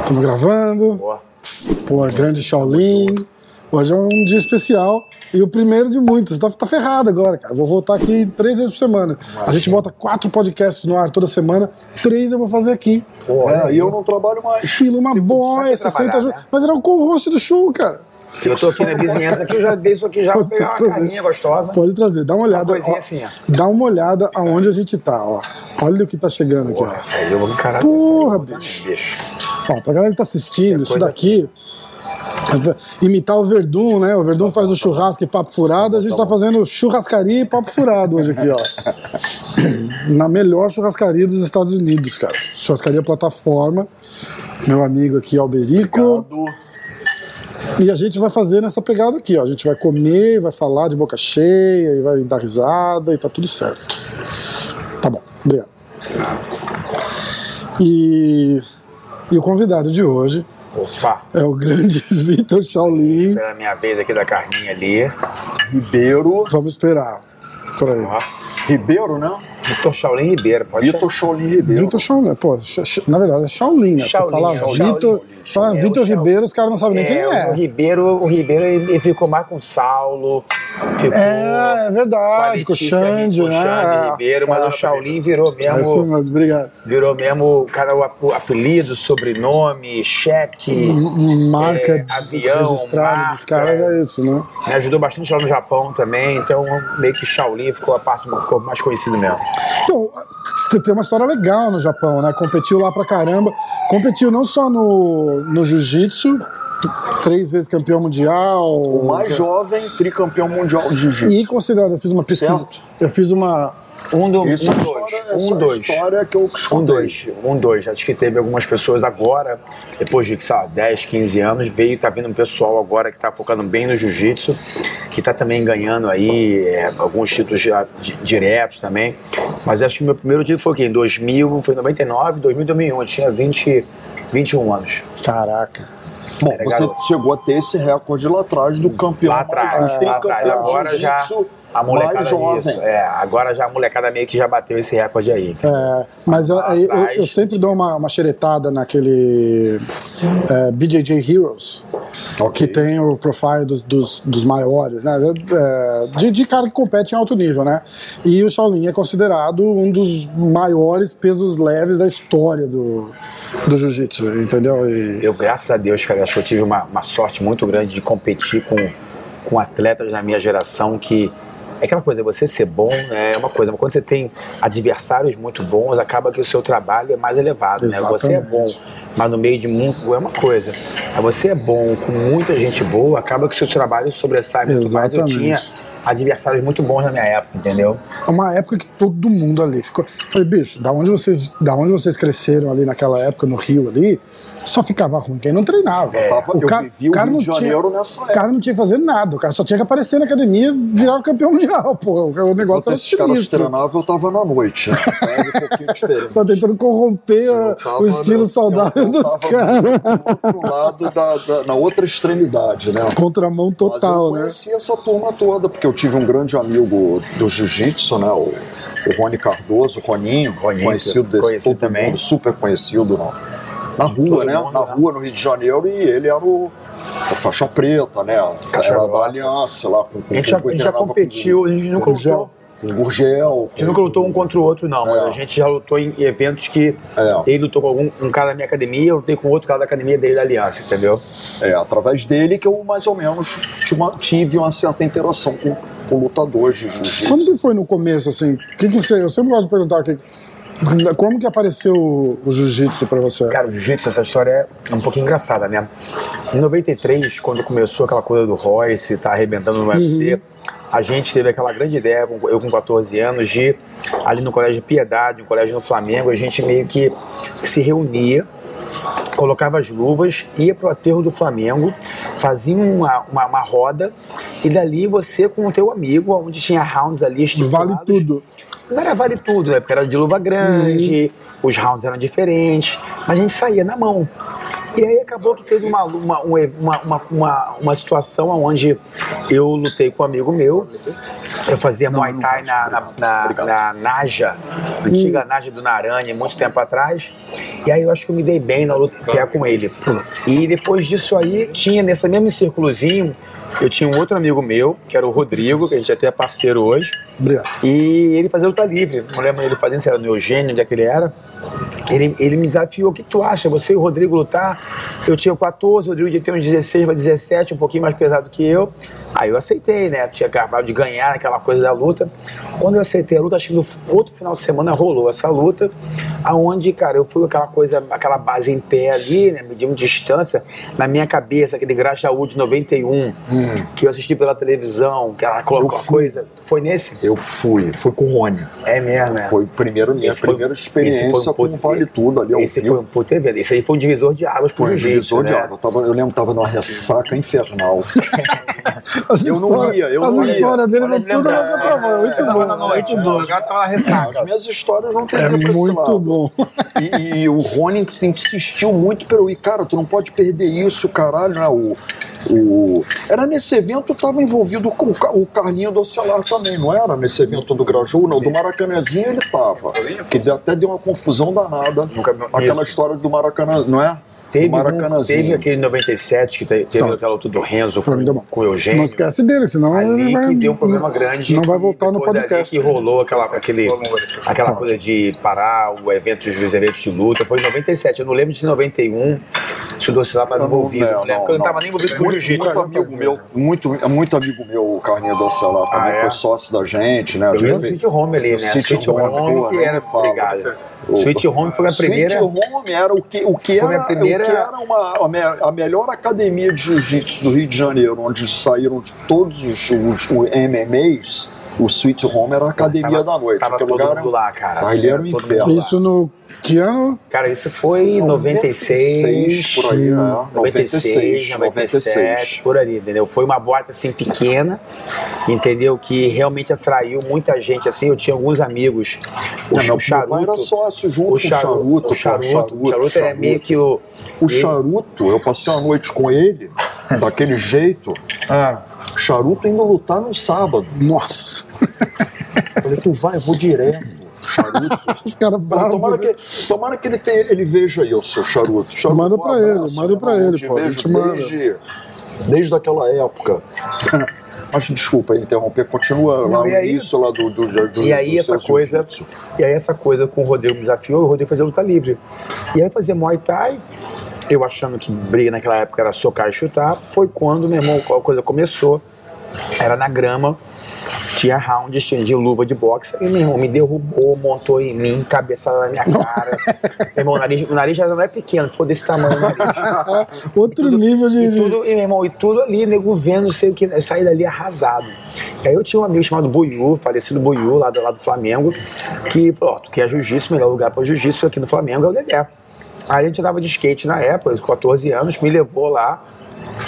Estamos gravando. Boa. Pô, grande Shaolin. Hoje é um dia especial e o primeiro de muitos. Tá, tá ferrado agora, cara. Vou voltar aqui três vezes por semana. A gente bota quatro podcasts no ar toda semana. Três eu vou fazer aqui. Pô, É, e eu não trabalho mais. Fila uma boia, pra 60 trabalhar, ju- né? Vai virar o co-host do show, cara. Eu tô aqui na vizinhança aqui, eu já dei isso aqui já, vou pegar uma carinha gostosa. Pode trazer, dá uma olhada. coisinha ó. assim, ó. Dá uma olhada aonde a gente tá, ó. Olha o que tá chegando aqui, Porra, ó. essa aí eu vou encarar Porra, bicho. bicho. Ó, pra galera que tá assistindo, isso coisa daqui. Imitar o Verdun, né? O Verdun faz o churrasco e papo furado, a gente tá fazendo churrascaria e papo furado hoje aqui, ó. Na melhor churrascaria dos Estados Unidos, cara. Churrascaria plataforma. Meu amigo aqui, Alberico. Obrigado. E a gente vai fazer nessa pegada aqui, ó. A gente vai comer, vai falar de boca cheia, e vai dar risada e tá tudo certo. Tá bom, obrigado. E, e o convidado de hoje Opa, é o grande Vitor Shaolin. espera a minha vez aqui da carninha ali. Ribeiro. Vamos esperar. Peraí. Ó, Ribeiro, né? Vitor Shaolin Ribeiro, pode Vitor Shaolin Ribeiro. Vitor Shaolin, pô, na verdade é Shaolin, né? Shaolin, fala Shaolin, Vitor, Shaolin, fala. Vitor É, o Shaolin. Ribeiro, os caras não sabem nem quem É, o é. Ribeiro, o Ribeiro ele, ficou mais com o Saulo, ficou É, é verdade, com o Xande, com o né? Xande Ribeiro, mas É, o Shaolin virou É isso mesmo, mesmo, obrigado. virou mesmo cara, o ap- apelido, sobrenome, cheque, Marca É, avião, registrada dos marca. caras é isso, né? me ajudou bastante lá no Japão também, então meio que Shaolin ficou a parte ficou mais conhecido mesmo. Então, você tem uma história legal no Japão, né? Competiu lá pra caramba. Competiu não só no, no jiu-jitsu, três vezes campeão mundial. O mais jovem tricampeão mundial de jiu-jitsu. E considerado, eu fiz uma pesquisa. Certo. Eu fiz uma. Um, do, Essa um é dois, essa um é dois. história que eu Um, dois, um, dois. Acho que teve algumas pessoas agora, depois de, sei lá, 10, 15 anos, veio, tá vindo um pessoal agora que tá focando bem no jiu-jitsu, que tá também ganhando aí é, alguns títulos já di- diretos também. Mas acho que meu primeiro título foi o quê? Em 2000, foi em 99, 2000, 2001. Eu tinha 20, 21 anos. Caraca. Bom, Era você garoto. chegou a ter esse recorde lá atrás do campeão. Lá atrás, lá atrás. Agora já jiu-jitsu a molecada mais jovem. isso, é, agora já a molecada meio que já bateu esse recorde aí. É, mas aí eu, atrás. eu sempre dou uma, uma xeretada naquele é, BJJ Heroes, que tem o profile dos, dos, dos maiores, né? É, de, de cara que compete em alto nível, né? E o Shaolin é considerado um dos maiores pesos leves da história do, do jiu-jitsu, entendeu? E, Eu, graças a Deus, cara, acho que eu tive uma, uma sorte muito grande de competir com, com atletas da minha geração que. É aquela coisa, você ser bom né, é uma coisa, mas quando você tem adversários muito bons, acaba que o seu trabalho é mais elevado, né? Você é bom, Exatamente. mas no meio de muito é uma coisa. Você é bom com muita gente boa, acaba que o seu trabalho sobressai muito mais. Eu Exatamente. tinha adversários muito bons na minha época, entendeu? É uma época que todo mundo ali ficou. Falei, bicho, da onde vocês, da onde vocês cresceram ali naquela época no Rio ali, só ficava ruim quem não treinava. É. Tava- eu vivi o Rio de Janeiro nessa O cara não tinha que fazer nada, o cara só tinha que aparecer na academia e virar campeão mundial, pô. O negócio Enquanto era esses caras treinavam, eu tava na noite. Né? Era um pouquinho diferente. Você tá tentando corromper Eu o estilo no- saudável eu dos caras. outro lado da, da- na outra extremidade, né? Contramão total, eu né? conheci essa turma toda, porque eu tive um grande amigo do jiu-jitsu, né? O, o Rony Cardoso, o Roninho, Roninho, conhecido desse conhecido todo também. mundo, super conhecido na, na rua, né? mundo, na né? rua, no Rio de Janeiro, e ele era o a faixa preta, né? Caixa era da. Aliança lá com, com A gente já, a gente já com- competiu, a gente nunca lutou. Com Gurgel. A gente nunca lutou um contra o outro, não, mas É. a gente já lutou em eventos que É. ele lutou com algum, um cara da minha academia, eu lutei com outro cara da academia dele da Aliança, entendeu? É, através dele que eu mais ou menos tive uma, certa interação com, com lutadores de jiu-jitsu. Quando que foi no começo, assim? Que que você, eu sempre gosto de perguntar aqui. Como que apareceu o, jiu-jitsu pra você? Cara, o jiu-jitsu, essa história é um pouquinho engraçada, né? Em 93, quando começou aquela coisa do Royce, tá arrebentando no UFC, a gente teve aquela grande ideia, eu com 14 anos, de ali no Colégio Piedade, um colégio no Flamengo, a gente meio que se reunia, colocava as luvas, ia pro aterro do Flamengo, fazia uma, uma, uma roda, e dali você com o teu amigo, onde tinha rounds ali Vale tudo. Não era vale tudo, né? Porque era de luva grande, os rounds eram diferentes, mas a gente saía na mão. E aí acabou que teve uma, uma, uma, uma, uma, situação onde eu lutei com um amigo meu. Eu fazia Muay Thai na, na, na, na Naja, antiga Naja do Narani, muito tempo atrás. E aí eu acho que eu me dei bem na luta que é com ele. E depois disso aí, tinha nesse mesmo círculozinho, eu tinha um outro amigo meu, que era o Rodrigo, que a gente até é parceiro hoje. Obrigado. E ele fazia luta livre. Não lembro ele fazendo, se era no Eugênio, onde é que ele era. Ele, ele me desafiou: o que tu acha? Você e o Rodrigo lutar? Eu tinha 14, o Rodrigo devia ter uns 16 para 17, um pouquinho mais pesado que eu. Aí eu aceitei, né? Tinha acabado de ganhar aquela coisa da luta. Quando eu aceitei a luta, acho que no outro final de semana rolou essa luta, aonde, cara, eu fui com aquela coisa, aquela base em pé ali, né? Medindo distância, na minha cabeça, aquele Grajaú de 91, hum. que eu assisti pela televisão, que ela colocou a coisa. Foi nesse? Eu fui, fui com o Rony. É mesmo, né? Foi primeiro, minha esse primeira foi, experiência um com Vale Tudo ali. Esse foi um puto evento. Esse aí foi um divisor de águas pro Foi um divisor né? de águas. Eu, tava, eu lembro que tava numa ressaca infernal. As eu não ia, eu as não ia. histórias dele Olha, tudo na outra mão. Muito Eu tava bom. na noite, muito bom. agora tava na ressaca. As minhas histórias não tem É pra esse muito lado. bom. E, e o Rony insistiu muito pra eu ir, cara, tu não pode perder isso, caralho, né? O, o... Era nesse evento, eu tava envolvido com o Ca- o Carlinho do Ocelar também, não era? Nesse evento do Grajaú, não, do Maracanãzinho ele tava. Que até deu uma confusão danada. Nunca- Aquela isso. história do Maracanã, não é? Teve, um, Maracanãzinho. teve aquele 97 que te- teve Tá. aquela luta do Renzo com, com o Eugênio. Não esquece dele, senão Ali ele vai, que deu um problema grande. Não vai que voltar no podcast. que rolou aquela, aquele, aquela coisa de parar o evento, os eventos de luta. Foi em 97. Eu não lembro de 91 se o Docilar estava não- envolvido. não, Não, lembro, não, porque eu não não. estava nem envolvido com o Muito, jiu-jitsu. muito amigo meu, muito, muito amigo meu, o Carlinho do Ocelar também Ah, é? foi sócio da gente, né? Eu gente lembro do fez- Sweet Home ali, né? Sweet Home, que era. Obrigado. O- Sweet Home foi a primeira. Sweet Home era o que, o que, Foi era, a primeira- o que era uma, a, me- a melhor academia de jiu-jitsu do Rio de Janeiro, onde saíram de todos os, os, os MMAs. O Sweet Home era a academia Tava- da noite. Tava todo lugar mundo era- lá, cara. Ali era um inferno. Isso no que ano? Cara, isso foi em 96. por aí, Hum. é. 96, 97, 96. por ali, entendeu? Foi uma boate assim pequena, entendeu? Que realmente atraiu muita gente assim. Eu tinha alguns amigos. O, É, meu o Charuto. pai era sócio junto o com o charuto, Charuto. o charuto, o charuto é meio que o. O ele- Charuto, eu passei a noite com ele, daquele jeito. Ah, Charuto indo lutar no sábado. Nossa. Eu falei, tu vai, eu vou direto. Charuto. Os caras bravos. tomara que, tomara que ele, tenha, ele veja aí o seu charuto. Charuto, Manda um pra ele, abraço, manda pra ele, te pô, vejo desde, desde aquela época. Mas desculpa interromper, continua lá Não, e aí- início lá do, do, do E aí do essa coisa, jiu-jitsu. e aí essa coisa com o Rodrigo me desafiou, o Rodrigo fazia luta livre. E aí fazer Muay Thai, eu achando que briga naquela época era socar e chutar, foi quando, meu irmão, a coisa começou, era na grama, tinha tinha de luva de boxe, e meu irmão me derrubou, montou em mim, cabeçada na minha cara. meu irmão, o nariz, o nariz já não é pequeno, foi desse tamanho o nariz. Outro nível de. E tudo, e, meu irmão, e tudo ali, nego vendo, sei o que, eu saí dali arrasado. E aí eu tinha um amigo chamado Boiú, falecido Boiú, lá do, lá do Flamengo, que falou, ó, tu quer jiu-jitsu, o melhor lugar para jiu-jitsu aqui no Flamengo é o Dedé. A gente andava de skate na época, com 14 anos, me levou lá,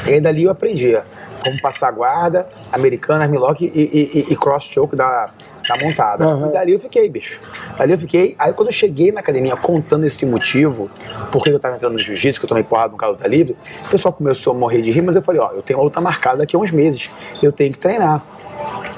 e dali eu aprendi como passar guarda, americana, millock e, e, e- cross choke da, da montada. Aham. E dali eu fiquei, bicho. Dali eu fiquei. Aí quando eu cheguei na academia contando esse motivo, porque eu tava entrando no jiu-jitsu, que eu tomei porrada no carro luta livre, o pessoal começou a morrer de rir, mas eu falei, ó, eu tenho uma luta marcada daqui a uns meses. Eu tenho que treinar.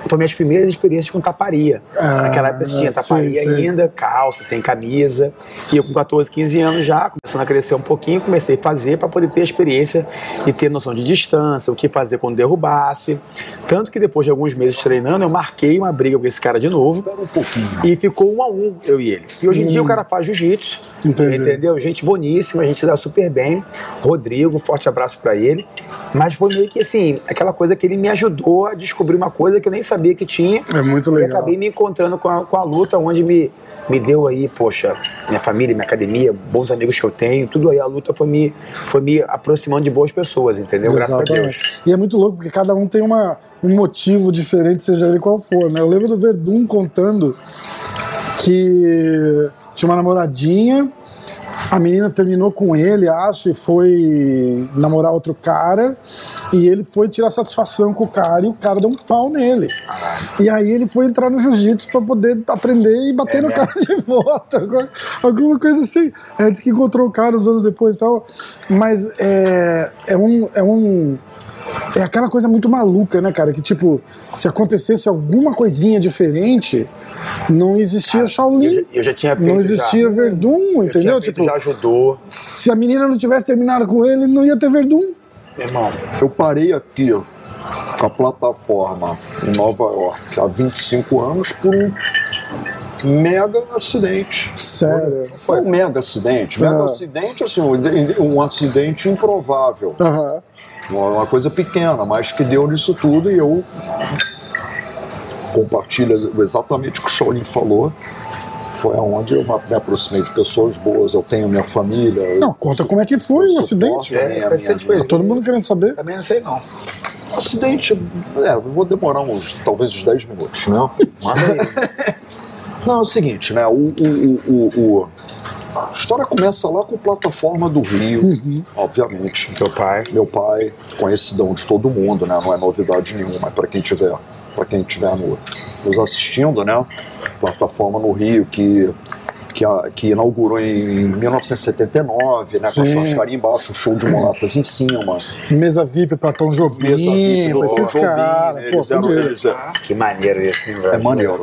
Foi minhas primeiras experiências com taparia. Ah, Naquela época tinha taparia sei. ainda, calça, sem camisa. E eu com 14, 15 anos já, começando a crescer um pouquinho, comecei a fazer para poder ter a experiência e ter noção de distância, o que fazer quando derrubasse. Tanto que depois de alguns meses treinando, eu marquei uma briga com esse cara de novo. Um. E ficou um a um, eu e ele. E hoje em dia o cara faz jiu-jitsu, entendeu? Gente boníssima, a gente se dá super bem. Rodrigo, forte abraço pra ele. Mas foi meio que assim, aquela coisa que ele me ajudou a descobrir uma coisa que eu nem sabia que tinha. É muito E legal. acabei me encontrando com a, com a luta, onde me, me deu aí, poxa, minha família, minha academia, bons amigos que eu tenho, tudo aí. A luta foi me, foi me aproximando de boas pessoas, entendeu? Graças a Deus. Exatamente. E é muito louco, porque cada um tem uma, um motivo diferente, seja ele qual for, né? Eu lembro do Verdun contando que tinha uma namoradinha A menina terminou com ele, acho, e foi namorar outro cara. E ele foi tirar satisfação com o cara e o cara deu um pau nele. E aí ele foi entrar no jiu-jitsu pra poder aprender e bater É no mesmo? cara de volta. alguma- coisa assim. É, diz que encontrou o cara uns anos depois e tal. Mas é, é um. É um é aquela coisa muito maluca, né, cara? Que tipo, se acontecesse alguma coisinha diferente, não existia Shaolin, Eu, já- eu já tinha feito. não existia já, Verdun, eu entendeu? feito, Tipo, já ajudou. se a menina não tivesse terminado com ele, não ia ter Verdun. Irmão, Eu parei aqui com a plataforma em Nova York há 25 anos por um mega acidente. Sério. Foi um mega acidente. Mega Ah. acidente, assim, um, um acidente improvável. Uma, uma coisa pequena, mas que deu nisso tudo e eu compartilho exatamente o que o Shaolin falou. Foi onde eu me aproximei de pessoas boas, eu tenho minha família. Não, conta como é que foi o acidente. É, minha- o acidente minha- foi- Todo mundo querendo saber. também não sei não. Acidente, é, vou demorar uns, talvez uns 10 minutos, né? Aí. Não, é o seguinte, né? O, o, o, o- o- a história começa lá com a plataforma do Rio, obviamente. Teu pai. Meu pai, conhecidão de todo mundo, né? Não é novidade nenhuma, para quem tiver, para quem tiver no, nos assistindo, né? Plataforma no Rio que que, a- que inaugurou em 1979, né? Com a Sim. churrascaria embaixo, o show de mulatas em cima. Mesa VIP pra Tom Jobim, Mesa VIP do esses Jobim, caras. Pô, eles eram- fudido. eles eram- Que maneiro esse, hein, velho? É maneiro.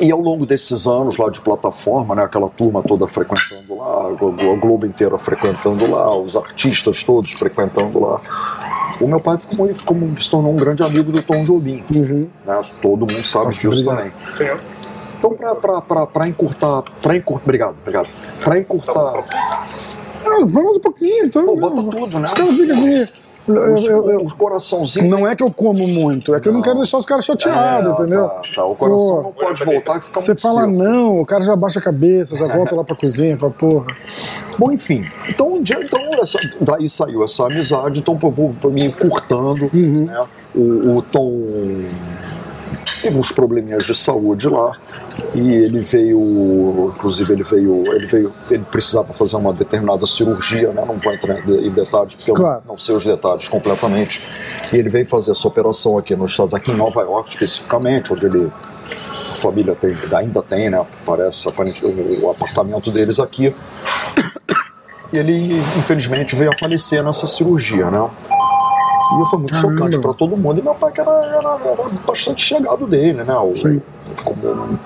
E ao longo desses anos lá de plataforma, né, aquela turma toda frequentando lá, a Globo inteira frequentando lá, os artistas todos frequentando lá. O meu pai ficou, ficou, se tornou um grande amigo do Tom Jobim. Uhum. Né? Todo mundo sabe Acho disso também. Então, para encurtar, para encurtar, obrigado, obrigado. Para encurtar, Ah, vamos um pouquinho, então. Pô, bota tudo, né? Os caras ficam. Eu, eu- o coraçãozinho. não é que eu como muito, é que eu não Não. quero deixar os caras chateados, É, entendeu? Tá, tá. O coração Pô, não pode voltar que fica Você fala não, o cara já baixa a cabeça, já volta lá pra cozinha, fala, porra. Bom, enfim. Então, um dia, então essa- daí saiu essa amizade, então eu vou vou me encurtando. Uhum. Né? O, o Tom teve uns probleminhas de saúde lá e ele veio, inclusive ele veio, ele veio, ele precisava fazer uma determinada cirurgia, né? Não vou entrar em detalhes porque Claro. eu não sei os detalhes completamente. E ele veio fazer essa operação aqui nos Estados, aqui em Nova York especificamente, onde ele a família tem, ainda tem, né? Parece o apartamento deles aqui. E ele, infelizmente, veio a falecer nessa cirurgia, né? E foi muito Caramba. chocante para todo mundo. E meu pai, que era, era, era bastante chegado dele, né? O, Sim. como-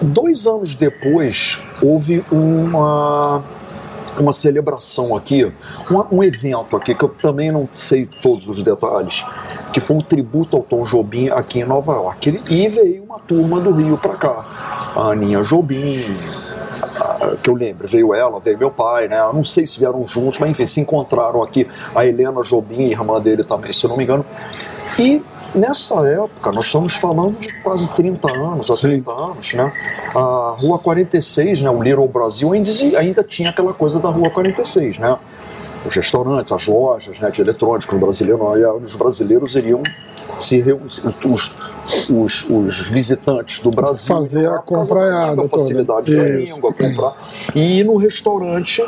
Dois anos depois, houve uma, uma celebração aqui, um, um evento aqui, que eu também não sei todos os detalhes, que foi um tributo ao Tom Jobim aqui em Nova York. E veio uma turma do Rio para cá. A Aninha Jobim, que eu lembro, veio ela, veio meu pai, né? Eu não sei se vieram juntos, mas enfim, se encontraram aqui. A Helena Jobim, irmã dele também, se eu não me engano. E nessa época, nós estamos falando de quase 30 anos, há 30 anos, né? A Rua 46, né? O Little Brasil ainda, ainda tinha aquela coisa da Rua 46, né? Os restaurantes, as lojas né, de eletrônicos brasileiros, os brasileiros iriam se os, os, os visitantes do Brasil Fazer a iriam pra casa compraiada da toda. facilidade da língua, comprar. E ir no restaurante,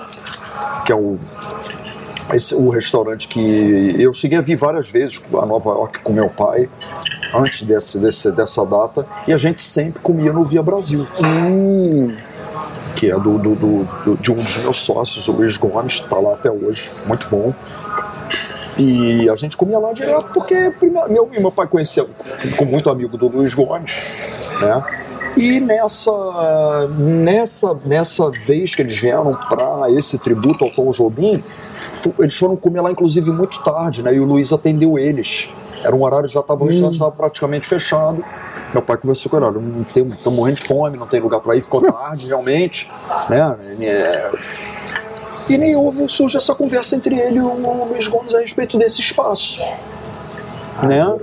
que é o esse, o restaurante que eu cheguei a vir várias vezes a Nova York com meu pai antes desse, desse, dessa data e a gente sempre comia no Via Brasil Hum, que é do, do- do- do- de um dos meus sócios, o Luiz Gomes, está lá até hoje, muito bom. E a gente comia lá direto porque meu, meu pai conhecia, ficou muito amigo do Luiz Gomes, né? E nessa, nessa, nessa vez que eles vieram para esse tributo ao Tom Jobim, eles foram comer lá inclusive muito tarde, né? E o Luiz atendeu eles. Era um horário que já estava o restaurante estava praticamente fechado. Meu pai conversou com ele, olha, tô morrendo de fome, não tem lugar para ir, ficou tarde realmente, né? É, e nem houve, surge essa conversa entre ele e o Luiz Gomes a respeito desse espaço. né?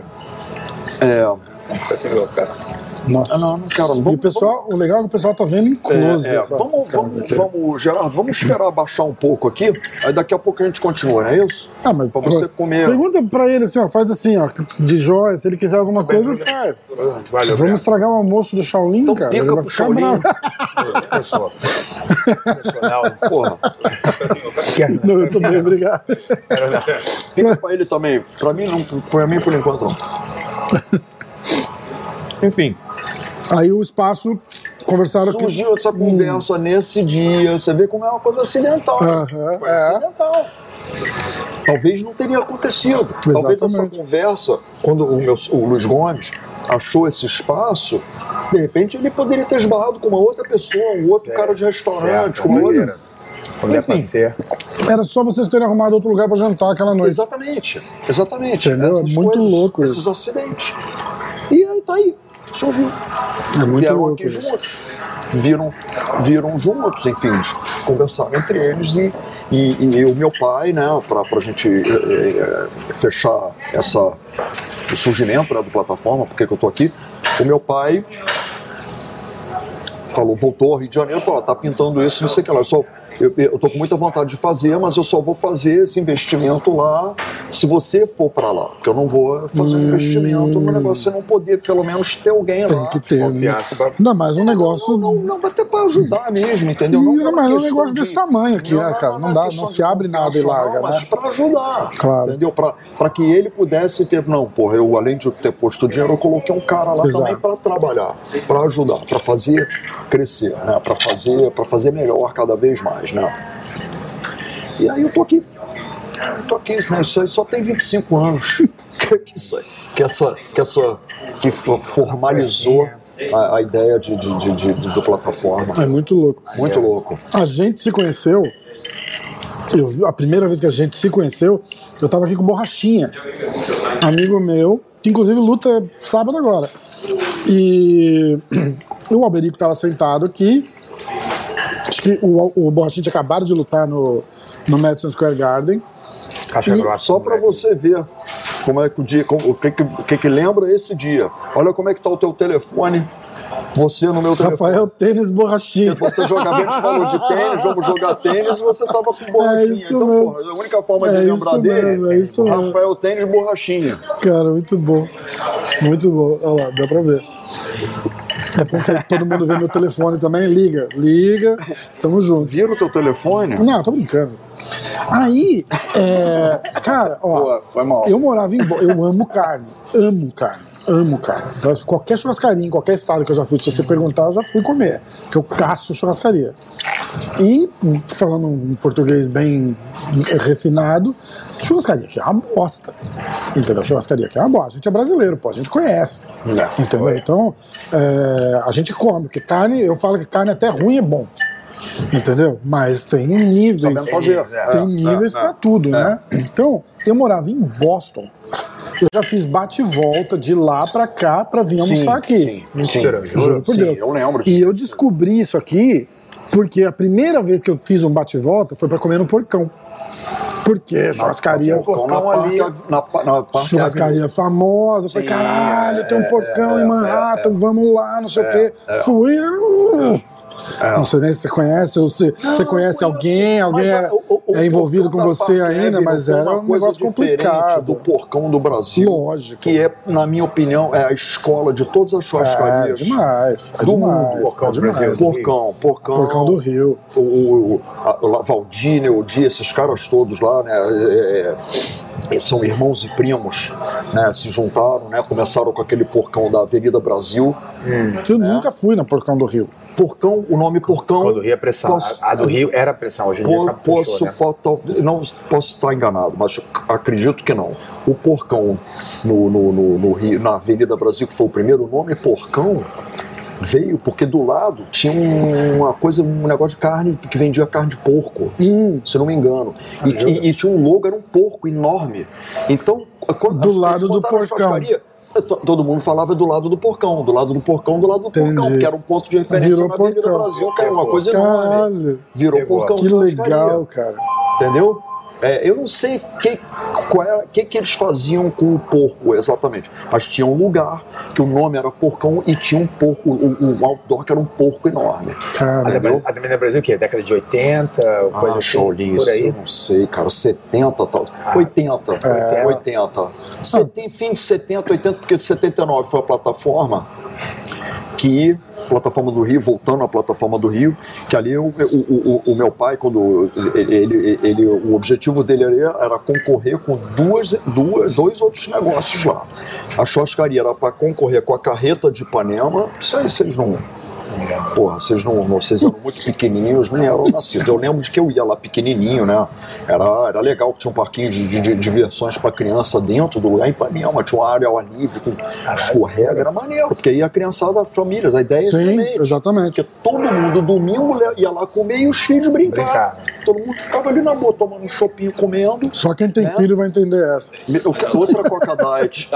É, Nossa. Ah, não, não quero. e Vamos, o pessoal, o legal é que o pessoal tá vendo em close. É, é, vamos, vamos, vamos, Gerardo, vamos esperar baixar um pouco aqui, aí daqui a pouco a gente continua, não é isso? Ah, mas Pra você comer. Pergunta pra ele assim, ó, faz assim, ó, de joia, se ele quiser alguma coisa, faz. Valeu, Vamos estragar o almoço do Shaolin, Então cara. pica Ele vai pro ficar Shaolin. bravo. Pessoa. Profissional. Porra, Não, eu também, obrigado. fica pra ele também. Pra mim, não, pra mim por enquanto não. Enfim, Aí o espaço, conversaram aqui. surgiu essa conversa nesse dia. Você vê como é uma coisa acidental. Aham, Foi é. acidental. Talvez não teria acontecido. Talvez essa Exatamente. conversa, quando o, meu, o Luiz Gomes achou esse espaço, de repente ele poderia ter esbarrado com uma outra pessoa, um outro cara de restaurante, Certo, com uma outra. Quando é pra Enfim. ser. Era só vocês terem arrumado outro lugar pra jantar aquela noite. Exatamente, exatamente. Entendeu? É Essas muito louco Esses isso. acidentes. E aí tá aí, surgiu. É muito Vieram louco aqui juntos. Viram, viram juntos, enfim, conversaram entre eles e, e, e o meu pai, né, pra, pra gente eh, eh, fechar essa, o surgimento né, do plataforma, porque que eu tô aqui, o meu pai falou, voltou ao Rio de Janeiro, falou, "Ah, tá pintando isso, não sei o que lá. Eu, só, eu, tô com muita vontade de fazer, mas eu só vou fazer esse investimento lá se você for para lá. Porque eu não vou fazer um investimento no negócio, você não poder pelo menos ter alguém lá. Tem que ter. Né? Confiança pra- Não, mas um negócio. Não, não, até para ajudar mesmo, entendeu? Não, pela mas é um negócio desse tamanho aqui, né, cara? Não é dá- não de se abre nada e larga, não, Mas né? para ajudar, Claro. entendeu? Para que ele pudesse ter. Não, porra, eu além de ter posto dinheiro, eu coloquei um cara lá Exato. também para trabalhar, para ajudar, para fazer crescer, né? Para fazer, para fazer melhor cada vez mais, né? E aí eu tô aqui. Eu tô aqui, né? Isso aí só tem 25 anos. que, que isso aí, que essa, que essa, que fo- formalizou a, a ideia de, de, de, de, de- do plataforma. É muito louco. Muito louco. A gente se conheceu. Eu, a primeira vez que a gente se conheceu, eu tava aqui com Borrachinha, amigo meu, que inclusive luta sábado agora. E o Alberico tava sentado aqui. Acho que o, o Borrachinha tinha acabado de lutar no, no Madison Square Garden. Caixa E grossa. Só para moleque. você ver como é que o dia, como- o que, que, o que que lembra esse dia. Olha como é que tá o teu telefone. Você no meu telefone. Rafael Tênis Borrachinha. Você jogava, a gente falou de tênis, vamos jogar tênis e você tava com borrachinha. É isso então, mesmo. porra, a única forma É de isso lembrar dele mesmo, é isso mesmo. Rafael Tênis borrachinha. Cara, muito bom. Muito bom. Olha lá, dá pra ver. É porque todo mundo vê meu telefone também. Liga, liga. Tamo junto. Vira o teu telefone? Não, tô brincando. Aí, é, cara, ó, Pô, foi mal. eu morava em. Bo- Eu amo carne. Amo carne. Amo carne. Então, qualquer churrascaria, em qualquer estado que eu já fui, se você perguntar, eu já fui comer. Porque eu caço churrascaria. E, falando um português bem refinado, churrascaria aqui é uma bosta. Entendeu? Churrascaria aqui é uma bosta. A gente é brasileiro, pô, a gente conhece. É. Entendeu? Então, é, a gente come, porque carne, eu falo que carne até ruim é bom. Entendeu? Mas tem níveis. Fazer. Tem É, níveis é, pra é. tudo, né? Então, eu morava em Boston. Eu já fiz bate e volta de lá pra cá pra vir almoçar aqui. Sim, Mentira, sim. juro? por Sim, Deus. eu lembro E eu descobri isso aqui porque a primeira vez que eu fiz um bate e volta foi pra comer no porcão. Porque churrascaria. Na porcão ali. na, na Churrascaria famosa, eu falei, Sim, caralho, é, tem um porcão é, em Manhattan, vamos lá, não sei o quê. Fui. uh, Não sei nem se você conhece, ou se você conhece Não, alguém, alguém é, o- o- é envolvido com você ainda, mas era uma um coisa negócio complicado. do porcão do Brasil. Lógico. Que é, na minha opinião, é a escola de todas as É churrascarias. demais, é Do demais, mundo, porcão é do. Brasil. Porcão, porcão. Porcão do Rio. o, o, o Valdine, o Dia, esses caras todos lá, né? é, é, são irmãos e primos, né? Se juntaram, né? Começaram com aquele porcão da Avenida Brasil. Eu nunca fui na Porcão do Rio. Porcão, o nome porcão. Quando o Rio é pressão. Posso- A, a do Rio era pressão, hoje em dia Po- acabou, fechou, posso, né? não posso estar enganado, mas acredito que não. O porcão no, no, no- no Rio, na Avenida Brasil, que foi o primeiro nome, porcão, veio porque do lado tinha um- uma coisa, um negócio de carne que vendia carne de porco. Hum, se não me engano. E, e- e tinha um logo, era um porco enorme. Então, quando Do lado do a porcão. Todo mundo falava do lado do porcão, do lado do porcão, do lado do Entendi. porcão, que era um ponto de referência Virou na Avenida porcão. Brasil, que era uma coisa enorme. caralho. Virou Pegou. porcão Que legal, cara. Entendeu? É, eu não sei que, qual era, que, que eles faziam com o porco exatamente, mas tinha um lugar que o nome era Porcão e tinha um porco, o, o outdoor que era um porco enorme. Cara, A Avenida Brasil o quê? Década de 80, coisa Ah, assim, Shaolin, por isso, aí? eu não sei, cara, 70 tal. Ah, 80, é. 80. Seten- fim de 70, 80, porque de 79 foi a plataforma que plataforma do Rio, voltando à plataforma do Rio, que ali o, o, o, o meu pai, quando ele, ele, ele- o objetivo dele era, era concorrer com duas, duas, dois outros negócios lá. A churrascaria era para concorrer com a carreta de Ipanema, isso aí vocês não. Porra, vocês não, vocês eram muito pequenininhos, nem eram nascidos. Eu lembro de que eu ia lá pequenininho, né? Era, era legal que tinha um parquinho de, de- de diversões para criança dentro do lugar em Ipanema, tinha uma área ao ar livre com escorrega, era maneiro, porque aí a criançada, as famílias, a ideia é Sim, excelente. exatamente. Porque todo mundo, domingo, ia lá comer e os filhos brincar. Brincar. Todo mundo ficava ali na boa, tomando um chopinho, comendo. Só quem tem É. filho vai entender essa. Outra Coca Diet,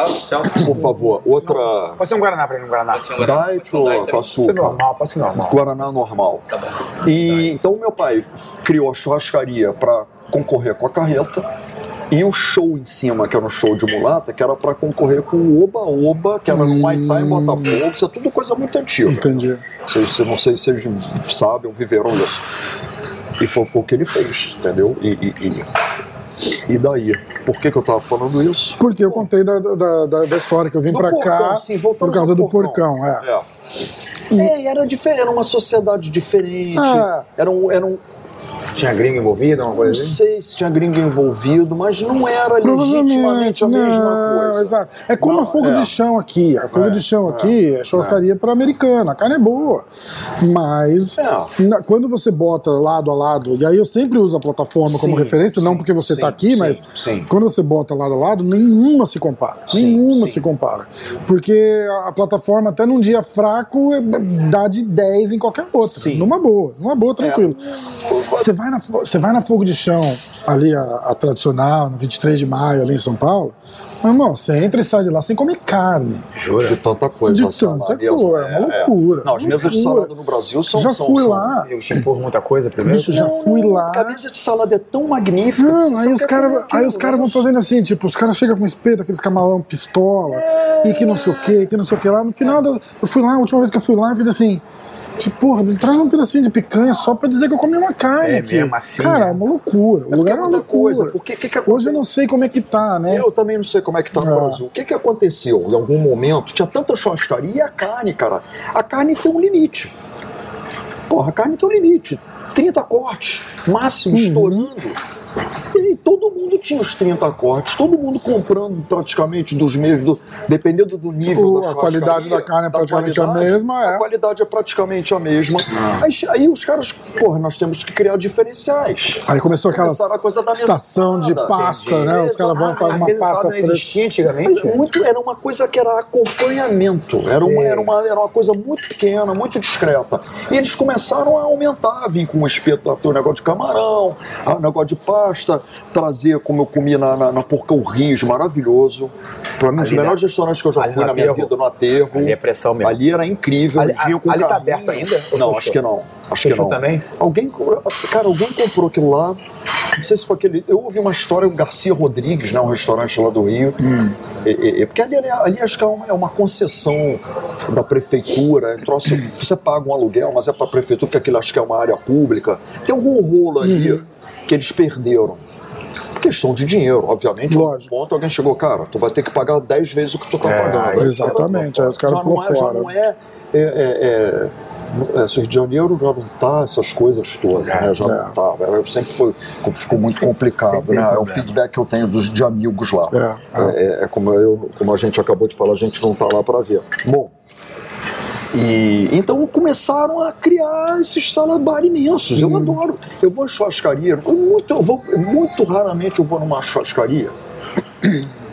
por favor. Outra Pode ser um Guaraná pra mim, um Guaraná. Diet ou com açúcar? Normal, pode ser normal. Guaraná normal. Tá bom. E então meu pai criou a churrascaria para concorrer com a carreta e o show em cima, que era um show de mulata, que era para concorrer com o Oba Oba, que era no Maitá em Botafogo. Isso é tudo coisa muito antiga. Entendi. Vocês- não sei se vocês sabem ou viveram isso. E foi, foi o que ele fez, entendeu? E, e, e, e daí? Por que, que eu tava falando isso? Porque eu contei da, da, da, da história que eu vim porcão, cá sim, por causa do porcão. é. É. É, era diferente, era uma sociedade diferente. Ah. Era um, era um, Tinha gringo envolvido, uma não coisa assim? sei se tinha gringo envolvido, mas não era legitimamente a mesma não, coisa. exato. É como Não, a fogo é. de chão aqui. A fogo É, de chão aqui é churrascaria para americana. A carne é boa. Mas É. na- quando você bota lado a lado, e aí eu sempre uso a plataforma como Sim, referência, não sim, porque você sim, está aqui, sim, mas sim. quando você bota lado a lado, nenhuma se compara. Sim, nenhuma sim. se compara. Porque a, plataforma, até num dia fraco, é- dá de 10 em qualquer outra. Sim. Numa boa, numa boa, tranquilo. Você vai, na, você vai na Fogo de Chão, ali a, a tradicional, no 23 de maio, ali em São Paulo, meu irmão, você entra e sai de lá sem comer carne. De tanta coisa. De tanta coisa, é uma loucura, Não, as mesas de salada no Brasil são. Já são, fui são- lá. Eu te empurro muita coisa primeiro. Bicho, já fui lá. A mesa de salada é tão magnífica. Não, aí só os comer aí os caras vão fazendo assim, tipo, os caras chegam com espeto, aqueles camarão pistola, e que não sei o que, que não sei o que lá. No final, da- eu fui lá, a última vez que eu fui lá, eu fiz assim, tipo, porra, me traz um pedacinho de picanha só pra dizer que eu comi uma carne É aqui. mesmo assim, Cara, né? é uma loucura. O porque lugar é é uma loucura. coisa, porque que que Hoje eu não sei como é que tá, né? Eu também não sei como é que tá no Ah. Brasil. O que que aconteceu? Em algum momento, tinha tanta churrascaria e a carne, cara. A carne tem um limite. Porra, a carne tem um limite. 30 cortes, máximo, Uhum. estourando. E todo mundo tinha os 30 cortes, todo mundo comprando praticamente dos mesmos, do- dependendo do nível O- da a qualidade da carne é praticamente a mesma, é. A qualidade é praticamente a mesma. Ah. Aí, aí os caras, porra, nós temos que criar diferenciais. Aí começou aquela Começaram a coisa da estação de pasta, né? Os caras vão e fazem uma pasta não existia antigamente? Mas muito, era uma coisa que era acompanhamento, era uma, era, uma, era uma coisa muito pequena, muito discreta. E eles começaram a aumentar, vir com o espeto, o negócio de camarão, o negócio de pasta, trazer, como eu comi na, na, na Porcão Rios, maravilhoso. Para mim, os Ali melhores restaurantes que eu já fui na minha vida, no aterro. Ali é pressão mesmo. Ali era incrível. Ali- vinham com ali tá aberto ainda? Não, fechou? acho que não. Acho que não. também? Alguém, cara, alguém comprou aquilo lá. Não sei se foi aquele. Eu ouvi uma história, o Garcia Rodrigues, né, um restaurante lá do Rio. E- e- e- porque ali, ali acho que é uma, é uma concessão da prefeitura. é um troço- você paga um aluguel, mas é para a prefeitura, porque aquilo acho que é uma área pública. Tem algum rolo ali que eles perderam. Por questão de dinheiro, obviamente. a um Lógico. ponto alguém chegou, cara, tu vai ter que pagar 10 vezes o que tu tá É, pagando. exatamente, aí os caras Já não pulou é- já fora. não é, é, é, é, esse Rio de Janeiro já não tá essas coisas todas, né? Já É. não tá. Eu sempre foi, ficou muito complicado, sempre né? É o problema. feedback que eu tenho dos, de amigos lá. É, É, é- é como, eu, como a gente acabou de falar, a gente não tá lá para ver. Bom. E então começaram a criar esses salabar imensos. Eu adoro. Eu vou em churrascaria. Muito, eu vou, muito raramente eu vou numa churrascaria.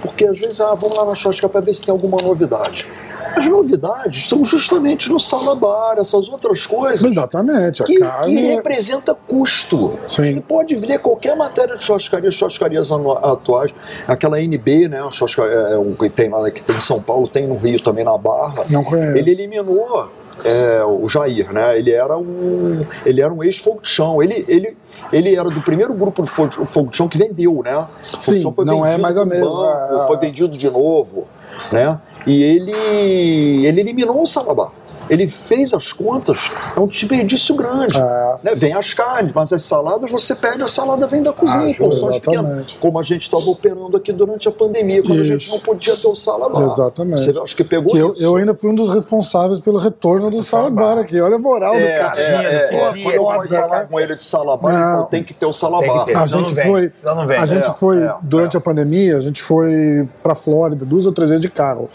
Porque às vezes, ah, vamos lá na churrascaria para ver se tem alguma novidade. As novidades são justamente no salabar, essas outras coisas Exatamente, a que, carne. que é- representa custo. Sim. Você pode ver qualquer matéria de churrascaria, churrascarias atuais, aquela NB, né, churrascaria, é, um que tem lá, que tem em São Paulo, tem no Rio também na Barra. Não conheço. Ele eliminou é, o Jair, né? Ele era um, ele era um ex-fogo de chão. Ele, ele, ele era do primeiro grupo de fogo, fogo de chão que vendeu, né? Sim, não é mais a mesma. Banco, foi vendido de novo, né? E ele, ele eliminou o Salabá. Ele fez as contas, é um desperdício grande. É. Né? Vem as carnes, mas as saladas você pede, a salada vem da cozinha, Ah, porções exatamente. pequenas. Como a gente estava operando aqui durante a pandemia, quando a gente Isso. não podia ter o salabá. Exatamente. Você acho que pegou Que eu, isso. eu ainda fui um dos responsáveis pelo retorno do Salad Bar aqui. Olha a moral do É, cara. é, é, Pô, é. Quando eu fui falar cara. com ele de Não. falou, tem que ter o ter. A gente não vem. foi, não vem. a gente É, foi é, durante é. a pandemia, a gente foi pra Flórida duas ou três vezes de carro.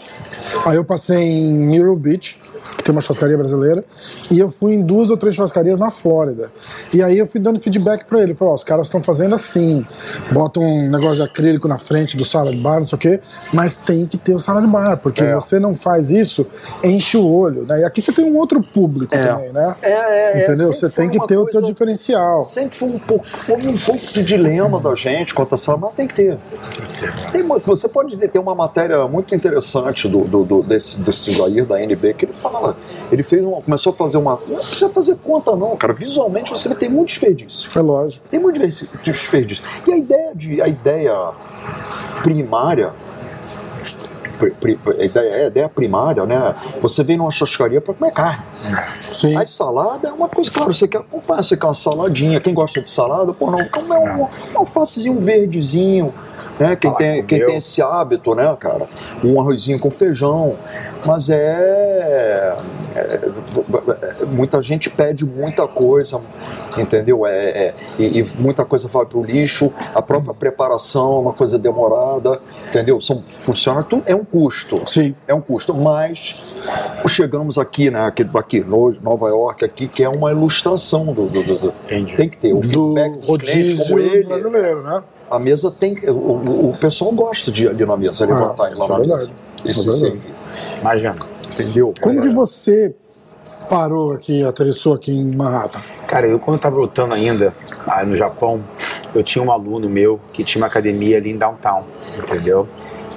Aí eu passei em Myrtle Beach, tem uma churrascaria brasileira, e eu fui em duas ou três churrascarias na Flórida. E aí eu fui dando feedback pra ele, falei, ó, os caras estão fazendo assim, botam um negócio de acrílico na frente do salad bar, não sei o quê, mas tem que ter o salad bar, porque É. você não faz isso, enche o olho, né? E aqui você tem um outro público É. também, né? É, é, é. Entendeu? Você tem que ter o teu coisa- diferencial. Sempre foi um pouco, foi um pouco de dilema da gente quanto a salabá, tem que ter. Tem, você pode ter uma matéria muito interessante do, do, do- desse, desse Jair da NB que ele fala. Ele fez uma, começou a fazer uma. Não precisa fazer conta, não, cara. Visualmente você tem muito desperdício. É lógico. Tem muito desperdício. E a ideia, de, a ideia primária. pri- pri- A ideia, a ideia primária, né? Você vem numa churrascaria para comer carne. Sim. A salada é uma coisa, claro, você quer acompanhar, você quer uma saladinha. Quem gosta de salada, pô, não, comer um, um alfacezinho verdezinho, né? Quem, tem, quem tem esse hábito, né, cara? Um arrozinho com feijão. Mas é, é- Muita gente pede muita coisa, entendeu? É, é- e, e muita coisa vai pro lixo, a própria preparação é uma coisa demorada, entendeu? São, funciona tudo, é um custo Sim. é um custo, mas chegamos aqui, né, aqui, aqui no Nova York, aqui, que é uma ilustração do, do- do- do- tem que ter o Do feedback clientes, rodízio como ele, brasileiro, né? A mesa tem que- o, o- o pessoal gosta de ir ali na mesa, levantar e lá é na verdade. mesa e É se verdade. servir, Imagina. entendeu? Como que É, você parou aqui, aterrissou aqui em Manhattan? Cara, eu quando estava lutando ainda ah, no Japão, eu tinha um aluno meu que tinha uma academia ali em downtown, entendeu?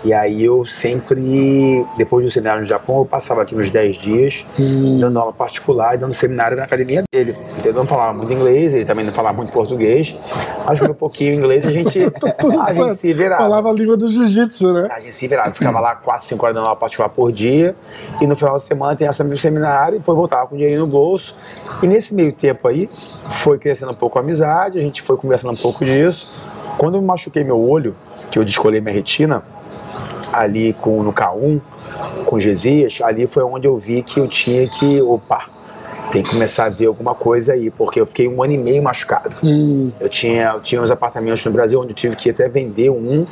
E aí eu sempre, depois do seminário no Japão, eu passava aqui uns 10 dias dando aula particular e dando seminário na academia dele. Eu não falava muito inglês, ele também não falava muito português, mas um pouquinho inglês a gente, a gente se virava. Falava a língua do jiu-jitsu, né? A gente se virava, ficava lá 4, 5 horas dando aula particular por dia, e no final de semana tem essa meu seminário, e depois voltava com dinheiro no bolso. E nesse meio tempo aí, foi crescendo um pouco a amizade, a gente foi conversando um pouco disso. Quando eu machuquei meu olho, que eu descolei minha retina, ali com, no K1, com Gesias, ali foi onde eu vi que eu tinha que, opa, tem que começar a ver alguma coisa aí, porque eu fiquei um ano e meio machucado. Hum, Eu tinha, eu tinha uns apartamentos no Brasil onde eu tive que até vender um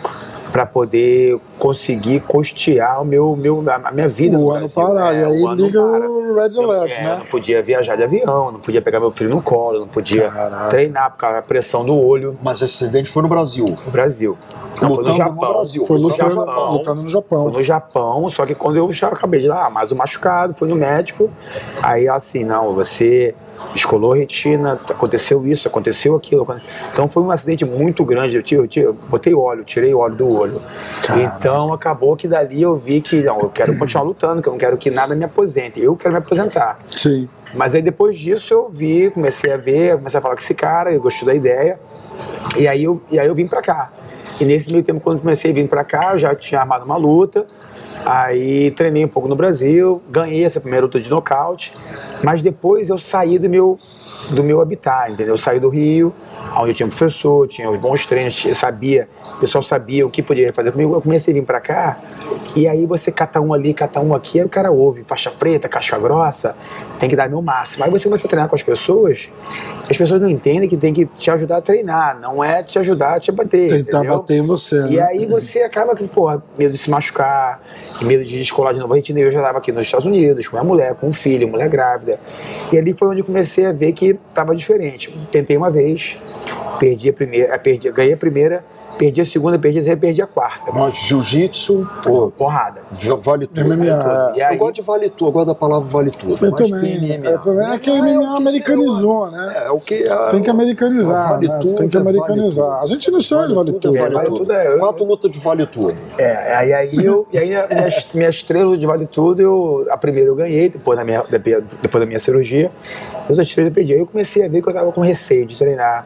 para poder conseguir custear o meu, meu, a minha vida. o no ano parar. É, e aí o ano liga para. o Red Eu, Alert, é, eu né? não podia viajar de avião, não podia pegar meu filho no colo, não podia Caraca. treinar por causa da pressão do olho Mas esse acidente foi no Brasil. no Brasil. Não, foi no Lutando no Japão. Brasil. Foi no lutando, Japão. lutando no Foi Japão. no Japão, só que quando eu já acabei de lá, mais um machucado, fui no médico, aí assim, não, você escolou a retina, aconteceu isso, aconteceu aquilo. Então foi um acidente muito grande, eu, tive, eu, tive- eu botei óleo, tirei óleo do olho. Caraca. Então acabou que dali eu vi que, não, eu quero continuar lutando, que eu não quero que nada me aposente, eu quero me aposentar. Sim. Mas aí depois disso eu vi, comecei a ver, comecei a falar com esse cara, eu gostei da ideia. E aí eu, e aí eu vim pra cá. E nesse meio tempo, quando comecei a vir pra cá, eu já tinha armado uma luta. Aí treinei um pouco no Brasil, ganhei essa primeira luta de nocaute. Mas depois eu saí do meu, do meu habitat, entendeu? Eu saí do Rio, onde eu tinha um professor, tinha os bons treinos, eu sabia, o pessoal sabia o que poderia fazer comigo. Eu comecei a vir pra cá, e aí você cata um ali, cata um aqui, aí o cara ouve, faixa preta, casca grossa, tem que dar meu máximo. Aí você começa a treinar com as pessoas, as pessoas não entendem que tem que te ajudar a treinar, não é te ajudar a te bater. Tentar entendeu? bater em você, E né? aí você acaba que, porra, medo de se machucar, medo de descolar de novo a retina. Eu já estava aqui nos Estados Unidos, com minha mulher, com um filho, mulher grávida. E ali foi onde eu comecei a ver que estava diferente. Tentei uma vez, perdi a primeira, eh, perdi, ganhei a primeira, Perdi a segunda, perdi a terceira, perdi a quarta. Mas jiu-jitsu, pô, Porrada. va- vale tudo. MMA, Vale tudo. Aí- Eu gosto de vale tudo, eu gosto da palavra vale tudo. Eu também. MMA. Eu também. É que a MMA o que americanizou, né? É, o que é- Tem que americanizar, Vale né? tudo, Tem que é vale americanizar. tudo. A gente não chama de vale tudo. é vale, vale tudo. tudo é- Quatro lutas de vale tudo. É, aí, aí eu, e aí a minha, minha estrela de vale tudo, eu, a primeira eu ganhei, depois da minha, depois depois da minha cirurgia, as outras três eu perdi. Aí eu comecei a ver que eu tava com receio de treinar.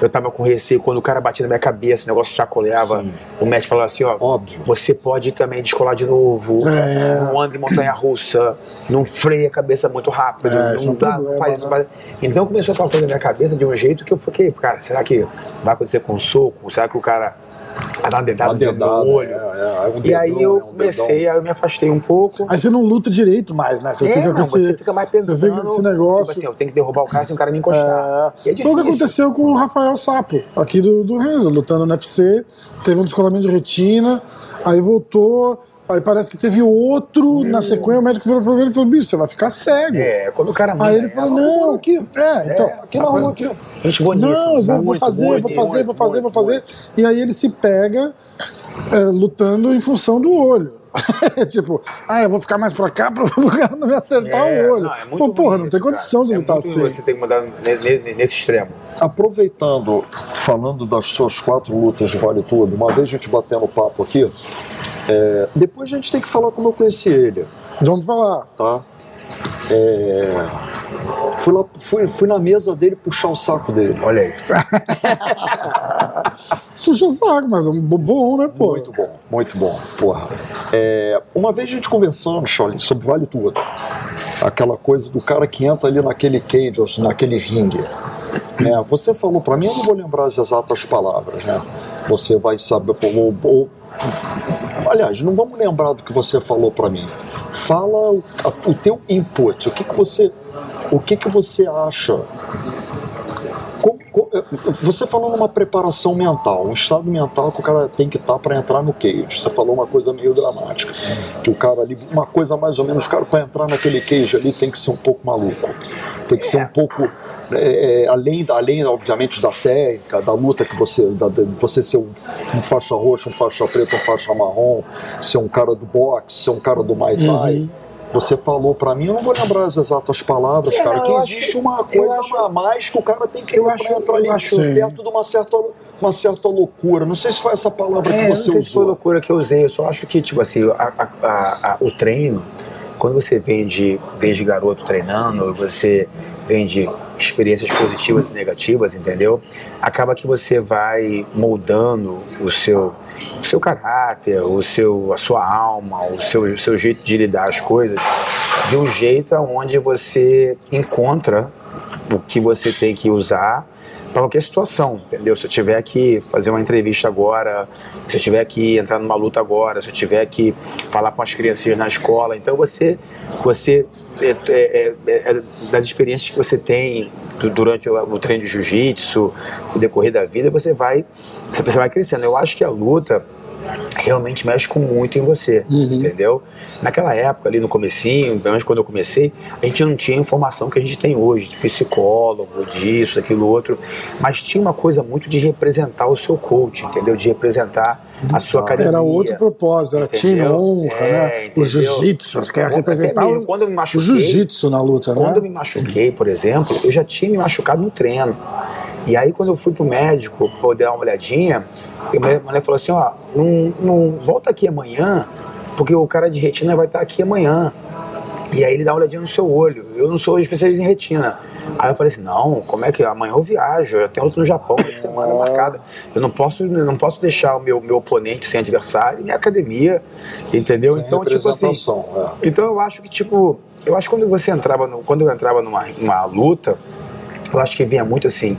Eu tava com receio quando o cara batia na minha cabeça, o negócio chacoalhava. Sim. O médico falou assim, ó, Óbvio. você pode também descolar de novo, É. não anda em montanha-russa, não freia a cabeça muito rápido, É, é não, um dá, problema, faz isso. né? faz- Então começou aquela coisa na minha cabeça de um jeito que eu fiquei, cara, será que vai acontecer com um soco? Será que o cara vai dar uma dedada Uma no dedada, olho? é, é, é um E aí dedão, eu é um comecei, dedão. aí eu me afastei um pouco. Aí você não luta direito mais, né? Você É, fica com não, esse. você fica mais pensando. Você fica com esse negócio. Tipo assim, eu tenho que derrubar o cara sem o cara me encostar. É, é foi o que aconteceu com o Rafael Sapo, aqui do, do Renzo, lutando no UFC, teve um descolamento de retina, aí voltou, aí parece que teve outro na sequência, o médico virou pra ele e falou, bicho, você vai ficar cego. É, quando o cara manda Aí ele falou, não, aqui, é, então, aqui na rua, aqui. Gente boníssima. não, eu vou, vou muito, fazer, vou fazer, vou fazer, vou fazer, e aí ele se pega é, lutando em função do olho. tipo, ah, eu vou ficar mais pra cá para o cara não me acertar É, o olho. não, é Pô, porra, não tem isso, condição cara. de é lutar muito assim. Você tem que mudar ne- ne- nesse extremo. Aproveitando, falando das suas quatro lutas de Vale Tudo, uma vez a gente batendo papo aqui, é, depois a gente tem que falar como eu conheci ele, Vamos falar. tá? É, fui, lá, fui, fui na mesa dele puxar o saco dele. Olha aí. Puxa o saco, mas é um bom, né, pô? Muito bom, muito bom, porra. É, uma vez a gente conversando, Charlie, sobre Vale Tudo. Aquela coisa do cara que entra ali naquele cage, naquele ringue. né? Você falou pra mim, eu não vou lembrar as exatas palavras, né? Você vai saber. Ou, ou- aliás, não vamos lembrar do que você falou pra mim. Fala o, a- o teu input, o que, que você. O que, que você acha você falou numa preparação mental, um estado mental que o cara tem que estar para entrar no cage. Você falou uma coisa meio dramática, que o cara ali, uma coisa mais ou menos, o cara para entrar naquele cage ali tem que ser um pouco maluco, tem que ser um pouco é, é, além, da- além obviamente da técnica, da luta que você, da, de você ser um, um faixa roxa, um faixa preta, um faixa marrom, ser um cara do boxe, ser um cara do muay thai. Você falou pra mim, eu não vou lembrar as exatas palavras, É, cara, que existe que- uma coisa acho- a mais que o cara tem que eu acho- entrar ali acho- perto de uma certa, uma certa loucura. Não sei se foi essa palavra É, que eu não você sei se foi usou. loucura que eu usei, eu só acho que, tipo assim, a- a- a- a- o treino, quando você vem de, desde garoto treinando, você vem de experiências positivas e negativas, entendeu? Acaba que você vai moldando o seu, o seu caráter, o seu, a sua alma, o seu, o seu jeito de lidar as coisas, de um jeito onde você encontra o que você tem que usar para qualquer situação, entendeu? Se eu tiver que fazer uma entrevista agora, se eu tiver que entrar numa luta agora, se eu tiver que falar com as crianças na escola, então você, você é, é, é, é, das experiências que você tem du- durante o, o treino de jiu-jitsu, no decorrer da vida, você vai, você vai crescendo. Eu acho que a luta realmente mexe com muito em você, entendeu? Naquela época, ali no comecinho, pelo menos quando eu comecei, a gente não tinha a informação que a gente tem hoje, de psicólogo, disso, daquilo outro, mas tinha uma coisa muito de representar o seu coach, entendeu? De representar a sua academia. Era outro propósito, era time honra, É, né? O entendeu? jiu-jitsu, você quer representar mesmo, o, quando eu me o machuquei, jiu-jitsu na luta, quando eu né? me machuquei, por exemplo, eu já tinha me machucado no treino. E aí, quando eu fui pro médico poder dar uma olhadinha, a mulher, a mulher falou assim: ó, não, não volta aqui amanhã, porque o cara de retina vai estar aqui amanhã. E aí ele dá uma olhadinha no seu olho. Eu não sou especialista em retina. Aí eu falei assim, não, como é que amanhã eu viajo? Eu tenho luta no Japão, uma semana marcada. Eu não posso, não posso deixar o meu, meu oponente sem adversário em academia, entendeu? Sem então, tipo assim, é. então eu acho que, tipo, eu acho que quando você entrava, no, quando eu entrava numa, numa luta, eu acho que vinha muito assim,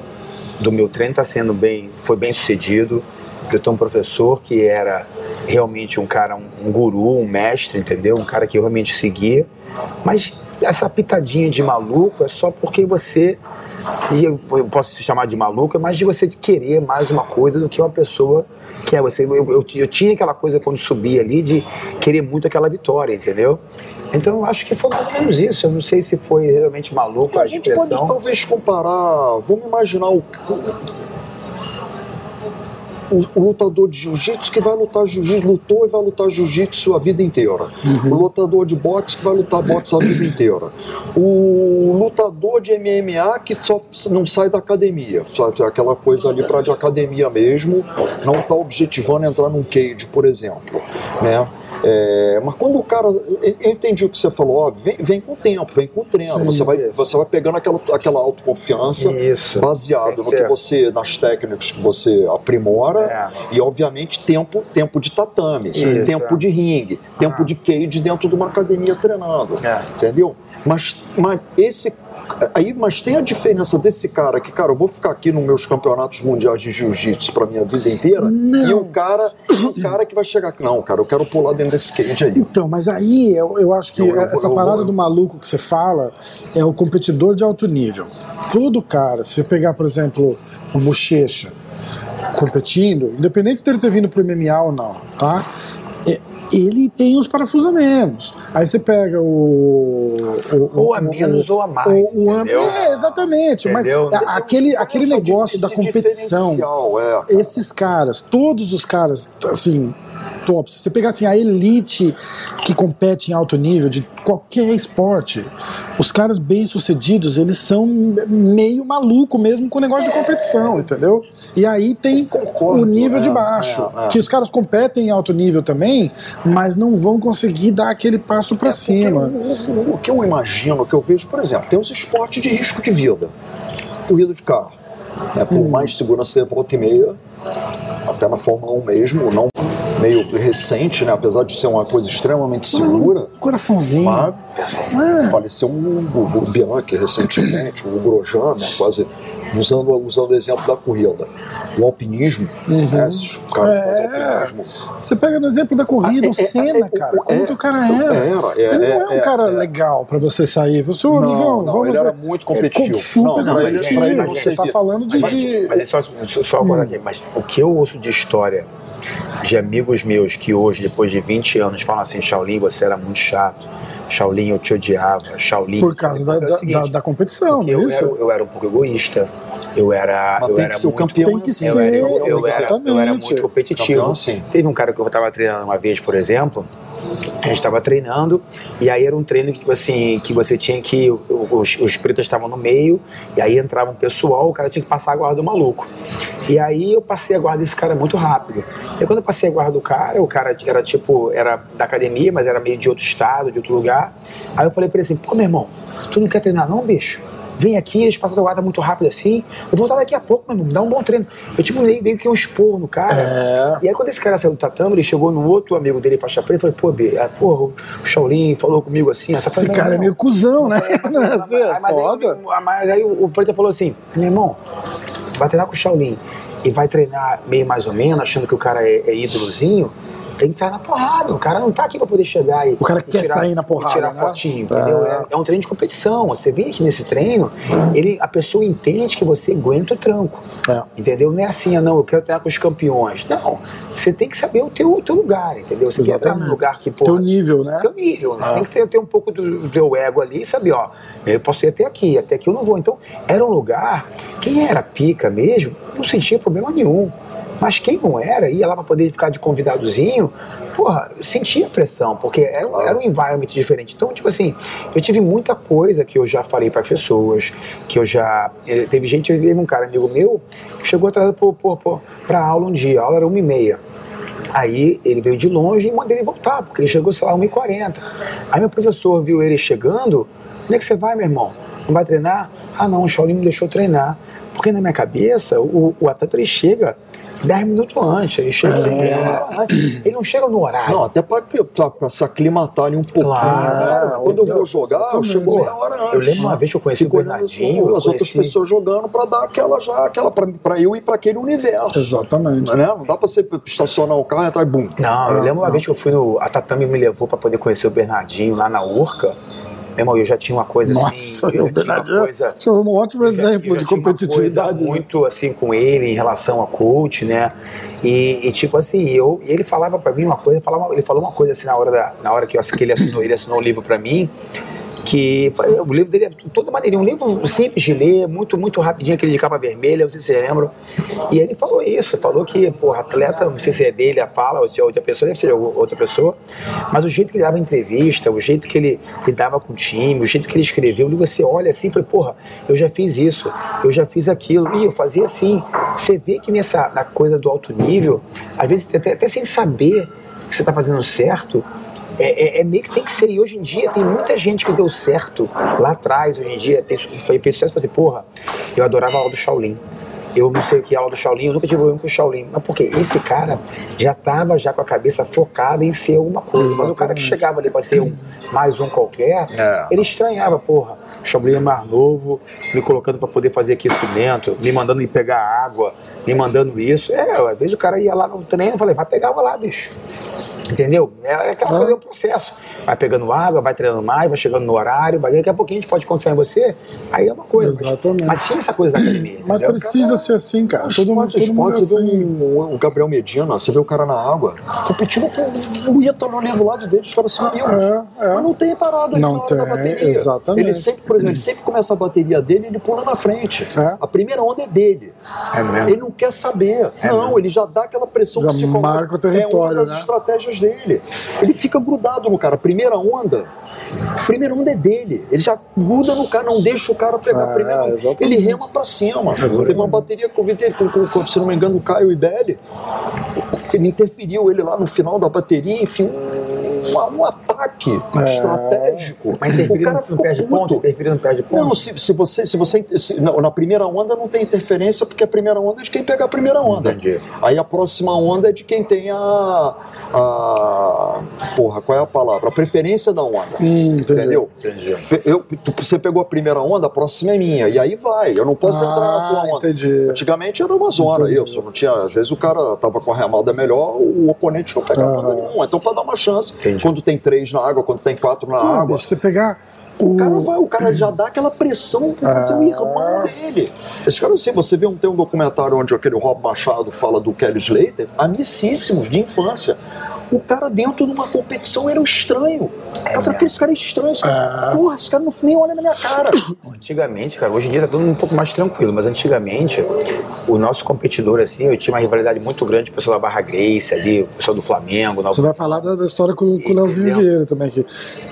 do meu treino tá sendo bem, foi bem sucedido, que eu tenho um professor que era realmente um cara, um, um guru, um mestre, entendeu? Um cara que eu realmente seguia, mas essa pitadinha de maluco é só porque você, e eu, eu posso se chamar de maluco, é mais de você querer mais uma coisa do que uma pessoa que é você. Eu, eu, eu tinha aquela coisa quando subia ali de querer muito aquela vitória, entendeu? Então eu acho que foi mais ou menos isso. Eu não sei se foi realmente maluco a, A gente pode expressão. talvez comparar, vamos imaginar o. o, o lutador de jiu-jitsu que vai lutar jiu-jitsu, lutou e vai lutar jiu-jitsu a vida inteira. Uhum. O lutador de boxe que vai lutar boxe a vida inteira. O lutador de MMA que só não sai da academia, sabe? Aquela coisa ali para de academia mesmo, não está objetivando entrar num cage, por exemplo, né? É, mas quando o cara. Eu entendi o que você falou, ó, vem, vem com o tempo, vem com o treino. Sim, você, vai, isso. você vai pegando aquela, aquela autoconfiança Isso. baseado no É. que você. nas técnicas que você aprimora É. e, obviamente, tempo, tempo de tatame, Isso, tempo é. de ringue, tempo Ah. de cage dentro de uma academia treinando. É. Entendeu? Mas, mas esse. Aí, mas tem a diferença desse cara que, cara, eu vou ficar aqui nos meus campeonatos mundiais de jiu-jitsu pra minha vida inteira, Não. e o cara, o cara que vai chegar aqui, não, cara, eu quero pular dentro desse cage aí. Então, mas aí eu, eu acho que Eu- eu- essa parada do maluco que você fala é o competidor de alto nível. Todo cara, se você pegar, por exemplo, o Bochecha competindo, independente dele ter vindo pro MMA ou não, tá? É, Ele tem os parafusos a menos. Aí você pega o. o Ou a o- menos o- ou a mais. o- é, exatamente. Entendeu? Mas aquele, aquele negócio da competição é, esses caras, todos os caras, assim, tops. Se você pegar assim, a elite que compete em alto nível de qualquer esporte, os caras bem-sucedidos, eles são meio maluco mesmo com o negócio de competição, entendeu? E aí tem Concordo, o nível de é, baixo, é, é. que os caras competem em alto nível também, mas não vão conseguir dar aquele passo pra É, cima. O, que eu imagino, o que eu vejo, por exemplo, tem os esportes de risco de vida. Corrida de carro. né, por Hum. mais segurança volta e meia, até na Fórmula 1 mesmo, não meio recente, né, apesar de ser uma coisa extremamente segura. Coraçãozinho. Mas É. faleceu um, o, o Bianchi recentemente, o Grosjean, né, quase usando, usando o exemplo da corrida. O alpinismo, né, esses caras Uhum. É. alpinismo. Você pega no exemplo da corrida, Ah, o é, é, Senna, é, cara, como que o cara era? Era, é, Ele não é um cara legal pra você sair. Você, Não, amigão, não, vamos ele era muito competitivo. super Não, ele- competitivo. ele você servia. tá falando de. Mas, de- mas só, só, só agora aqui, mas o que eu ouço de história de amigos meus que hoje, depois de 20 anos, falam assim: Shaolin, você era muito chato. Shaolin, eu te odiava. Shaolin. Por causa da, da, seguinte, da- da competição, é eu, isso? era, eu era um pouco egoísta. Eu era. Mas eu tem era que ser o muito- campeão Tem que assim. Eu ser, era, eu, eu era, eu era muito competitivo. Campeão, sim. Teve um cara que eu estava treinando uma vez, por exemplo. A gente estava treinando e aí era um treino que tipo assim que você tinha que os, os pretos estavam no meio e aí entrava um pessoal, o cara tinha que passar a guarda do maluco. E aí eu passei a guarda desse cara muito rápido. E quando eu passei a guarda do cara, o cara era tipo era da academia, mas era meio de outro estado, de outro lugar. Aí eu falei para ele assim: "Pô, meu irmão, tu não quer treinar não, bicho?" Vem aqui, eles passam a guarda muito rápido assim. Eu vou estar daqui a pouco, meu irmão, me dá um bom treino. Eu tipo, dei, dei que um esporro no cara. É. E aí quando esse cara saiu do tatame, ele chegou no outro amigo dele, faixa preta, e falou, pô, B, ah, porra, o Shaolin falou comigo assim, essa Esse cara é meio cuzão, né? É mas, mas foda. Aí, mas aí o, o Preta falou assim, meu irmão, vai treinar com o Shaolin e vai treinar meio mais ou menos, achando que o cara é, é ídolozinho, tem que sair na porrada. O cara não tá aqui pra poder chegar e O cara e quer sair na porrada, tirar né? fotinho, entendeu? É. É, é um treino de competição. Você vem aqui nesse treino, ele, a pessoa entende que você aguenta o tranco. É. Entendeu? Não é assim, ah, não, eu quero treinar com os campeões. Não, você tem que saber o teu, o teu lugar, entendeu? Você quer entrar num Exatamente. lugar que, pô, Teu nível, né? teu nível. Você Ah. tem que ter, ter um pouco do, do teu ego ali e saber, ó, eu posso ir até aqui, até aqui eu não vou. Então, era um lugar, quem era pica mesmo, não sentia problema nenhum. Mas quem não era, ia lá pra poder ficar de convidadozinho, porra, sentia pressão, porque era, era um environment diferente. Então, tipo assim, eu tive muita coisa que eu já falei para pessoas, que eu já. eh, Teve gente, teve um cara, amigo meu, que chegou atrás pra aula um dia, a aula era uma e meia. Aí ele veio de longe e mandei ele voltar, porque ele chegou, sei lá, 1h40. Aí meu professor viu ele chegando, onde é que você vai, meu irmão? Não vai treinar? Ah não, o Shaolin me deixou treinar. Porque na minha cabeça, o, o atleta ele chega 10 minutos antes, ele chega assim, hora antes. Ele não chega no horário. Não, até pra, pra, pra se aclimatarem um pouquinho. Claro, né? Quando eu vou entendeu? jogar, eu chego meia hora antes. Eu lembro uma vez que eu conheci Fico o Bernardinho, eu as outras conheci- pessoas jogando pra dar aquela já, aquela pra, pra eu ir pra aquele universo. Exatamente. Né? Não dá pra você estacionar o carro e entrar e bum. Não, eu lembro uma vez que eu fui no. A Tatame me levou pra poder conhecer o Bernardinho lá na Urca. Meu irmão, eu já tinha uma coisa Nossa, assim. eu já tinha uma coisa- foi um ótimo exemplo já de tinha competitividade. né? muito assim com ele em relação a coach, né? E, e, tipo assim, eu, e ele falava pra mim uma coisa, falava, ele falou uma coisa assim na hora, da, na hora que, eu, que ele, assinou, ele assinou o livro pra mim. Que o livro dele é todo maneirinho, um livro simples de ler, muito, muito rapidinho, aquele de capa vermelha, não sei se você lembra. E ele falou isso, falou que, porra, atleta, não sei se é dele a fala, ou se é outra pessoa, deve ser outra pessoa, mas o jeito que ele dava entrevista, o jeito que ele lidava com o time, o jeito que ele escreveu, o livro você olha assim e fala, porra, eu já fiz isso, eu já fiz aquilo, e eu fazia assim. Você vê que nessa na coisa do alto nível, às vezes até, até sem saber que você está fazendo certo, é, é, é, meio que tem que ser. E hoje em dia tem muita gente que deu certo lá atrás, hoje em dia, tem, foi, fez sucesso, fazer, porra, eu adorava a aula do Shaolin. Eu não sei o que é aula do Shaolin, eu nunca tive problema com o Shaolin. Mas porque esse cara já estava já com a cabeça focada em ser alguma coisa. Mas o cara que chegava ali para ser um, mais um qualquer, é. ele estranhava, porra. Shaolin é mais novo, me colocando para poder fazer aquecimento, me mandando ir pegar água, me mandando isso. É, às vezes o cara ia lá no treino e falei, vai pegar lá, bicho. Entendeu? É, é aquela coisa, é um processo. Vai pegando água, vai treinando mais, vai chegando no horário, vai, daqui a pouquinho a gente pode confiar em você, aí é uma coisa. Exatamente. Mas, mas tinha essa coisa da academia. Mas entendeu? precisa cara, ser assim, cara. Todo mundo, todo mundo você assim. vê o, o Gabriel Medina, você vê o cara na água, competindo com o Ítalo ali do lado dele, os caras sumiam. É, é. Mas não tem parada não tem, Exatamente. Ele sempre, por exemplo, ele sempre começa a bateria dele ele pula na frente. É. A primeira onda é dele. É mesmo. Ele não quer saber. É não, ele já dá aquela pressão já marca o território, É uma das né? estratégias dele. Ele fica grudado no cara. Primeira onda, primeira onda é dele. Ele já gruda no cara, não deixa o cara pegar a primeira onda. Exatamente. Ele rema pra cima. Exatamente. Teve uma bateria com, com, com, se não me engano, o Caio Ibelli. Ele interferiu ele lá no final da bateria, enfim, um, um ataque é. estratégico. Mas o cara ficou perde ponto, interferindo no perde ponto. Não, se, se você, se você se, na, na, primeira onda não tem interferência, porque a primeira onda é de quem pega a primeira onda. Entendi. Aí a próxima onda é de quem tem a, a porra, qual é a palavra? A preferência da onda. Hum, entendeu? Entendi. Eu, tu, você pegou a primeira onda, a próxima é minha. E aí vai. Eu não posso ah, entrar na tua onda. Entendi. Antigamente era uma zona entendi. isso. Não tinha, às vezes o cara tava com a remada melhor, o oponente não pegava ah. nenhuma. Então, para dar uma chance, entendi. Quando tem três na água, quando tem quatro na água. Deixa você pegar. O... o cara vai, o cara já dá aquela pressão para ah. o irmão dele. Esse cara, assim, você vê um, tem um documentário onde aquele Rob Machado fala do Kelly Slater, amicíssimos de infância o cara dentro de uma competição era um estranho. É, eu falei, esse cara é estranho, esse cara, é. porra, esse cara não, nem olha na minha cara. Antigamente, cara, hoje em dia tá tudo um pouco mais tranquilo, mas antigamente, o nosso competidor, assim, eu tinha uma rivalidade muito grande com o pessoal da Barra Grace ali, o pessoal do Flamengo. Você vai falar da, da história com, com o Leozinho Vieira também, que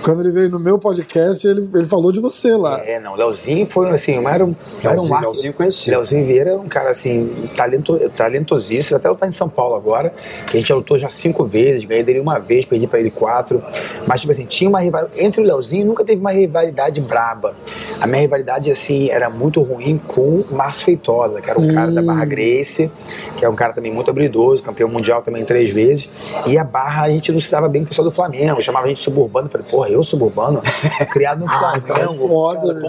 quando ele veio no meu podcast, ele, ele falou de você lá. É, não, o Leozinho foi, assim, era um, era um Leozinho conheci. Leozinho Vieira é um cara, assim, talento, talentosíssimo, até ele tá em São Paulo agora, que a gente já lutou já cinco vezes, ganhei dele uma vez, perdi para ele quatro. Mas, tipo assim, tinha uma rivalidade. Entre o Leozinho nunca teve uma rivalidade braba. A minha rivalidade, assim, era muito ruim com o Márcio Feitosa, que era um hum. cara da Barra Grace, que é um cara também muito habilidoso, campeão mundial também três vezes. E a Barra a gente não se dava bem com o pessoal do Flamengo, chamava a gente suburbano. Eu falei, porra, eu suburbano? Criado no ah, Flamengo. É foda, né?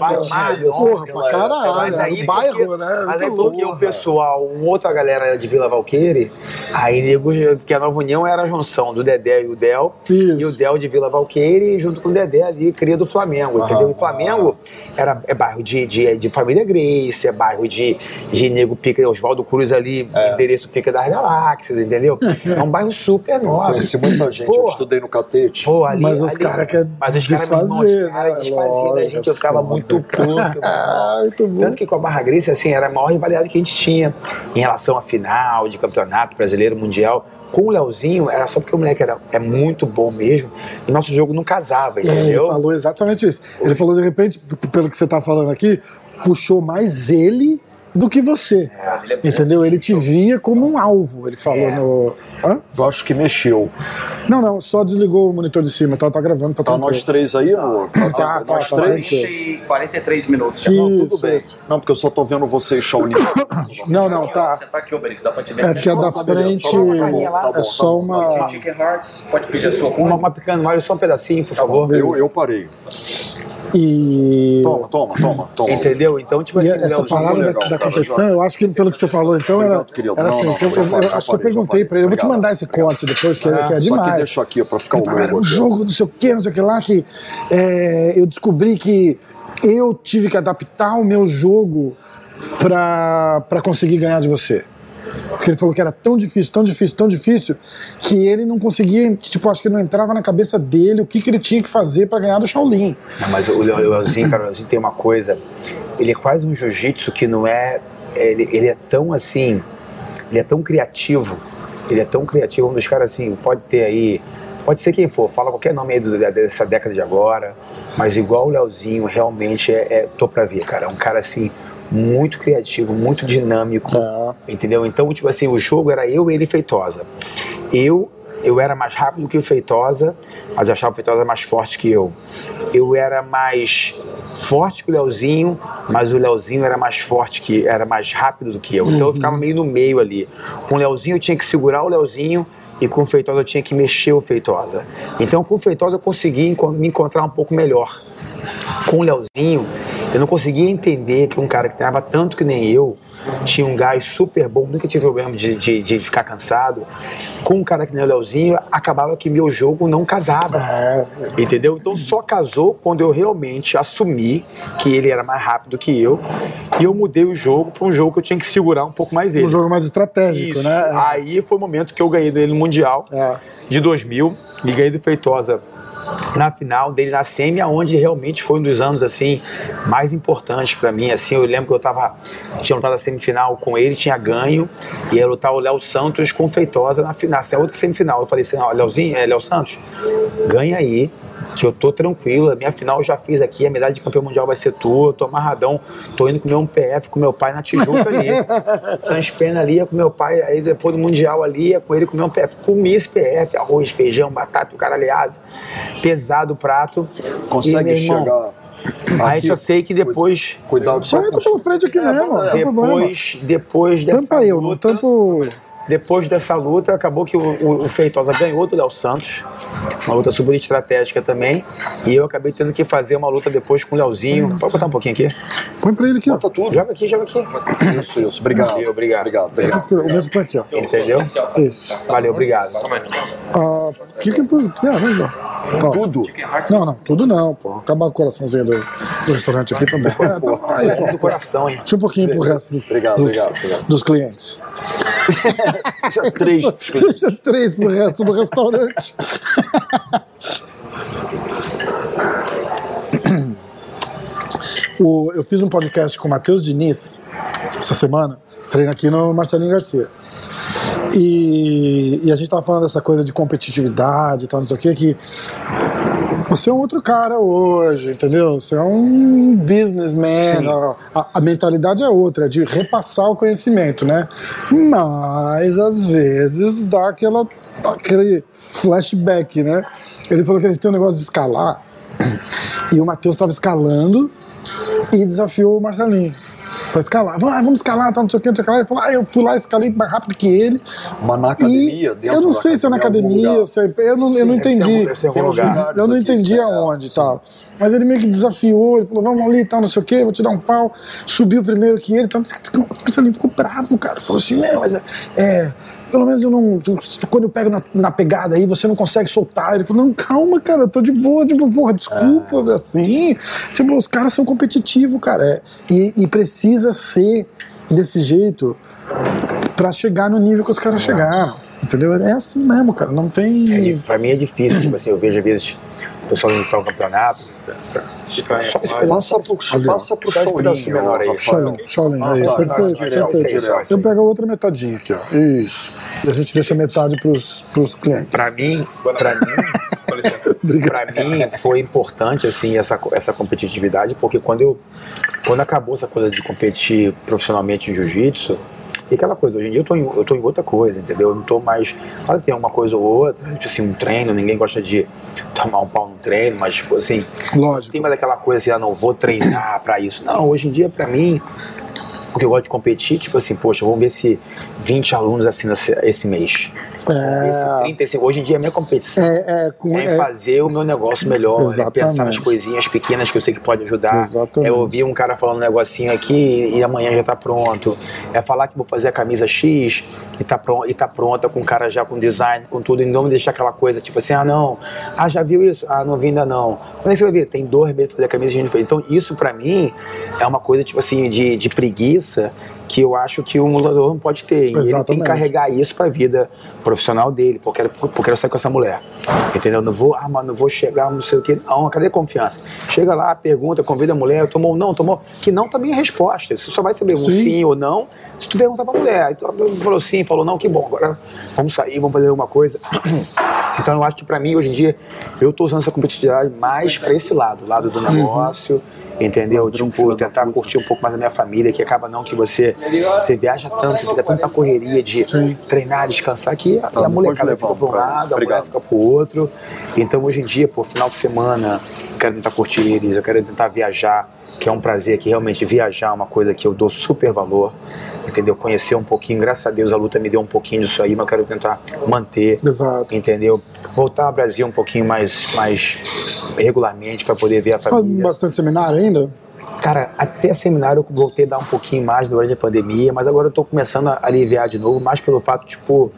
porra, pra caralho. Mas aí, bairro, porque, né? Mas aí porque o pessoal, um outra galera de Vila Valqueire, aí nego, porque a Nova União era a junção do Dedé e o Del. Isso. E o Del de Vila Valqueire, junto com o Dedé ali, cria do Flamengo, entendeu? O Flamengo era, é bairro de, de, de família Grace, é bairro de, de Nego Pica, Oswaldo Cruz ali, é. endereço Pica das Galáxias, entendeu? É um bairro super nobre. Conheci muita gente, Porra. eu estudei no catete. Pô, ali, mas os caras querem desfazer, cara, né? desfazia da gente, eu ficava muito puto. ah, muito bom. Tanto que com a Barra Grace, assim, era a maior rivalidade que a gente tinha em relação à final de campeonato brasileiro, mundial com o Leozinho, era só porque o moleque era, é muito bom mesmo, e nosso jogo não casava, entendeu? É, ele falou exatamente isso. Ele falou, de repente, pelo que você está falando aqui, puxou mais ele do que você. É, entendeu? Ele te via como um alvo, ele falou é. no. Hã? Eu acho que mexeu. Não, não, só desligou o monitor de cima, tá, tá gravando, tá Tá nós três aí, amor? Tá, tá, tá, nós tá, três. Deixei 43 minutos. Isso. Não, tudo bem. Não, porque eu só tô vendo você e Shaolin. não, não, tá. Você tá aqui, Oberico, dá pra te ver. É que a da frente é só uma. Chicken Hearts, pode pedir a sua Uma, uma pequena, Mário, só um pedacinho, por favor. Eu, eu parei. E. Toma, toma, toma, toma. Entendeu? Então, tipo e assim, essa parada legal, da, da competição, eu acho que pelo que você falou, então, era, era assim, eu, eu, eu, acho que eu perguntei pra ele, eu vou te mandar esse corte depois, que, é, que é demais. Só que deixa aqui pra ficar o Era um jogo, não sei o que, não sei o que lá, que é, eu descobri que eu tive que adaptar o meu jogo pra, pra conseguir ganhar de você. Porque ele falou que era tão difícil, tão difícil, tão difícil, que ele não conseguia, tipo, acho que não entrava na cabeça dele o que, que ele tinha que fazer para ganhar do Shaolin. Não, mas o Leo- o Leozinho, cara, o Leozinho tem uma coisa. Ele é quase um jiu-jitsu que não é. Ele, ele é tão assim. Ele é tão criativo. Ele é tão criativo. Um dos caras assim, pode ter aí. Pode ser quem for, fala qualquer nome aí do- dessa década de agora. Mas igual o Leozinho, realmente é, é. Tô pra ver, cara. É um cara assim. Muito criativo, muito dinâmico. É. Entendeu? Então, tipo assim, o jogo era eu, ele e Feitosa. Eu, eu era mais rápido que o Feitosa, mas eu achava o Feitosa mais forte que eu. Eu era mais forte que o Leozinho, mas o Leozinho era mais forte que era mais rápido do que eu. Então eu ficava meio no meio ali. Com o Leozinho eu tinha que segurar o Leozinho e com o Feitosa eu tinha que mexer o Feitosa. Então com o Feitosa eu consegui me encontrar um pouco melhor com o Leozinho, eu não conseguia entender que um cara que treinava tanto que nem eu tinha um gás super bom, nunca tive problema de, de, de ficar cansado. Com um cara que nem o Leozinho, acabava que meu jogo não casava. É, Entendeu? Então só casou quando eu realmente assumi que ele era mais rápido que eu e eu mudei o jogo para um jogo que eu tinha que segurar um pouco mais ele. um jogo mais estratégico, Isso. né? Aí foi o momento que eu ganhei dele no Mundial É. de 2000 e ganhei do Feitosa na final dele na semi, aonde realmente foi um dos anos assim mais importantes pra mim. Assim, eu lembro que eu tava tinha lutado a semifinal com ele, tinha ganho e ia lutar o Léo Santos com Feitosa na final, essa é outra semifinal. Eu falei assim, ó, Léozinho, é Léo Santos, ganha aí. Que eu tô tranquilo, a minha final eu já fiz aqui, a medalha de campeão mundial vai ser tua, eu tô amarradão, tô indo comer um PF com meu pai na Tijuca ali. Sans pena ali, ia com meu pai, aí depois do Mundial ali, ia com ele comer um PF. Comi esse PF, arroz, feijão, batata, o cara aliás, pesado o prato. Consegue E, irmão, chegar. Aí só sei que depois, Cuidado só Só entra com pela frente aqui mesmo, não tem problema. depois, depois dessa Tampa eu, não tampo. Depois dessa luta, acabou que o, o, Feitosa ganhou do Léo Santos, uma luta super estratégica também, e eu acabei tendo que fazer uma luta depois com o Leozinho. Pode botar um pouquinho aqui? Põe pra ele aqui, ó. Bota tudo. Joga aqui, joga aqui. Isso, isso. Obrigado. Valeu, obrigado. Obrigado, obrigado. O mesmo põe aqui, ó. Entendeu? Isso. Valeu, obrigado. Ah, o que que é por. Ah, vamos lá. Ó. Tudo. Não, não, tudo não, pô. Acabar o coraçãozinho do, do restaurante aqui também. É, tá, aí, pô. Do coração, hein? Deixa um pouquinho pro resto dos, Obrigado, dos, obrigado, obrigado. dos clientes. Já três. Deixa três pro resto do restaurante. O- eu fiz um podcast com o Matheus Diniz essa semana, treino aqui no Marcelinho Garcia. E, e a gente tava falando dessa coisa de competitividade e tal, não sei o que, que você é um outro cara hoje, entendeu? Você é um businessman, a, a- a mentalidade é outra, é de repassar o conhecimento, né? Mas às vezes dá aquela, aquele flashback, né? Ele falou que eles têm um negócio de escalar e o Matheus estava escalando e desafiou o Marcelinho. Pra escalar, Vai, vamos escalar, tá, não sei o que, não sei o que. Ele falou, ah, eu fui lá, escalei mais rápido que ele. Mas na E academia, dentro eu não sei se é na em algum academia, lugar. se é- eu não, eu não Deve ser entendi. deve ser lugar. Eu não entendi é, aonde e sim. tal. Mas ele meio que desafiou, ele falou, vamos ali e tal, não sei o quê, vou te dar um pau. Subiu primeiro que ele, então o Marcelinho ficou bravo, cara. Falou assim, meu, mas é, é, pelo menos eu não. Quando eu pego na, na pegada aí, você não consegue soltar. Ele falou, não, calma, cara, eu tô de boa, tipo, porra, desculpa, assim. Tipo, os caras são competitivos, cara. é, e, e precisa ser desse jeito pra chegar no nível que os caras chegaram. Entendeu? É assim mesmo, cara. Não É, tem. di- pra mim é difícil, tipo assim, eu vejo às vezes pessoal indo para o campeonato. Passa pro, passa pro o Shaolin, menor aí. Shaolin, Shaolin, Ah, aí, tá, perfeito, tá, perfeito. Eu pego a outra metadinha aqui, ó. Isso. E a gente deixa metade pros, pros clientes. Pra mim, pra mim, pra mim foi importante assim essa, essa competitividade, porque quando eu quando acabou essa coisa de competir profissionalmente em jiu-jitsu, e aquela coisa, hoje em dia eu tô, em, eu tô em outra coisa, entendeu? Eu não tô mais. Claro que tem uma coisa ou outra, tipo assim, um treino, ninguém gosta de tomar um pau no treino, mas tipo assim, Lógico. tem mais aquela coisa assim, ah, não vou treinar pra isso. Não, hoje em dia, pra mim, porque eu gosto de competir, tipo assim, poxa, vamos ver se 20 alunos assinam esse, esse mês. Esse É, 35. Hoje em dia, a minha competição é, é, com, é, é, fazer o meu negócio melhor, é pensar nas coisinhas pequenas que eu sei que pode ajudar. Exatamente. É ouvir um cara falando um negocinho aqui e amanhã já tá pronto. É falar que vou fazer a camisa X e tá, pron e tá pronta com o cara já com design, com tudo, e não me deixar aquela coisa tipo assim, ah não, ah já viu isso? Ah, não vi ainda não. Quando é que você vai ver? Tem dois meses pra fazer a camisa e a gente fez. Então isso pra mim é uma coisa tipo assim de, de preguiça que eu acho que o lutador não pode ter. E ele tem que carregar isso pra vida profissional dele, porque eu quero, porque eu sair com essa mulher. Entendeu? Não vou, ah, mas não vou chegar, não sei o que. Não, cadê a confiança? Chega lá, pergunta, convida a mulher, tomou ou não, tomou. Que não também é resposta. Você só vai saber um Sim. sim ou não se tu perguntar pra mulher. Então, falou sim, falou não, que bom, agora vamos sair, vamos fazer alguma coisa. Então eu acho que pra mim, hoje em dia, eu tô usando essa competitividade mais pra esse lado, lado do negócio. Entendeu? Tipo, tentar curtir um pouco mais a minha família, que acaba não que você, você viaja tanto, você fica tanta correria de Sim. treinar, descansar, que a, a molecada fica pra um lado, a mulher fica pro outro. Então hoje em dia, pô, final de semana, eu quero tentar curtir eles, eu quero tentar viajar, que é um prazer que realmente viajar é uma coisa que eu dou super valor. Entendeu? Conhecer um pouquinho, graças a Deus a luta me deu um pouquinho disso aí, mas eu quero tentar manter Exato. entendeu? Voltar ao Brasil um pouquinho mais, mais regularmente para poder ver a Você faz família. bastante seminário ainda? Cara, até seminário eu voltei a dar um pouquinho mais durante a pandemia, mas agora eu tô começando a aliviar de novo, mais pelo fato, tipo,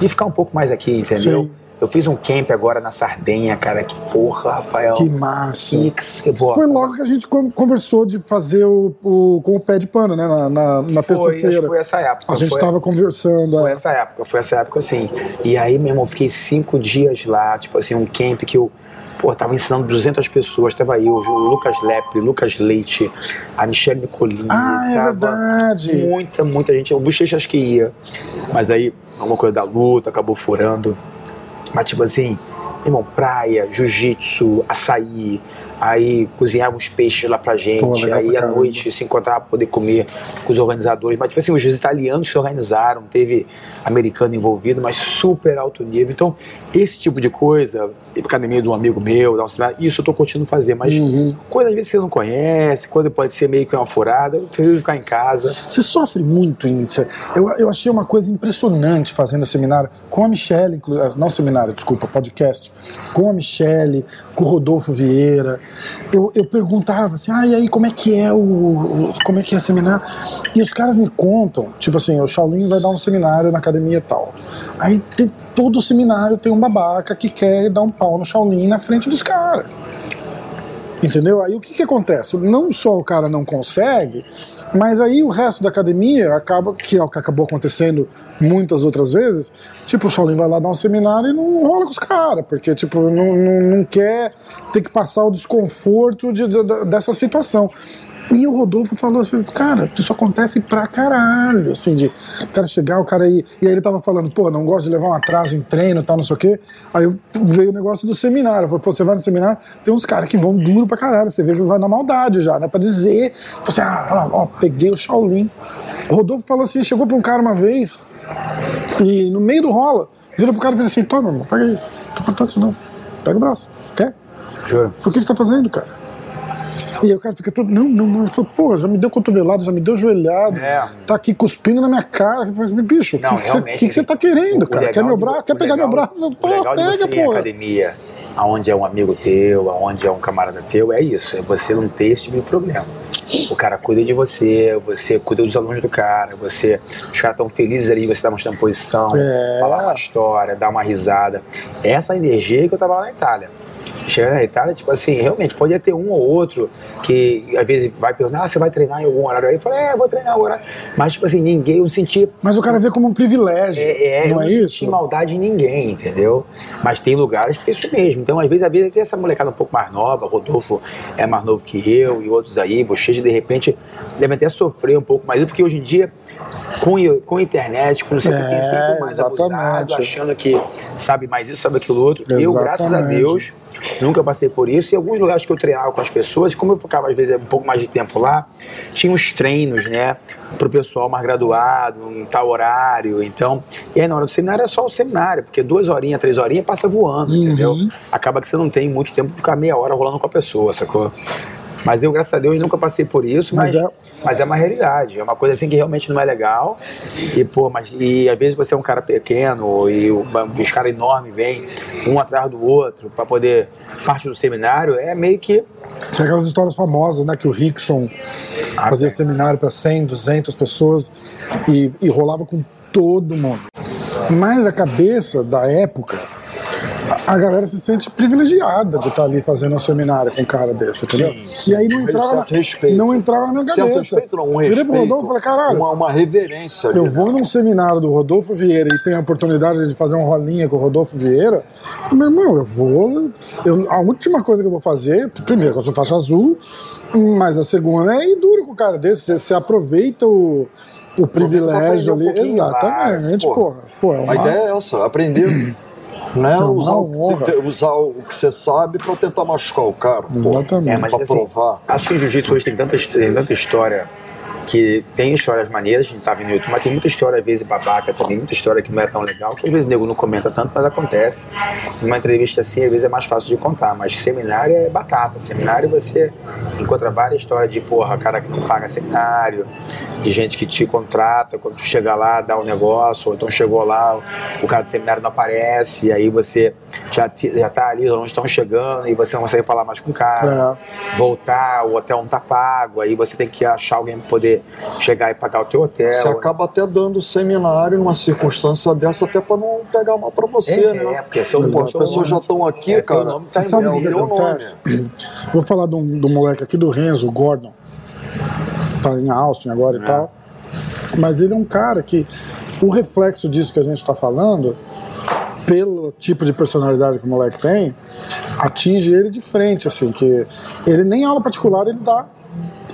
de ficar um pouco mais aqui, entendeu? Sim. Eu fiz um camp agora na Sardenha, cara, que porra, Rafael. Que massa. Que, que boa. Foi logo que a gente con- conversou de fazer o, o- com o pé de pano, né? Na, na, na acho terça-feira. foi essa época. A gente foi, tava conversando. Foi é. essa época, foi essa época assim. E aí, meu irmão, fiquei cinco dias lá, tipo assim, um camp que eu, pô, tava ensinando 200 pessoas. Tava eu, o Lucas Lepre, Lucas Leite, a Michelle Nicolini. Ah, é verdade. Muita, muita gente. O Bochechas que ia. Mas aí, alguma coisa da luta, acabou furando. Mas tipo assim, irmão, praia, jiu-jitsu, açaí. Aí cozinhava uns peixes lá pra gente. Pô, aí pra à noite se encontrava pra poder comer com os organizadores. Mas, tipo assim, os italianos se organizaram, teve americano envolvido, mas super alto nível. Então, esse tipo de coisa, academia de um amigo meu, isso eu tô continuando fazer. Mas Uhum. coisa às vezes você não conhece, coisa pode ser meio que uma furada. Eu prefiro ficar em casa. Você sofre muito em. Eu, eu achei uma coisa impressionante fazendo seminário com a Michelle, não seminário, desculpa, podcast, com a Michelle, com o Rodolfo Vieira. Eu, eu perguntava assim, ah, e aí como é que é o, o- como é que é seminário? E os caras me contam, tipo assim, o Shaolin vai dar um seminário na academia tal. Aí tem, todo seminário tem um babaca que quer dar um pau no Shaolin na frente dos caras. Entendeu? Aí o que, que acontece? Não só o cara não consegue, mas aí o resto da academia acaba, que é o que acabou acontecendo muitas outras vezes, tipo, o Shaolin vai lá dar um seminário e não rola com os caras, porque tipo, não, não, não quer ter que passar o desconforto de, de- dessa situação. E o Rodolfo falou assim, cara, isso acontece pra caralho, assim, de o cara chegar, o cara ir. E aí ele tava falando, pô, não gosto de levar um atraso em treino e tal, não sei o quê. Aí veio o negócio do seminário. Eu falei, pô, você vai no seminário, tem uns caras que vão duro pra caralho, você vê que vai na maldade já, né? Pra dizer, você, ah, ó, peguei o Shaolin. O Rodolfo falou assim, chegou pra um cara uma vez, e no meio do rola, virou pro cara e fez assim, toma, irmão, pega aí, não tô isso não. Pega o braço, quer? Juro. Por que você tá fazendo, cara? E aí o cara fica todo, não, não, não. Ele falou, pô, já me deu cotovelado, já me deu joelhado, É. tá aqui cuspindo na minha cara. Falei, bicho, o que, que, você, tá querendo, cara? legal Quer meu braço? Quer pegar meu braço? O Pô, de pega, você pô. academia, aonde é um amigo teu, aonde é um camarada teu, é isso. É você não ter esse tipo de problema. O cara cuida de você, você cuida dos alunos do cara, você, os caras estão felizes ali, você tá mostrando posição, É. falar uma história, dar uma risada. Essa energia que eu tava lá na Itália. Chegar na Itália, tipo assim, realmente, podia ter um ou outro que às vezes vai perguntar, ah, você vai treinar em algum horário? Aí eu falei, é, vou treinar agora. Mas, tipo assim, ninguém, eu senti Mas o cara vê como um privilégio, é, é, não eu é não isso? senti maldade em ninguém, entendeu? Mas tem lugares que é isso mesmo. Então, às vezes, às vezes tem essa molecada um pouco mais nova, Rodolfo é mais novo que eu, e outros aí, Bochecha, de repente, devem até sofrer um pouco mais, porque hoje em dia, com, com a internet, com não sei o que, É, sempre mais abusado, exatamente. achando que sabe mais isso, sabe aquilo outro. Eu, graças a Exatamente. Deus, nunca passei por isso. E alguns lugares que eu treinava com as pessoas, como eu ficava às vezes um pouco mais de tempo lá, tinha uns treinos, né, pro pessoal mais graduado, em tal horário. Então, e aí na hora do seminário é só o seminário, porque duas horinhas, três horinhas passa voando, Uhum. entendeu? Acaba que você não tem muito tempo de ficar meia hora rolando com a pessoa, sacou? Mas eu, graças a Deus, nunca passei por isso, mas, Mas mas é- é... uma realidade. É uma coisa assim que realmente não é legal. E, pô, mas e às vezes você é um cara pequeno e o- os caras enormes vêm um atrás do outro para poder parte do seminário, é meio que. Tem aquelas histórias famosas, né? Que o Rickson Ah, fazia tem. seminário para 100, 200 pessoas e, e rolava com todo mundo. Mas a cabeça da época a galera se sente privilegiada de estar ali fazendo um seminário com um cara desse, entendeu? sim. E aí não entrava, na, respeito. não entrava na minha cabeça. Certo respeito, não, um respeito. pro Rodolfo falei, caralho, Uma, uma reverência ali, eu né? vou num seminário do Rodolfo Vieira e tenho a oportunidade de fazer um rolinha com o Rodolfo Vieira, meu irmão, eu vou. eu- a última coisa que eu vou fazer, primeiro, que eu sou faixa azul, mas a segunda é ir duro com o cara desse. Você, você aproveita o, o privilégio um ali. pouquinho, Exatamente, vai, porra. Pô, é uma, A ideia é essa, aprender. Né, Não, usar, o que, te- usar o que você sabe pra tentar machucar o cara. pô. Exatamente. É, mas pra assim, provar. acho que o jiu-jitsu hoje tem tanta, tem tanta história que tem histórias maneiras, a gente tá vendo no YouTube, mas tem muita história, às vezes, babaca também, muita história que não é tão legal, que às vezes o nego não comenta tanto, mas acontece. Numa entrevista assim, às vezes é mais fácil de contar, mas seminário é batata. Seminário você encontra várias histórias de, porra, cara que não paga seminário, de gente que te contrata, quando tu chega lá, dá um negócio, ou então chegou lá, o cara do seminário não aparece, e aí você já, já tá ali onde estão chegando, e você não consegue falar mais com o cara voltar, o hotel não tá pago, aí você tem que achar alguém pra poder chegar e pagar o teu hotel. Você acaba até dando seminário numa circunstância dessa, até pra não pegar mal pra você, é, né? é, porque seu Pô, as pessoas já estão aqui, é, cara. nome tá Você sabe é o que, acontece? nome. Vou falar de um, do moleque aqui do Renzo, o Gordon. Tá em Austin agora e É. tal. Mas ele é um cara que o reflexo disso que a gente está falando, pelo tipo de personalidade que o moleque tem, atinge ele de frente, assim, que ele nem aula particular ele dá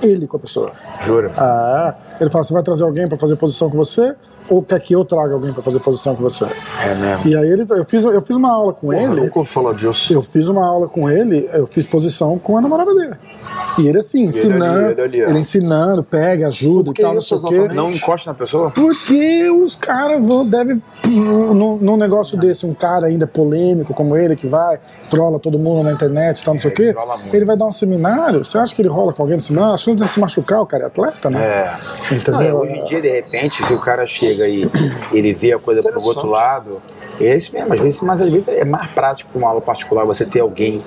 ele com a pessoa. Jura? Ah, ele fala, você vai trazer alguém para fazer posição com você? Ou quer que eu traga alguém para fazer posição com você? É mesmo. E aí ele, eu fiz, eu fiz uma aula com Porra, eu ele. nunca ouvi falar disso. Eu fiz uma aula com ele, eu fiz posição com a namorada dele. E ele assim, ensinando, ali, ele ali, é. ensinando, pega, ajuda e tal, não isso sei o quê. Não encosta na pessoa? Porque os caras vão, devem, num, num negócio desse, um cara ainda polêmico como ele, que vai, trola todo mundo na internet e tal, não sei o ele quê, ele vai dar um seminário, você acha que ele rola com alguém no seminário? A chance de se machucar, o cara é atleta, né? É. Entendeu? Não, hoje em dia, de repente, se o cara chega e ele vê a coisa pro outro lado, é isso mesmo, às vezes, mas às vezes é mais prático uma aula particular você ter alguém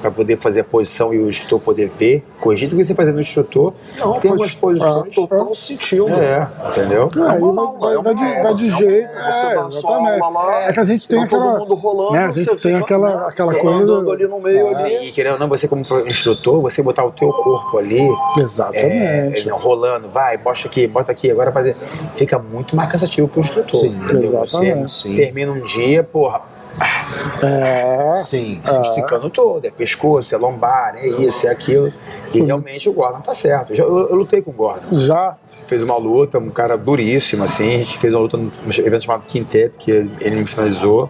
para poder fazer a posição e o instrutor poder ver, corrigir do que você fazer no instrutor. Não, tem algumas posições. total sentido. É, entendeu? É, aí uma vai, vai, é de, vai de é jeito. aula, você é, exatamente. é que a gente tem todo aquela. mundo rolando, né, a gente tem aquela, né, aquela coisa. andando ali no meio Não, ali. E querendo ou não, você como instrutor, você botar o teu corpo ali, é, Exatamente. é, rolando, vai, bota aqui, bota aqui, agora fazer. Fica muito mais cansativo pro instrutor. Sim, entendeu? exatamente, Você sim. termina um dia, porra, É. Sim. se esticando todo, é pescoço, é lombar, é isso, é aquilo. E realmente o Gordon tá certo. Eu, eu- eu lutei com o Gordon. Já. Fez uma luta, um cara duríssimo, assim. A gente fez uma luta num evento chamado Quinteto, que ele me finalizou.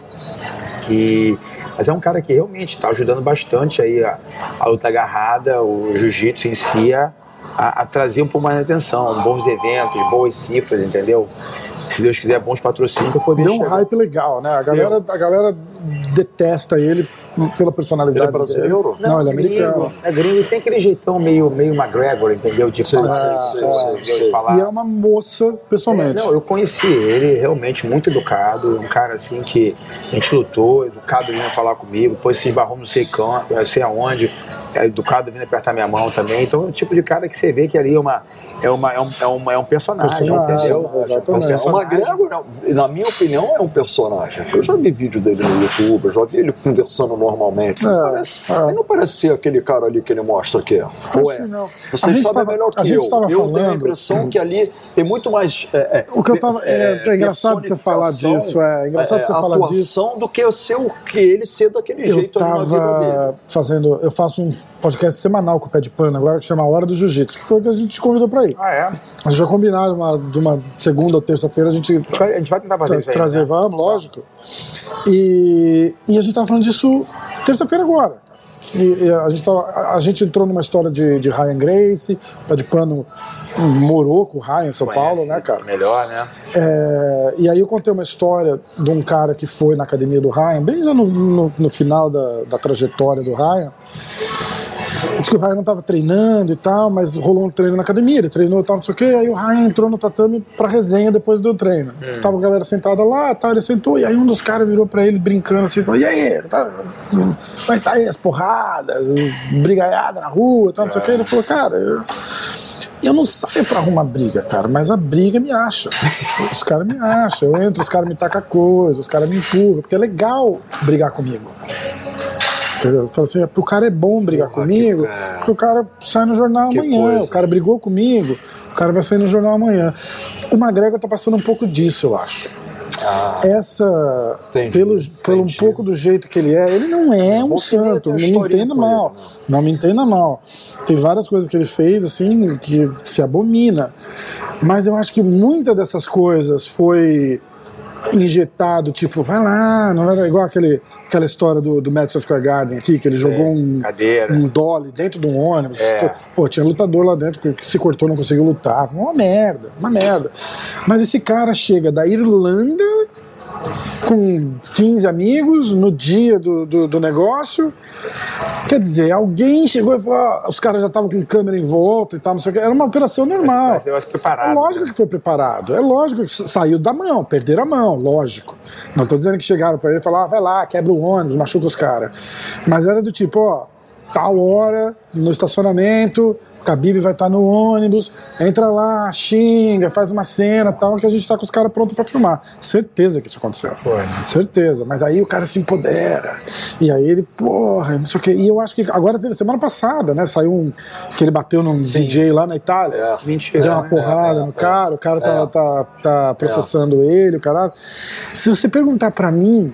E, mas é um cara que realmente está ajudando bastante aí a, a luta agarrada, o jiu-jitsu em si, a, a trazer um pouco mais de atenção, bons eventos, boas cifras, entendeu? Se Deus quiser, bons patrocínios para poder Deu um chegar. hype legal, né? A galera, a galera detesta ele pela personalidade Ele é brasileiro? dele. Não, ele é americano. É gringo e tem aquele jeitão meio, meio McGregor, entendeu? De Sei, falar, pô, sei, de sei. falar. E é uma moça, pessoalmente. É, não, eu conheci ele, realmente muito educado, um cara assim que a gente lutou, educado vindo falar comigo, depois se esbarrou não sei, can, não sei aonde, é educado vindo apertar minha mão também. Então é o tipo de cara que você vê que ali é uma. É, uma, é, um, é, uma, é um personagem, Personagem, entendeu? exatamente. É um O McGregor, na minha opinião, é um personagem. Eu já vi vídeo dele no YouTube, eu já vi ele conversando normalmente. É, Não parece, é. Ele não parece ser aquele cara ali que ele mostra que é. Ou é? que não. A Vocês gente sabem tava- melhor a que gente eu. tava eu tenho a falando- impressão que ali tem muito mais. É, é, O que eu tava. É, é engraçado você falar disso. É, engraçado é, você falar disso. do que ser o que ele ser daquele Eu jeito ali na vida dele. tava fazendo. Eu faço um podcast semanal com o Pé de Pano agora que chama A Hora do Jiu-Jitsu, que foi o que a gente te convidou pra ir. Ah, é? A gente já combinado uma, de uma segunda ou terça-feira a gente A gente vai- a gente vai tentar fazer tra isso aí. trazer, né? vamos, lógico. E, e a gente tava falando disso terça-feira agora. E, e a, gente tava, a, a gente entrou numa história de, de Ryan Grace, Pé de Pano morou com o Ryan em São Paulo, Conhece né, cara? Melhor, né? É, e aí eu contei uma história de um cara que foi na academia do Ryan, bem no, no, no final da, da trajetória do Ryan. Diz que o Ryan não estava treinando e tal, mas rolou um treino na academia, ele treinou e tal, não sei o quê. Aí o Ryan entrou no tatame pra resenha depois do treino. Tava a galera sentada lá, tal, ele sentou, e aí um dos caras virou pra ele brincando assim, falou: E aí, tá, como é tá aí as porradas, as brigaiadas na rua e tal, não sei o quê. Ele falou: Cara, eu- Eu não saio pra arrumar briga, cara, mas a briga me acha. Os caras me acham. Eu entro, os caras me tacam coisa, os caras me empurram, porque é legal brigar comigo. Eu falo assim, o cara é bom brigar Porra, comigo, cara. porque o cara sai no jornal Que amanhã, coisa. o cara brigou comigo, o cara vai sair no jornal amanhã. O McGregor tá passando um pouco disso, eu acho. Ah, Essa, Entendi, pelo, pelo um entendi. pouco do jeito que ele é, ele não é um santo, não me entenda com ele, mal. né? Não me entenda mal. Tem várias coisas que ele fez, assim, que se abomina. Mas eu acho que muitas dessas coisas foi injetado, tipo, vai lá, não vai dar igual aquele, aquela história do, do Madison Square Garden aqui, que ele jogou um, Cadeira. um dolly dentro de um ônibus. É. Pô, tinha lutador lá dentro que se cortou, não conseguiu lutar. Uma merda, uma merda. Mas esse cara chega da Irlanda com 15 amigos no dia do, do, do negócio. Quer dizer, alguém chegou e falou: "Ah, os caras já estavam com câmera em volta e tal, não sei o que. Era uma operação normal. Mas eu acho preparado. É lógico que foi preparado, é lógico que saiu da mão, perderam a mão, lógico. Não tô dizendo que chegaram pra ele e falaram, ah, vai lá, quebra o ônibus, machuca os caras. Mas era do tipo, ó, tal hora, no estacionamento, o Khabib vai estar no ônibus, entra lá, xinga, faz uma cena tal, que a gente tá com os caras prontos pra filmar. Certeza que isso aconteceu. Foi. Certeza. Mas aí o cara se empodera. E aí ele, porra, não sei o quê. E eu acho que agora teve semana passada, né? Saiu um. que ele bateu num DJ lá na Itália. É. Mentira. Deu uma né? porrada no cara, o cara tá, É. tá, tá processando ele, o caralho. Se você perguntar pra mim,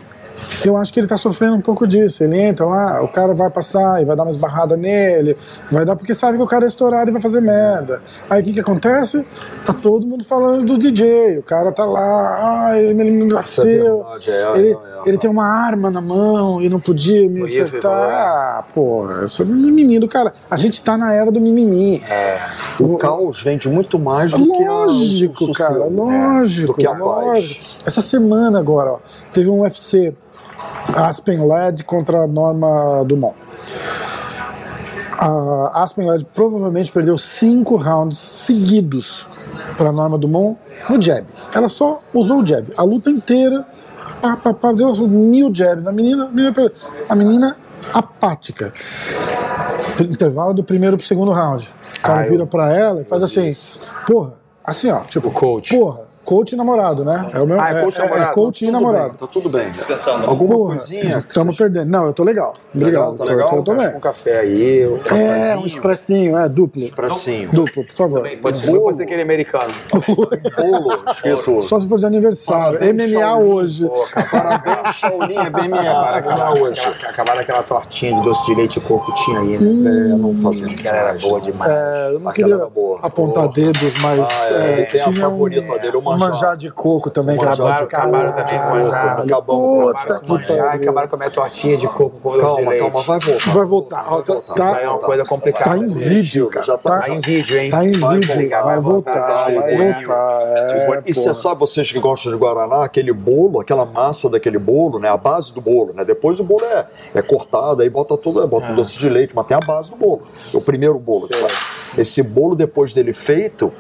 eu acho que ele tá sofrendo um pouco disso. Ele entra lá, o cara vai passar e vai dar uma esbarrada nele, vai dar porque sabe que o cara é estourado e vai fazer merda. Aí o que que acontece? Tá todo mundo falando do DJ, o cara tá lá, ai, ele me é bateu. é, ele, é, ele tem uma arma na mão e não podia me acertar. Ah, porra, isso é mimimi do cara. A gente tá na era do mimimi. É. o caos vende muito mais do que a, o Lógico, cara, né? lógico. Do que a paz. lógico. Essa semana agora, ó, teve um UFC Aspen Led contra a Norma Dumont. A Aspen Led provavelmente perdeu cinco rounds seguidos para Norma Dumont no jab. Ela só usou o jab. A luta inteira, pá, pá, pá, deu mil jabs. A menina, a menina, a menina apática. Intervalo do primeiro pro segundo round. O cara eu- vira pra ela e faz assim, porra, assim ó, tipo, O coach. porra, coach e namorado, né? É o meu, Ah, é coach e namorado. coach e namorado. bem, tá tudo bem. Descansando. Alguma Porra, coisinha? estamos perdendo. Não, eu tô legal. Legal, Obrigado. tá tô- legal? tô, tô Traz bem. um café aí. eu- É, um expressinho, é, duplo. Expressinho. Duplo, por favor. Também Pode ser, Bolo. pode ser aquele americano. Bolo escrito. Só se for de aniversário. Parabéns, MMA Shaolin. hoje. Pô, Parabéns, Shaolin, é acabaram, BMA. aquela, hoje. aquela, acabaram aquela tortinha de doce de leite e coco que tinha aí, né? Hum. É, não fazemos Que era boa demais. É, eu não Aquela queria era boa. apontar dedos, mas Ah, é, é, tinha um, favorita dele, o um manjar. de coco também. que Acabaram, acabaram também com manjar. Acabamos Puta Acabaram que com a manjar, pariu. acabaram com a minha tortinha de coco com Calma, calma, vai voltar. Vai voltar. Tá- voltar. tá- Isso aí é uma coisa complicada. Tá em vídeo, cara. Já tá- Tá em vídeo, hein? Tá em Vai vídeo, vai vai voltar, vai vai voltar. é, e você sabe, vocês que gostam de Guaraná, aquele bolo, aquela massa daquele bolo, né? A base do bolo, né? Depois o bolo é, é cortado, aí bota tudo, bota Ah. o doce de leite, mas tem a base do bolo. É o primeiro bolo que sai. Esse bolo, depois dele feito,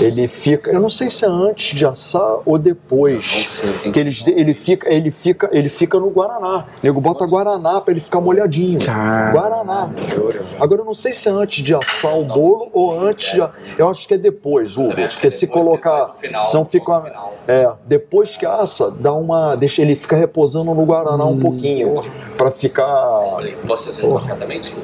ele fica. Eu não sei se é antes de assar ou depois. Que eles, ele, fica, ele, fica, ele fica no Guaraná. O nego bota Guaraná pra ele ficar molhadinho. Cara. Guaraná. Agora eu não sei se é antes de assar o bolo ou antes de. Eu acho que é depois, Hugo. Porque que é se colocar. Senão fica. É, depois que assa, dá uma. Deixa ele fica repousando no Guaraná Hum. um pouquinho. Pra ficar.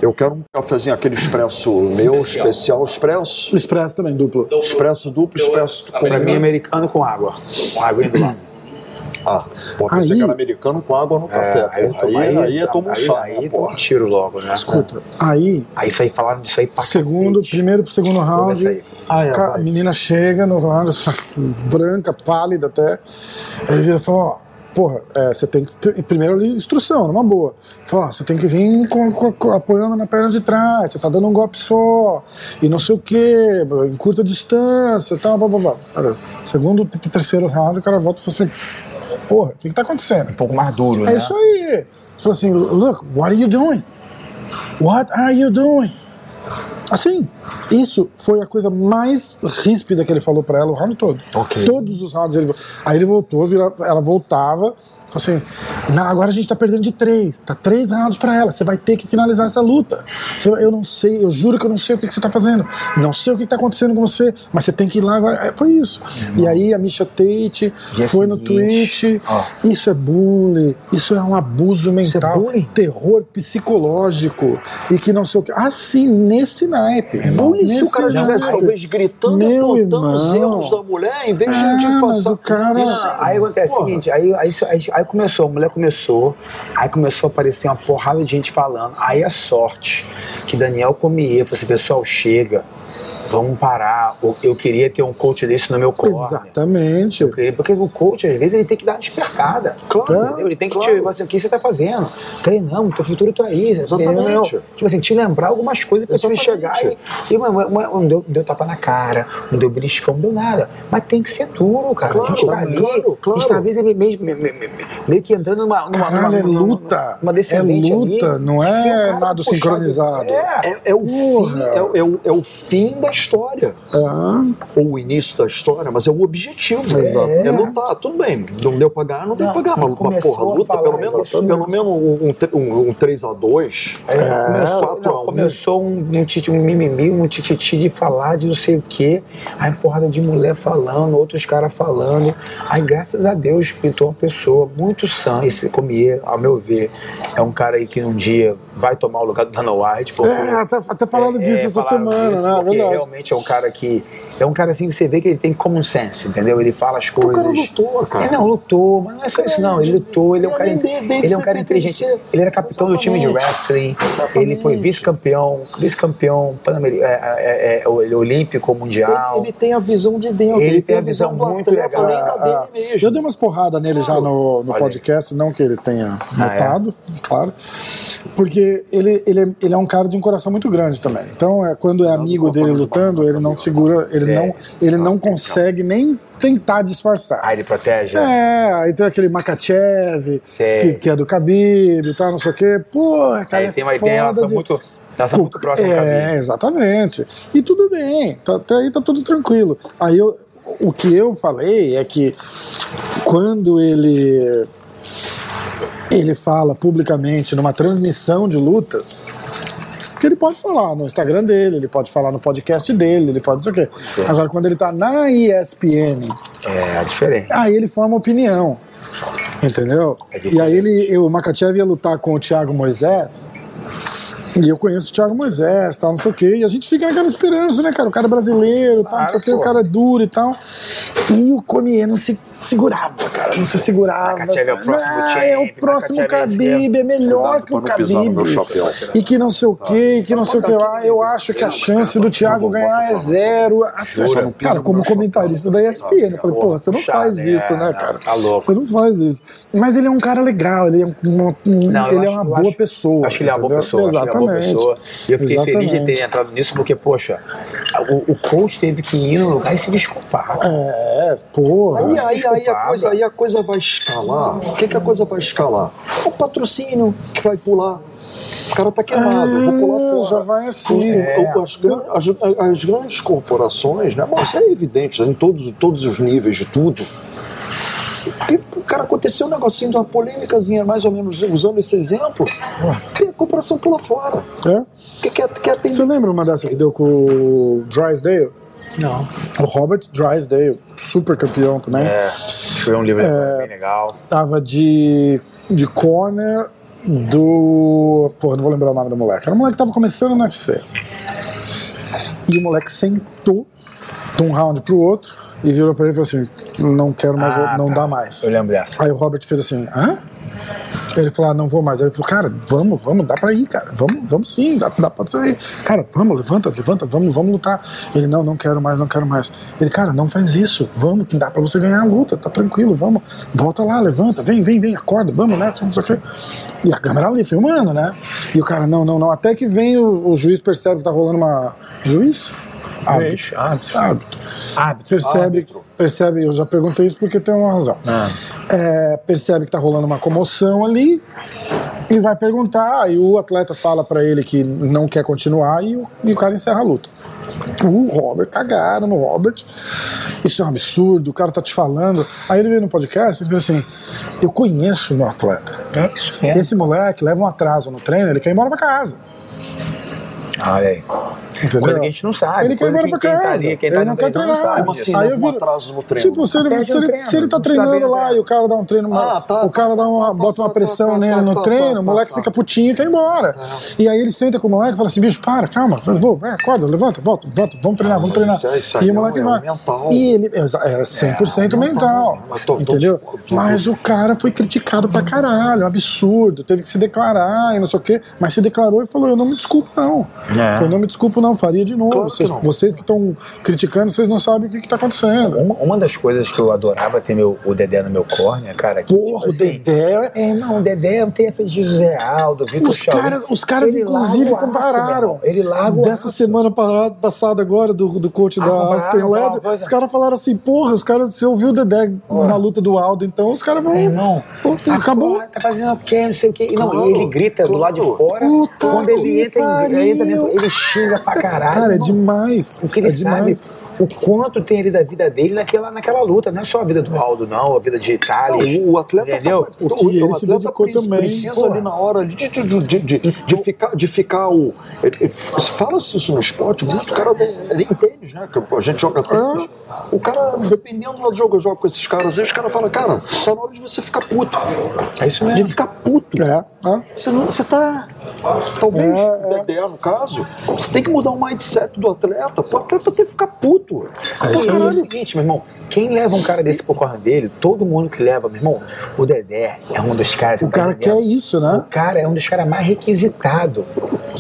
Eu quero um cafezinho, aquele expresso meu, especial expresso. Expresso também, duplo. Expresso duplo, expresso com. Pra mim, americano com água. Com água indo lá. Ah, pode Aí- que era americano com água no café. É, pô. aí, aí, eu tomo um aí, chá. Aí, toma pô. um tiro logo, né? Escuta, aí, Aí isso aí falaram disso aí pra segundo, cacete. primeiro pro segundo round, aí. Ah, é. A menina chega no round, branca, pálida até. Aí ele vira e fala: Ó, porra, é, você tem que. pr- Primeiro ali, instrução, numa boa. Fala: você tem que vir com, com- com- apoiando na perna de trás, você tá dando um golpe só, e não sei o quê, em curta distância e tal, blá blá blá. Segundo terceiro round, o cara volta e fala assim: Porra, o que, que tá acontecendo? Um pouco mais duro, né? É isso aí. Falou assim: Look, what are you doing? What are you doing? Assim, isso foi a coisa mais ríspida que ele falou pra ela o round todo. Ok. Todos os rounds ele. Aí ele voltou, ela voltava, Falou assim: não, agora a gente tá perdendo de três. Tá três rounds pra ela. Você vai ter que finalizar essa luta. Você- eu não sei, eu juro que eu não sei o que, que você tá fazendo. Não sei o que tá acontecendo com você, mas você tem que ir lá agora. É, Foi isso. E aí a Misha Tate Dia foi no tweet. ó. Isso é bullying, isso é um abuso mental, bullying? terror psicológico e que não sei o que. Assim, nesse naipe. Bullying se o Nesse cara estivesse naipe. talvez gritando e apontando os erros da mulher, em vez de, Ah, de mas passar. o cara- Isso- aí acontece o seguinte, aí, aí, aí, aí começou, a mulher começou, aí começou a aparecer uma porrada de gente falando. Aí a sorte que Daniel Comier falou assim, pessoal, chega, vamos parar. Eu- queria ter um coach desse no meu corner. Exatamente. Eu queria- Porque o coach, às vezes, ele tem que dar uma despertada. Claro? Ele tem que claro. te assim, o que você tá fazendo? Treinando, teu futuro tá aí. Exatamente. entendeu? Tipo assim, te lembrar algumas coisas pra você chegar e. e não, deu, deu tapa na cara, não deu beliscão, não deu nada. Mas tem que ser duro, cara. Claro, a gente tá ali. claro, claro. A gente às vezes, meio, meio, meio, meio- meio que entrando numa. numa, Caralho, é numa, luta. Numa É luta, ali. não é nado puxar- sincronizado. É. É, é o Porra. fim, é, é o, é o fim da história. Ah, Ou o início da história, mas é o objetivo. Exato. É, lutar. Tudo bem, não deu pra ganhar, não deu Não, pra ganhar. Mas, mas começou porra, luta pelo menos, pelo menos um, um, um, um 3x2. É, começou, quatro não, um. começou um, um, titi- um mimimi, um tititi de falar de não sei o quê. Aí porrada de mulher falando, outros caras falando. Aí, graças a Deus, pintou uma pessoa muito sã. Esse Comier, ao meu ver, é um cara aí que um dia vai tomar o lugar do Dana White. porque- é, até, até falando É, disso é, essa semana, disso, né? Porque verdade. realmente é um cara que. É um cara assim que você vê que ele tem common sense, entendeu? Ele fala as O coisas. cara lutou, cara. É, não, lutou, mas não é só isso, não. Ele lutou, ele é um cara, Ele é ele é um cara 70, inteligente. ele Ele era capitão do time de wrestling, Exatamente. ele foi vice-campeão, vice-campeão é, é, é, o- ele é olímpico, mundial. Ele, ele tem a visão de dentro, Ele ele, tem tem a visão visão muito legal. Ah, dele mesmo. Eu dei umas porradas nele já no, no podcast, não que ele tenha Ah, é? notado, claro. Porque ele, ele, é, ele é um cara de um coração muito grande também. Então, é, quando é amigo dele lutando, ele não segura, ele Sério? não, ele não consegue nem tentar disfarçar. Ah, ele protege? É, aí tem aquele Makachev, que, que é do Khabib e tal, não sei o quê. Porra, cara, É, é tem uma, foda relação de- muito, relação muito a é, exatamente. E tudo bem, tá, até aí tá tudo tranquilo. Aí eu, o que eu falei é que quando ele ele fala publicamente numa transmissão de luta, que ele pode falar no Instagram dele, ele pode falar no podcast dele, ele pode não sei o quê. Agora, quando ele tá na ESPN, É, diferente. aí ele forma opinião. Entendeu? É e aí ele, o Makachev ia lutar com o Thiago Moisés. E eu conheço o Thiago Moisés, tal, não sei o quê. E a gente fica naquela esperança, né, cara? O cara é brasileiro, tal, não sei o quê, Claro, o cara é duro e tal. E o Cormier não se segurava, cara. Não se segurava. Makachev é o próximo Ah, champ, É o próximo é Khabib, é melhor que o Khabib. E que não sei o quê, e que não sei o que lá. Eu acho que a chance do Thiago ganhar é zero. Assim, cara, como comentarista da ESPN, eu falei, porra, você não faz né? isso, né, cara? Tá louco. Você não faz isso. Mas ele é um cara legal, ele é, uma, um- ele é uma boa pessoa. Acho que ele é uma boa pessoa. é Exatamente. Pessoa. E eu fiquei feliz de Exatamente. ter entrado nisso, porque, poxa, o, o coach teve que ir no lugar e se desculpar. É, porra. Aí, aí, aí, a coisa, aí a coisa vai escalar. O que, que a coisa vai escalar? O patrocínio que vai pular. O cara tá queimado, eu vou pular É, fora. já vai assim. É. O- as, gran- as- as grandes corporações, né? Bom, isso é evidente, em todos, em todos os níveis de tudo. Porque, cara, aconteceu um negocinho de uma polêmicazinha, mais ou menos usando esse exemplo, e a corporação pula fora. É. Quer, quer, quer atender Você lembra uma dessa que deu com o Drysdale? Não. O Robert Drysdale, super campeão também. É, escreveu um livro bem legal. Tava de, de corner do. Porra, não vou lembrar o nome do moleque. Era um moleque que tava começando no UFC. E o moleque sentou de um round pro outro e virou pra ele e falou assim: Não quero mais, Ah, não tá. dá mais. Eu lembro dessa. Aí o Robert fez assim: Hã? Ele falou: ah, não vou mais. Aí ele falou: Cara, vamos, vamos, dá pra ir, cara. Vamos, vamos sim, dá, dá pra sair. Cara, vamos, levanta, levanta, vamos, vamos lutar. Ele: Não, não quero mais, não quero mais. Ele: Cara, não faz isso. Vamos, que dá pra você ganhar a luta, tá tranquilo, vamos. Volta lá, levanta, vem, vem, vem, acorda, vamos nessa, o quê. E a câmera ali filmando, né? E o cara: Não, não, não. Até que vem o, o juiz percebe que tá rolando uma. Juiz? Árbitro. Árbitro. Árbitro. Hábito. Percebe, Árbitro. percebe, eu já perguntei isso porque tem uma razão. Ah. É, percebe que tá rolando uma comoção ali E vai perguntar, e o atleta fala pra ele que não quer continuar e o, e o cara encerra a luta. O Robert, cagaram no Robert. Isso é um absurdo, o cara tá te falando. Aí ele veio no podcast e falou assim: Eu conheço o meu atleta. É isso mesmo. Esse moleque leva um atraso no treino, ele quer ir embora pra casa. Olha aí. Entendeu? Coisa que a gente não sabe. Ele quer ir embora pra quem tá casa. ali, quem ele tá não quer treinar. Como assim, Aí eu viro- atraso no treino? Tipo, se ele, se ele, treino, se ele tá não treinando sabe lá treino. e o cara dá um treino, Ah, tá, o cara tá, dá uma, tá, bota uma tá, pressão tá, nele tá, no tá, treino, tá, o moleque tá. fica putinho e quer ir embora. E aí ele senta com o moleque e fala assim: bicho, para, calma, vou, vai, acorda, levanta, volta, volta, vamos treinar, vamos mas treinar. aí E o é moleque é vai. E ele, é 100% É, um mental. entendeu? Mas o cara foi criticado pra caralho, um absurdo, teve que se declarar e não sei o quê, mas se declarou e falou: eu não me desculpo, não. É. Foi, não me desculpo, não, faria de novo. Claro que vocês, não. vocês que estão criticando, vocês não sabem o que, que tá acontecendo. Uma, uma das coisas que eu adorava ter meu, o Dedé no meu corner, cara. Que, Porra, o tipo assim, Dedé. É, não, o Dedé tem essa de José Aldo, Vitor Os caras, os caras inclusive, o aço, compararam. irmão. Ele larga o Dessa aço. semana passada agora, do, do coach Ah, da Aspen Led, os caras falaram assim, porra, os caras, você ouviu o Dedé na luta do Aldo, então os caras vão. Meu irmão, Pô, acabou. Tá fazendo o quê? Não sei o quê. E Não, Claro, ele grita do lado de claro. fora. Puta quando ele entra, ele entra dentro, ele xinga pra caralho. Cara, é demais. O que ele é sabe, demais. o quanto tem ali da vida dele naquela, naquela luta. Não é só a vida do Aldo, não, a vida de Itália. O, o atleta Entendeu? o, O que o ele se atleta dedicou pre- também. precisa Porra. ali na hora de, de, de, de, de ficar de ficar o fala-se isso no esporte muito o cara tem- né que a gente joga tênis o cara dependendo do jogo eu jogo com esses caras aí os caras falam cara tá na hora de você ficar puto É isso de mesmo. ficar puto É, é. você, não, você tá. Talvez, É, é. Dedé, no caso, você tem que mudar o mindset do atleta. O atleta tem que ficar puto. É isso é o seguinte, meu irmão. Quem leva um cara desse pro corner dele, todo mundo que leva, meu irmão, o Dedé é um dos caras. O cara quer isso, O né? cara é um dos caras mais requisitados.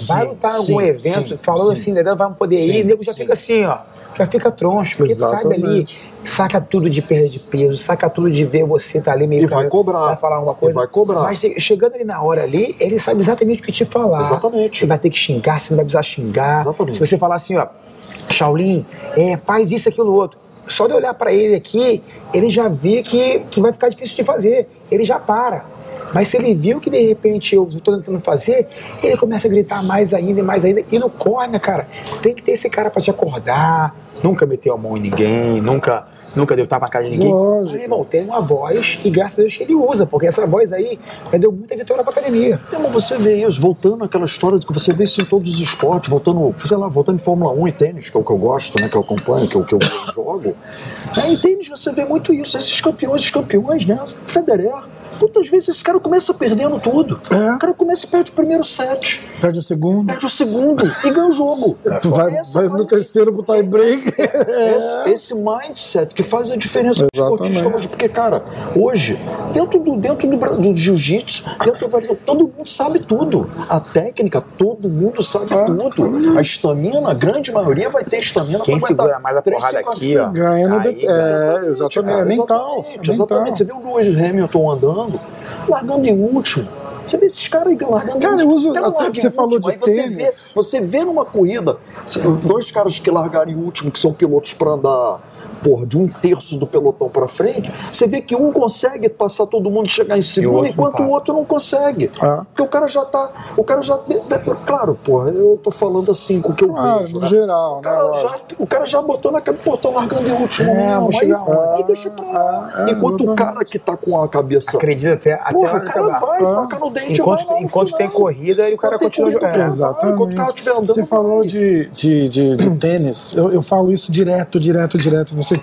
Vai lutar em algum evento, sim, falou sim. assim, Dedé vai poder Sim, ir, o nego já sim. fica assim, ó. Já fica troncho, porque sabe ali, Exatamente. saca tudo de perda de peso, saca tudo de ver você tá ali meio E vai cara, cobrar. vai falar alguma E coisa. vai cobrar. Mas che- chegando ali na hora ali, ele sabe exatamente o que te falar. Exatamente. Você vai ter que xingar, você não vai precisar xingar. Exatamente. Se você falar assim, ó, Shaolin, é, faz isso, aquilo, outro. Só de olhar pra ele aqui, ele já vê que, que vai ficar difícil de fazer. Ele já para. Mas se ele viu que de repente eu tô tentando fazer, ele começa a gritar mais ainda e mais ainda. E no corner, cara, tem que ter esse cara pra te acordar. Nunca meteu a mão em ninguém, nunca, nunca deu tapa na cara de ninguém. Lógico. Mas, irmão, tem uma voz e graças a Deus que ele usa, porque essa voz aí já deu muita vitória pra academia. Não, mas você vê isso, voltando àquela história de que você vê isso em todos os esportes, voltando, sei lá, voltando em Fórmula 1 e tênis, que é o que eu gosto, né, que eu acompanho, que, é o que eu jogo. Né, em tênis você vê muito isso, esses campeões, os campeões, né? Federer. Muitas vezes esse cara começa perdendo tudo. É. O cara começa e perde o primeiro set, Perde o segundo. perde o segundo e ganha o jogo. Tu vai, Essa vai no terceiro pro tie break. esse, esse mindset que faz a diferença Exatamente. esportista hoje. Porque, cara, hoje, dentro do, dentro do, do jiu-jitsu, dentro do todo mundo sabe tudo. A técnica, todo mundo sabe Ah, tudo. A estamina, a grande maioria vai ter estamina Quem segura mais a porrada aqui, ó. Ganha no Aí, det- É, exatamente. É mental. Exatamente, É mental. exatamente. Você vê o Lewis Hamilton andando, largando em último. Você vê esses caras aí largando Cara, em eu último. uso- Cara, você- falou último. de Aí você tênis. Vê, você vê numa corrida, dois caras que largaram em último, que são pilotos para andar, porra, de um terço do pelotão para frente, você vê que um consegue passar todo mundo e chegar em segundo, enquanto o outro não consegue. Ah. Porque o cara já tá. O cara já. Claro, porra, eu tô falando assim com o que eu Claro, vejo. no né? geral, O né? cara, lógico. já, o cara já botou naquele portão largando em último É, mesmo. Aí, onde? aí deixa pra lá. É, Enquanto o cara que tá com a cabeça. Acredita até, até a Porra, hora o cara acabar. vai, Ah. faca no Enquanto, vai lá no enquanto tem final. corrida, e o cara tem continua jogando. cara Exatamente. Você falou de, de, de, de tênis, eu, eu falo isso direto, direto, direto. Você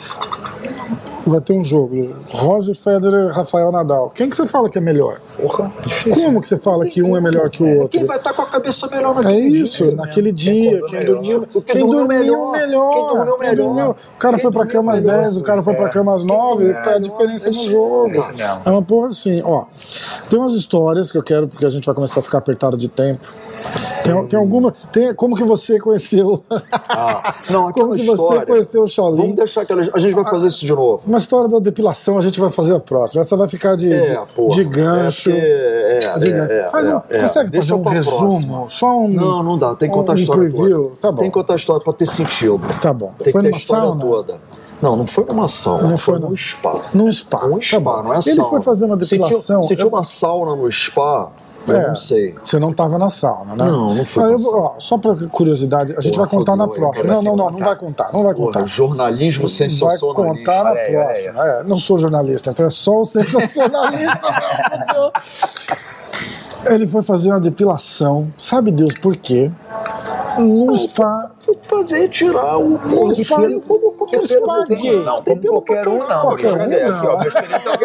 vai ter um jogo, Roger Federer, Rafael Nadal. Quem que você fala que é melhor? Porra. Como que você fala que um é melhor que o outro? Quem vai estar com a cabeça melhor É naquele isso, dia? naquele dia, quem melhor. dormiu, O que quem dormiu melhor, melhor, quem dormiu quem melhor. dormiu. O cara Quem foi pra dormiu cama às melhor. 10, o cara foi pra É. cama às 9, dormiu é a diferença no jogo. é. É uma porra assim, ó. Tem umas histórias que eu quero, porque a gente vai começar a ficar apertado de tempo. Tem, tem alguma. Tem, como que você conheceu? Ah, não, como que você história. conheceu o Shaolin? Vamos deixar aquela. A gente vai fazer isso de novo. Uma história da depilação a gente vai fazer a próxima. Essa vai ficar de, de, porra. de gancho. É, é, de é, gancho. Faz um, consegue Deixa fazer um resumo? próxima. Só um. Não, não dá. Tem que contar um a história preview? toda. Tá bom. Tem que contar a história pra ter sentido. Tá bom. Tem Foi que ter a numa história sauna? toda. Não, não foi numa sauna. Não foi num spa. Num spa. Um Tá spa, bom. não é Ele sauna. foi fazer uma depilação. Se tinha eu- uma sauna no spa, Eu É. não sei. Você não estava na sauna, né? Não, não Ah, na eu ó, só pra curiosidade, a gente Porra, vai contar na próxima. Não, não, não, não vai contar, não vai Porra, contar. jornalismo Vai sensacionalista. contar na aí. próxima. É, não sou jornalista, então é só o sensacionalista. meu Deus. Ele foi fazer uma depilação, sabe Deus por quê? Num spa. Fazer, tirar o Um spa, como um spa gay. Não, Tem como qualquer um, não. Qualquer um, não.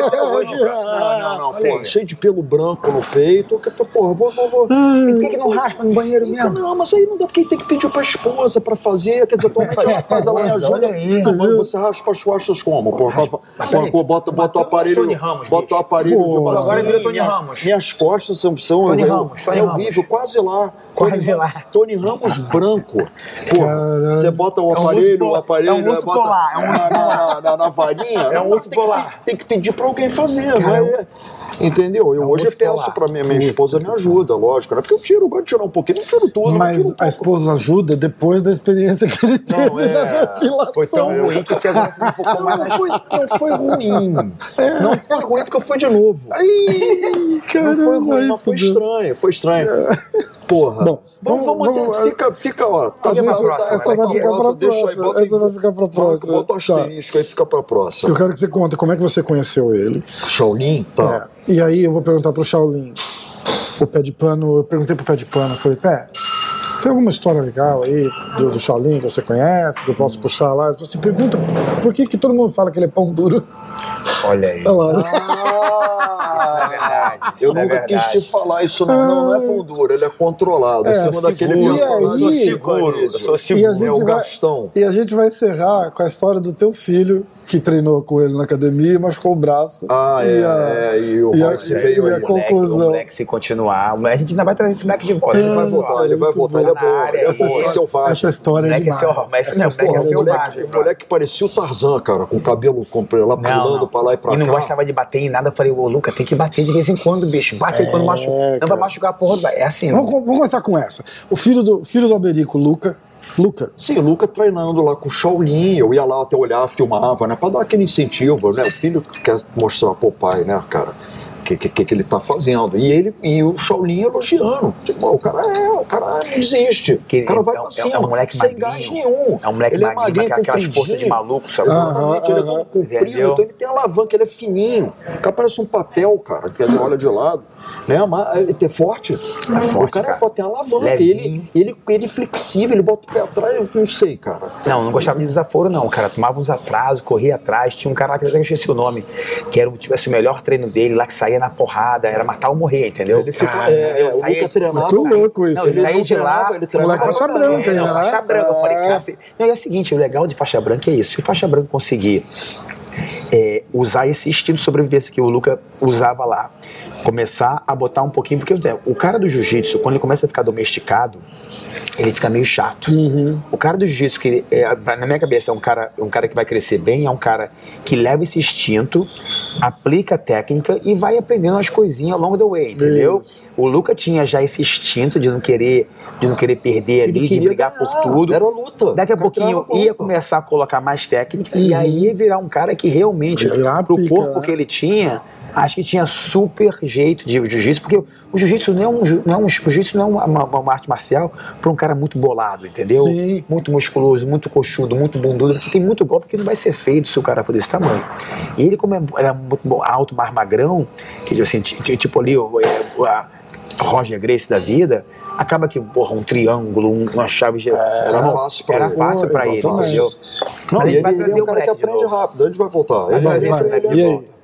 hoje, cara. Não, não, não, cheio de pelo branco no peito. Que eu falei, porra, vou, vou, vou. Por que, que não raspa no banheiro mesmo? Não, mas aí não dá porque tem que pedir pra esposa pra fazer. Quer dizer, ela faz, ela me Esposa, ajuda. olha aí. Mas você raspa as costas como? Pô, bota, bota o aparelho. Tony Ramos, bota o aparelho de bacia. agora virou Tony Ramos. Minhas costas são. são Tony eu- Ramos, Tony é horrível, quase lá. Quase lá. Tony Ramos branco. Pô, você bota o É um aparelho, o aparelho. É um urso bota polar, é um na, varinha. É um urso tem que- polar. Tem que pedir pra alguém fazer, não é? Entendeu? Eu É um hoje peço polar. pra minha, minha esposa me ajuda, lógico, né? Porque eu tiro, de tirar um pouquinho, não tiro tudo, Mas tiro um a pouco. esposa ajuda depois da experiência que ele teve Não, é. na depilação. Foi tão ruim que você agora se focou Não, mais não foi, não foi ruim. Não foi ruim porque eu fui de novo. Ai, Não foi caramba, ruim, foi estranho, foi estranho. Porra. Bom, vamos, vamos- vamos, fica, fica, ó. Fica gente- pra próxima, essa né? vai Fica ficar pra próxima, essa vai ficar pra próxima. Bota o asterisco aí, fica pra próxima. Eu quero que você conte como é que você conheceu ele. Shaolin? Tá. É, E aí eu vou perguntar pro Shaolin. O pé de pano, eu perguntei pro pé de pano, eu falei, pé, tem alguma história legal aí do, do Shaolin que você conhece, que eu posso puxar lá? Você pergunta por que, que todo mundo fala que ele é pão duro? Olha aí. Olha lá. Ah, Eu é nunca quis verdade. te falar isso, não. Não, não é pão duro, ele é controlado. É, Em cima daquele seguro. personagem E aí? seguro. Eu sou E a seguro. gente É o vai- Gastão. E a gente vai encerrar com a história do teu filho, que treinou com ele na academia, machucou o braço. Ah, E é, a- é, e o e a- e veio a aí. Moleque, conclusão. O moleque, se continuar, a gente ainda vai trazer esse moleque de volta. Ele Ele vai vai voltar, ele vai voltar, ele é bom. Área, Essa é. Essa história é Moleque é demais. seu- mas esse Essa não, história moleque é é seu demais. macho. Esse moleque parecia o Tarzan, cara, com o cabelo comprei lá pulando pra lá e pra e não cá. gostava de bater em nada. Eu falei, ô, Luca, tem que bater de vez em quando, bicho. Bate aí quando machuca. Não vai machucar a porra do. É assim. Vamos, vamos começar com essa. O filho do, filho do Alberico, Luca. Luca, Sim, o Luca treinando lá com o Shaolin, eu ia lá até olhar, filmava, né? Pra dar aquele incentivo, né? O filho quer mostrar pro pai, né, cara? O que, que, que ele tá fazendo. E ele e o Shaolin elogiando. Tipo, o cara é, o cara não desiste. Que o cara vai é pra cima, é um moleque sem magrinho. gás nenhum. É um moleque ele é magrinho, magrinho, com aquelas forças de maluco, sabe? Exatamente, ele é todo comprido, Entendeu? então ele tem alavanca, ele é fininho. O cara parece um papel, cara, que ele olha de lado. Né? Mas ele é forte. forte, o cara, cara. é forte, tem alavanca. Levinho. Ele, ele, ele é flexível, ele bota o pé atrás, eu não sei, cara. Não, não gostava de desaforo, não, cara. Tomava uns atrasos, corria atrás. Tinha um cara lá que eu já esqueci o nome, que era o, tivesse o melhor treino dele, lá que saía na porrada, era matar ou morrer, entendeu? Ele fica- Cara, é, eu saía treinava- muito louco isso. Não, ele Ele saía de lá. ele treinava Moleque faixa branca, não, né? Faixa branca, eu falei, É. cara, assim, não, e é o seguinte, o legal de faixa branca é isso. Se o faixa branca conseguir é, usar esse instinto de sobrevivência que o Luca usava lá, começar a botar um pouquinho, porque o cara do jiu-jitsu, quando ele começa a ficar domesticado, ele fica meio chato. Uhum. O cara do jiu-jitsu, que é, na minha cabeça é um cara, um cara que vai crescer bem, é um cara que leva esse instinto, aplica a técnica e vai aprendendo as coisinhas ao longo do way, entendeu? Isso. O Luca tinha já esse instinto de não querer, de não querer perder ali, de brigar ganhar, por tudo. Era luta. Daqui a pouquinho ia começar a colocar mais técnica e aí ia virar um cara que realmente, pro corpo né? que ele tinha, acho que tinha super jeito de jiu-jitsu, porque o jiu-jitsu não é um, não é um, jiu-jitsu não é uma, uma- arte marcial para um cara muito bolado, entendeu? Sim. Muito musculoso, muito coxudo, muito bundudo, porque tem muito golpe que não vai ser feito se o cara for desse tamanho. E ele, como é- era muito alto, mais magrão, que assim, ti- ti- tipo ali, é, a Roger Grace da vida, acaba que, porra, um triângulo, um- uma chave de. era não, fácil pra era ele. fácil pra ele, entendeu? Não, Mas a gente ele, vai ele trazer é um o cara que aprende rápido, a gente vai voltar. Vai Ele trazer vai- esse moleque de aí? volta.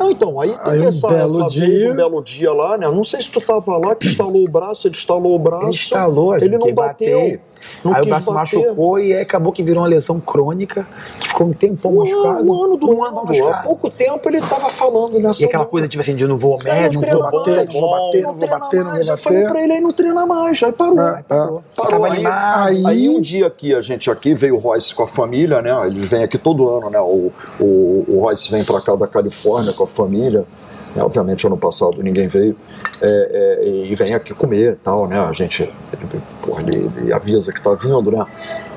Não, então, aí Aí teve um essa, belo essa vez, dia- um belo dia lá, né? Não sei se tu tava lá, que estalou o braço, ele estalou o braço. Ele instalou, ele não bateu. bateu. Não aí o braço bater. machucou e aí acabou que virou uma lesão crônica, que ficou um tempão Um machucado. um ano do um ano ano. Há machucado. pouco tempo ele tava falando nessa. E aquela coisa, tipo assim, de não vou ao É, médico, não vou bater, não vou bater, não vou treina bater, não vou mais. Eu bater. falei pra ele, aí não treina mais, aí parou. É, é. Parou. Tava Aí- animado. Aí- Aí um dia aqui, a gente aqui, veio o Royce com a família, né? Ele vem aqui todo ano, né? O, o, o Royce vem pra cá da Califórnia com a família. Né? Obviamente, ano passado ninguém veio. É, é, e vem aqui comer tal, né? A gente ele, porra, ele, ele avisa que tá vindo, né?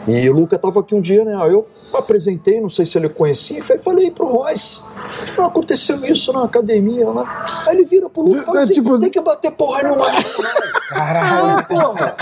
E o Luca tava aqui um dia, né? Eu apresentei, não sei se ele conhecia, e falei pro Royce. Não aconteceu isso na academia lá. Aí ele vira pro Luke e fala É, assim, tipo- tem que bater porra nenhuma. Caralho, porra.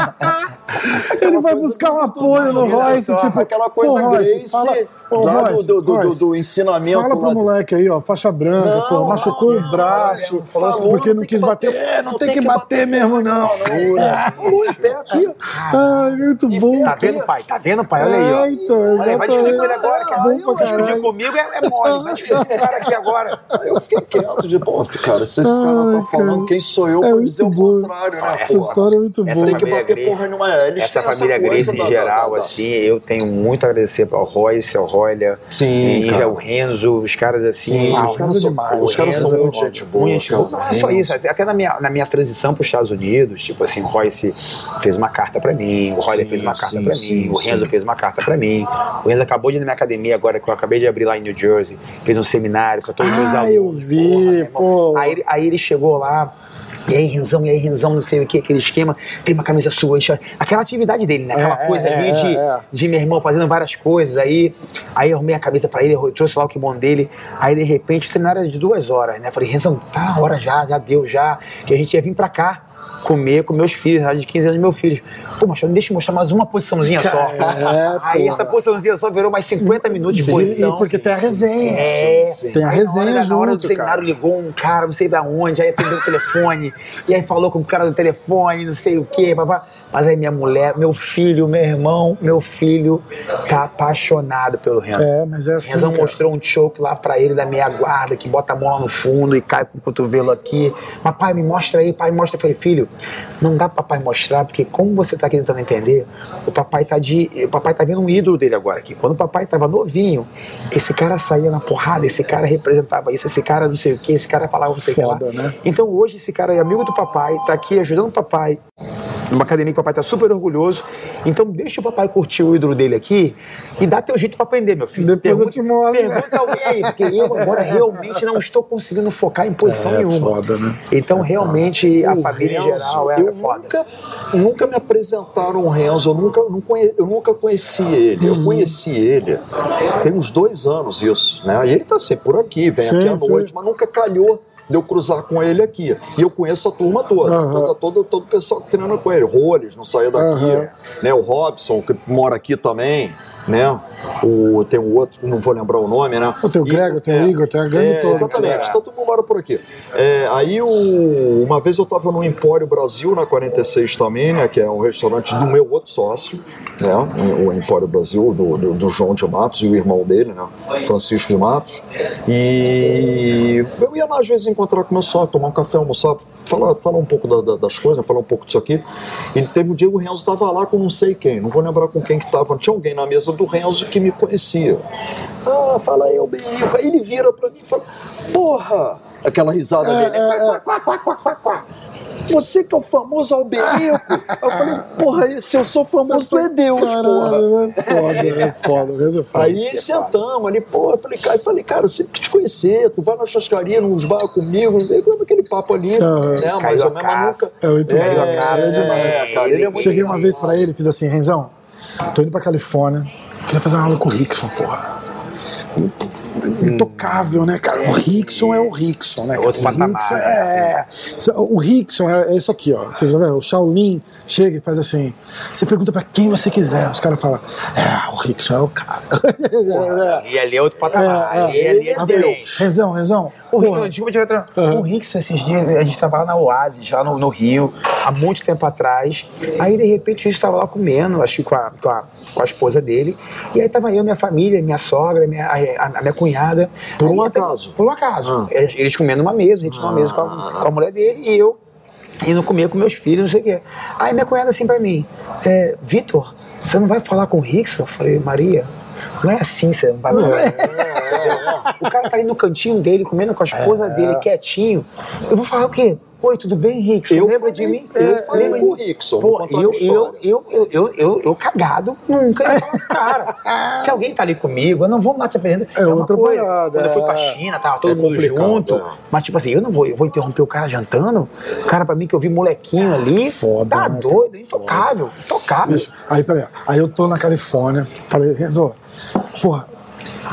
Ele vai buscar um apoio no Royce, tipo, aquela coisa pô, Royce, fala, Royce, do, do, do, Royce, do ensinamento. Fala pro lá- moleque aí, ó, faixa branca, Não, pô, machucou não, o braço, falou, porque não não quis bater. bater, É, não, tem, que bater, mesmo, não. Em pé aqui. Ai, muito bom. Tá vendo, pai? Tá vendo, pai? Olha aí, ó. É, então, Olha aí, vai discutir com ele agora, cara. Bom pra Vai discutir comigo é, é mole. Vai discutir com o cara aqui agora. Aí eu fiquei quieto, de pô, cara, se esse cara tá falando, quem sou eu É pra dizer o contrário, né? Essa porra? história é muito boa. Tem que bater Grace- porra é, Eles Essa família Grace em geral, da- da- assim, eu tenho muito a agradecer ao Royce, ao Royler, Sim, e cara. ao Renzo, os caras assim. Sim, Ah, os o caras Renzo são é demais, Os caras o são Renzo é muito gente boa. Não é só isso, até na minha, na minha transição para os Estados Unidos, tipo assim, o Royce fez uma carta para mim, o Sim, fez uma carta sim, para sim, mim, o sim. Renzo fez uma carta para mim. O Renzo acabou de ir na minha academia agora, que eu acabei de abrir lá em New Jersey, fez um seminário com todos os meus Ah, alunos. eu vi, irmão. pô. Aí, ele- aí ele chegou lá. E aí, Renzão, e aí, Renzão, não sei o que, aquele esquema, tem uma camisa sua, aí, aquela atividade dele, né? Aquela É, coisa é, ali é, de, é. de meu irmão fazendo várias coisas. Aí, aí eu arrumei a camisa pra ele, eu trouxe lá o kimono dele. Aí, de repente, o seminário era de duas horas, né? Falei, Renzão, tá na hora já, já deu, já. Que a gente ia vir pra cá comer com meus filhos, de 15 anos meus filhos. Pô, mas deixa eu mostrar mais uma posiçãozinha só. É, aí porra. essa posiçãozinha só virou mais 50 minutos de Sim, posição. porque tem a resenha. É, sim. Tem a Aí na hora, resenha na hora do junto, seminário cara. ligou um cara, não sei da onde, aí atendeu o telefone, e aí falou com o cara do telefone, não sei o quê, papá. Mas aí minha mulher, meu filho, meu irmão, meu filho tá apaixonado pelo Renzo. É, mas é assim, cara. mostrou um choke lá pra ele da meia guarda, que bota a mão lá no fundo e cai com o cotovelo aqui. Mas pai, me mostra aí, pai, mostra. Eu falei, filho, não dá pra papai mostrar, porque como você tá aqui tentando entender, o papai tá de. O papai tá vendo um ídolo dele agora aqui. Quando o papai tava novinho, esse cara saía na porrada, esse cara representava isso, esse cara não sei o que, esse cara falava não sei o que lá. Né? Então hoje esse cara é amigo do papai, tá aqui ajudando o papai. Numa academia que o papai tá super orgulhoso. Então deixa o papai curtir o ídolo dele aqui e dá teu jeito pra aprender, meu filho. Depois eu te mostro. Pergunta alguém aí, porque eu agora realmente não estou conseguindo focar em posição É nenhuma. foda, né? Então realmente a O família em Renzo, geral é eu foda. Nunca, nunca me apresentaram o Renzo, eu nunca, conhe- eu nunca conheci ele. Uhum. Eu conheci ele tem uns dois anos isso, né? E ele tá sempre por aqui, vem Sim, aqui à sim. noite, mas nunca calhou de eu cruzar com ele aqui. E eu conheço a turma toda, Aham. toda, todo, todo o pessoal que treina com ele. Roles, não saía daqui, Aham. né? O Robson, que mora aqui também, né? O, tem o outro, não vou lembrar o nome, né? Tem o E- Gregor, tem o Igor, tem a gangue é, toda, Exatamente, cara. todo mundo mora por aqui. É, aí o- uma vez eu estava no Empório Brasil, na 46 também, né? Que é um restaurante do meu outro sócio, né? O Empório Brasil, do, do, do João de Matos e o irmão dele, né? Francisco de Matos. E eu ia lá às vezes encontrar com meu sócio, tomar um café, almoçar, falar, falar um pouco da- da- das coisas, falar um pouco disso aqui. E teve um dia o Renzo estava lá com não sei quem, não vou lembrar com quem que estava. Tinha alguém na mesa do Renzo que me conhecia. Ah, fala aí, o Beico. Aí ele vira pra mim e fala: Porra! Aquela risada É, dele. Quá, quá, quá, quá, quá, quá. Você que é o famoso Alberico. eu falei, porra, se eu sou famoso, tu é Deus, porra. Caralho, é foda, é foda, mas é foda. Aí sentamos ali, pô, eu falei, cara, eu falei, cara, eu sempre quis te conhecer, tu vai na churrascaria, nos bar comigo, lembra aquele papo ali, Aham. né? Mas casca. nunca. É muito é, é demais. é, cara, ele é muito Cheguei uma vez pra ele e fiz assim, Renzão, tô indo pra Califórnia, queria fazer uma aula com o Rickson, porra. Intocável, né, cara? O Rickson é o Rickson, né? cara? outro patamar, Rickson né? é... O Rickson é é isso aqui, ó. Vocês estão vendo? O Shaolin chega e faz assim. Você pergunta pra quem você quiser. Os caras falam, é, o Rickson é o cara. E ali é outro patamar. É, é. Ali, ali é diferente. Rezão, Rezão. O Rickson, desculpa te interromper. O Rickson, esses dias, a gente estava lá na Oasis, lá no, no Rio, há muito tempo atrás. Aí, de repente, a gente estava lá comendo, acho que com a, com, a, com a esposa dele. E aí tava eu, minha família, minha sogra, minha, a, a minha cunhada. Por um acaso? Por um acaso. Ah. Eles comendo numa mesa, a gente numa mesa com a, com a mulher dele e eu indo comer com meus filhos, não sei o quê. Aí minha cunhada assim pra mim, é, Vitor, você não vai falar com o Rickson? Eu falei, Maria, não é assim, você não vai O cara tá ali no cantinho dele, comendo com a esposa dele, quietinho. Eu vou falar o quê? Oi, tudo bem, Rickson? Eu Lembra falei- de mim? eu falei Lembra com de o? Rickson, Pô, eu, eu, eu, eu, eu, eu, eu cagado nunca ia falar com o cara. Se alguém tá ali comigo, eu não vou te aprendendo. É outra coisa. parada, Quando eu fui é. pra China, tava todo É mundo junto. é. Mas, tipo assim, eu não vou, eu vou interromper o cara jantando. O cara, pra mim, que eu vi molequinho ali. Foda, Tá né, doido, intocável. Intocável. Bicho, aí, peraí. Aí eu tô na Califórnia, falei, Renzo, porra,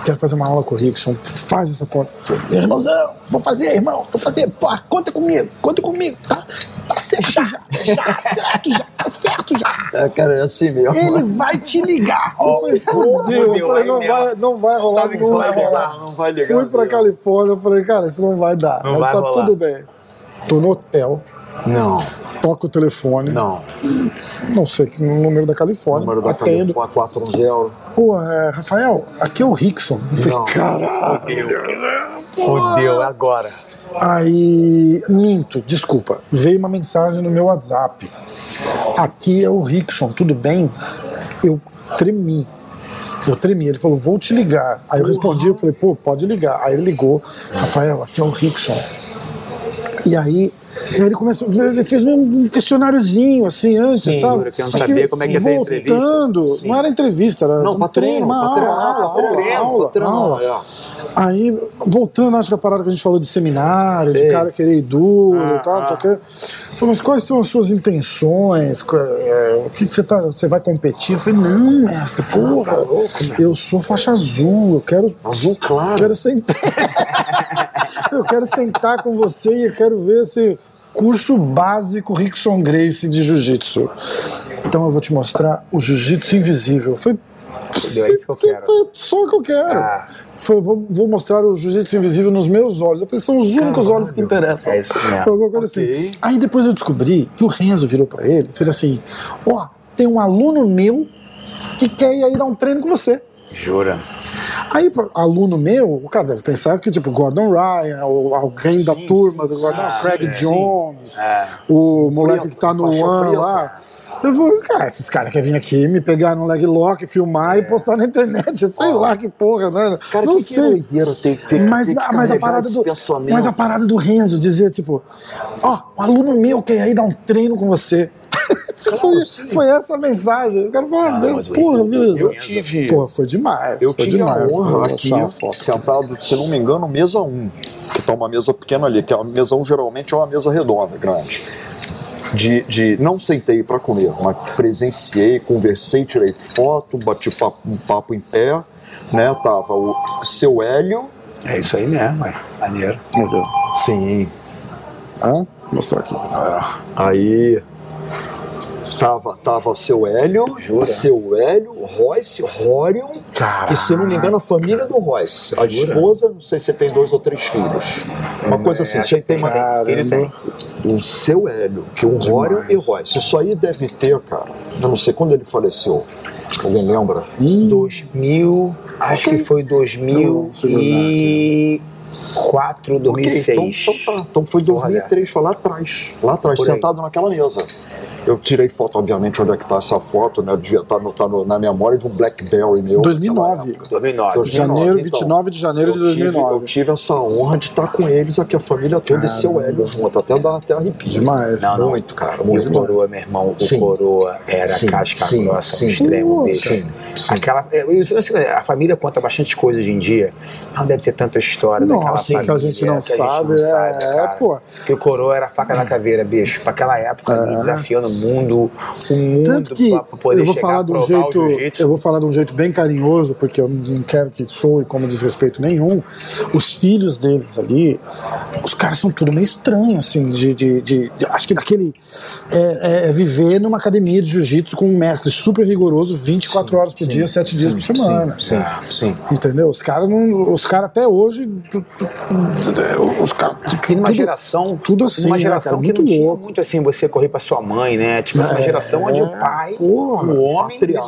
quero fazer uma aula com o Rickson, faz essa ponta. Meu irmãozão, vou fazer, irmão, vou fazer, porra, conta comigo, conta comigo, tá? Tá certo já, tá certo já, tá certo já. É, cara, é assim mesmo. Ele vai te ligar. Ó, eu falei, fudeu, eu falei, não vai, não vai rolar Sabe que não vai nunca. rolar, não vai ligar Fui pra. Califórnia, eu falei, cara, isso não vai dar. Não Aí vai tá rolar. tudo bem. Tô no hotel, Não, toco o telefone, não. não sei que número da Califórnia, Número da atendo. Califórnia 410. Pô, é, Rafael, aqui é o Rickson. Eu falei, Não. caralho. Fudeu, é agora. Aí, minto, desculpa. Veio uma mensagem no meu WhatsApp. Aqui é o Rickson, tudo bem? Eu tremi. Eu tremi. Ele falou, vou te ligar. Aí eu respondi, eu falei, pô, pode ligar. Aí ele ligou, Rafael, aqui é o Rickson. E aí ele começou, ele fez um questionáriozinho assim antes, Sim, sabe? eu quero Acho saber como é que ia ser a entrevista. voltando, Sim. não era entrevista, era Não, um uma aula, aula, aula, aula. é. Aí, voltando, acho que a parada que a gente falou de seminário, de Sei. cara querer ir duro Ah, e tal, não sei ah. o quê. Falei, mas quais são as suas intenções? É, O que, que você tá. Você vai competir? Eu falei, não, mestre, porra, eu sou faixa azul, eu quero. Azul claro. Quero sentar. eu quero sentar com você e eu quero ver esse curso básico Rickson Grace de Jiu-Jitsu. Então eu vou te mostrar o Jiu-Jitsu invisível. Foi. É isso que eu quero. Foi só o que eu quero. Ah. Foi, vou, vou mostrar o jiu-jitsu invisível nos meus olhos. Eu falei, são os únicos olhos que interessam. É isso mesmo. Foi alguma coisa Ok. assim. Aí depois eu descobri que o Renzo virou pra ele e fez assim: Ó, tem um aluno meu que quer ir aí dar um treino com você. Jura? Aí, aluno meu, o cara deve pensar que, tipo, Gordon Ryan, ou alguém da turma do Gordon, sim, Craig sim. Jones, É. o moleque que tá no One lá. Eu falei, cara, esses caras querem vir aqui, me pegar no leg lock, filmar e postar na internet, sei lá que porra, né? Cara, não que, que sei. ter, Mas, que mas, a parada do, pensamento. mas a parada do Renzo dizer, tipo, ó, um aluno meu quer ir aí dar um treino com você. foi, foi essa a mensagem. Eu quero falar, Ah, meu, mas o porra, beleza. Eu tive, Porra, foi demais. eu foi tive demais. a honra aqui, sentado, se não me engano, mesa 1, que tá uma mesa pequena ali, que a mesa 1 geralmente é uma mesa redonda, grande. De, de não sentei para comer, mas presenciei, conversei, tirei foto, bati papo, um papo em pé, né? Tava o seu Hélio, É isso aí mesmo, é. Maneiro. Vamos ver. sim, Ah, vou mostrar aqui. Aí tava, tava seu Hélio, Jura? seu Hélio, Royce, Rorion, e se não me engano a família do Royce. A Jura? esposa, não sei se tem dois ou três filhos. Uma coisa assim, tinha, tem uma, Caramba. Ele tem. o seu Hélio, que o. Rorion e o Royce. Isso aí deve ter, cara. Eu não sei quando ele faleceu. Alguém lembra? Hum, 2000, acho Ok. que foi Não, segura, 2004, Ok, 2006. Então, então tá. Então foi 2003, foi lá atrás. Lá atrás, Por aí. sentado naquela mesa. Eu tirei foto, obviamente, onde é que tá essa foto, né? Devia estar no, tá no- na memória de um Blackberry meu. 2009. naquela época. 2009. Dois- Janeiro, então, 29 de janeiro de Eu tive, eu 2009. tive essa honra de estar com eles aqui, a família toda e seu Hélio junto. Até dar até arrepio. Demais. Não, não. Muito, cara. Muito. o Coroa, meu irmão, o Sim. Coroa era Sim, casca sim, grossa sim. extremo, Uh, bicho. sim, sim. Aquela, é, assim, a família conta bastante coisa hoje em dia. Não deve ter tanta história daquela Nossa, família. que a gente não a gente sabe. não é, sabe, é, cara. pô. Que o Coroa era a faca na caveira, bicho. Pra aquela época, É. desafiando o mundo, o mundo Tanto que pra poder eu vou falar de um jeito, eu vou falar de um jeito bem carinhoso, porque eu não quero que soe como desrespeito nenhum. Os filhos deles ali, os caras são tudo meio estranho, assim, de, de, de- de- acho que daquele é, é- é viver numa academia de jiu-jitsu com um mestre super rigoroso, 24 horas por dia, 7 dias por semana. Sim, sim. Entendeu? Os caras não, os caras até hoje, os caras tudo- geração, tudo assim, uma né, geração cara? que Muito não louco. muito assim, você correr pra sua mãe, né? Tipo, uma É, geração onde o pai, porra, o homem tinha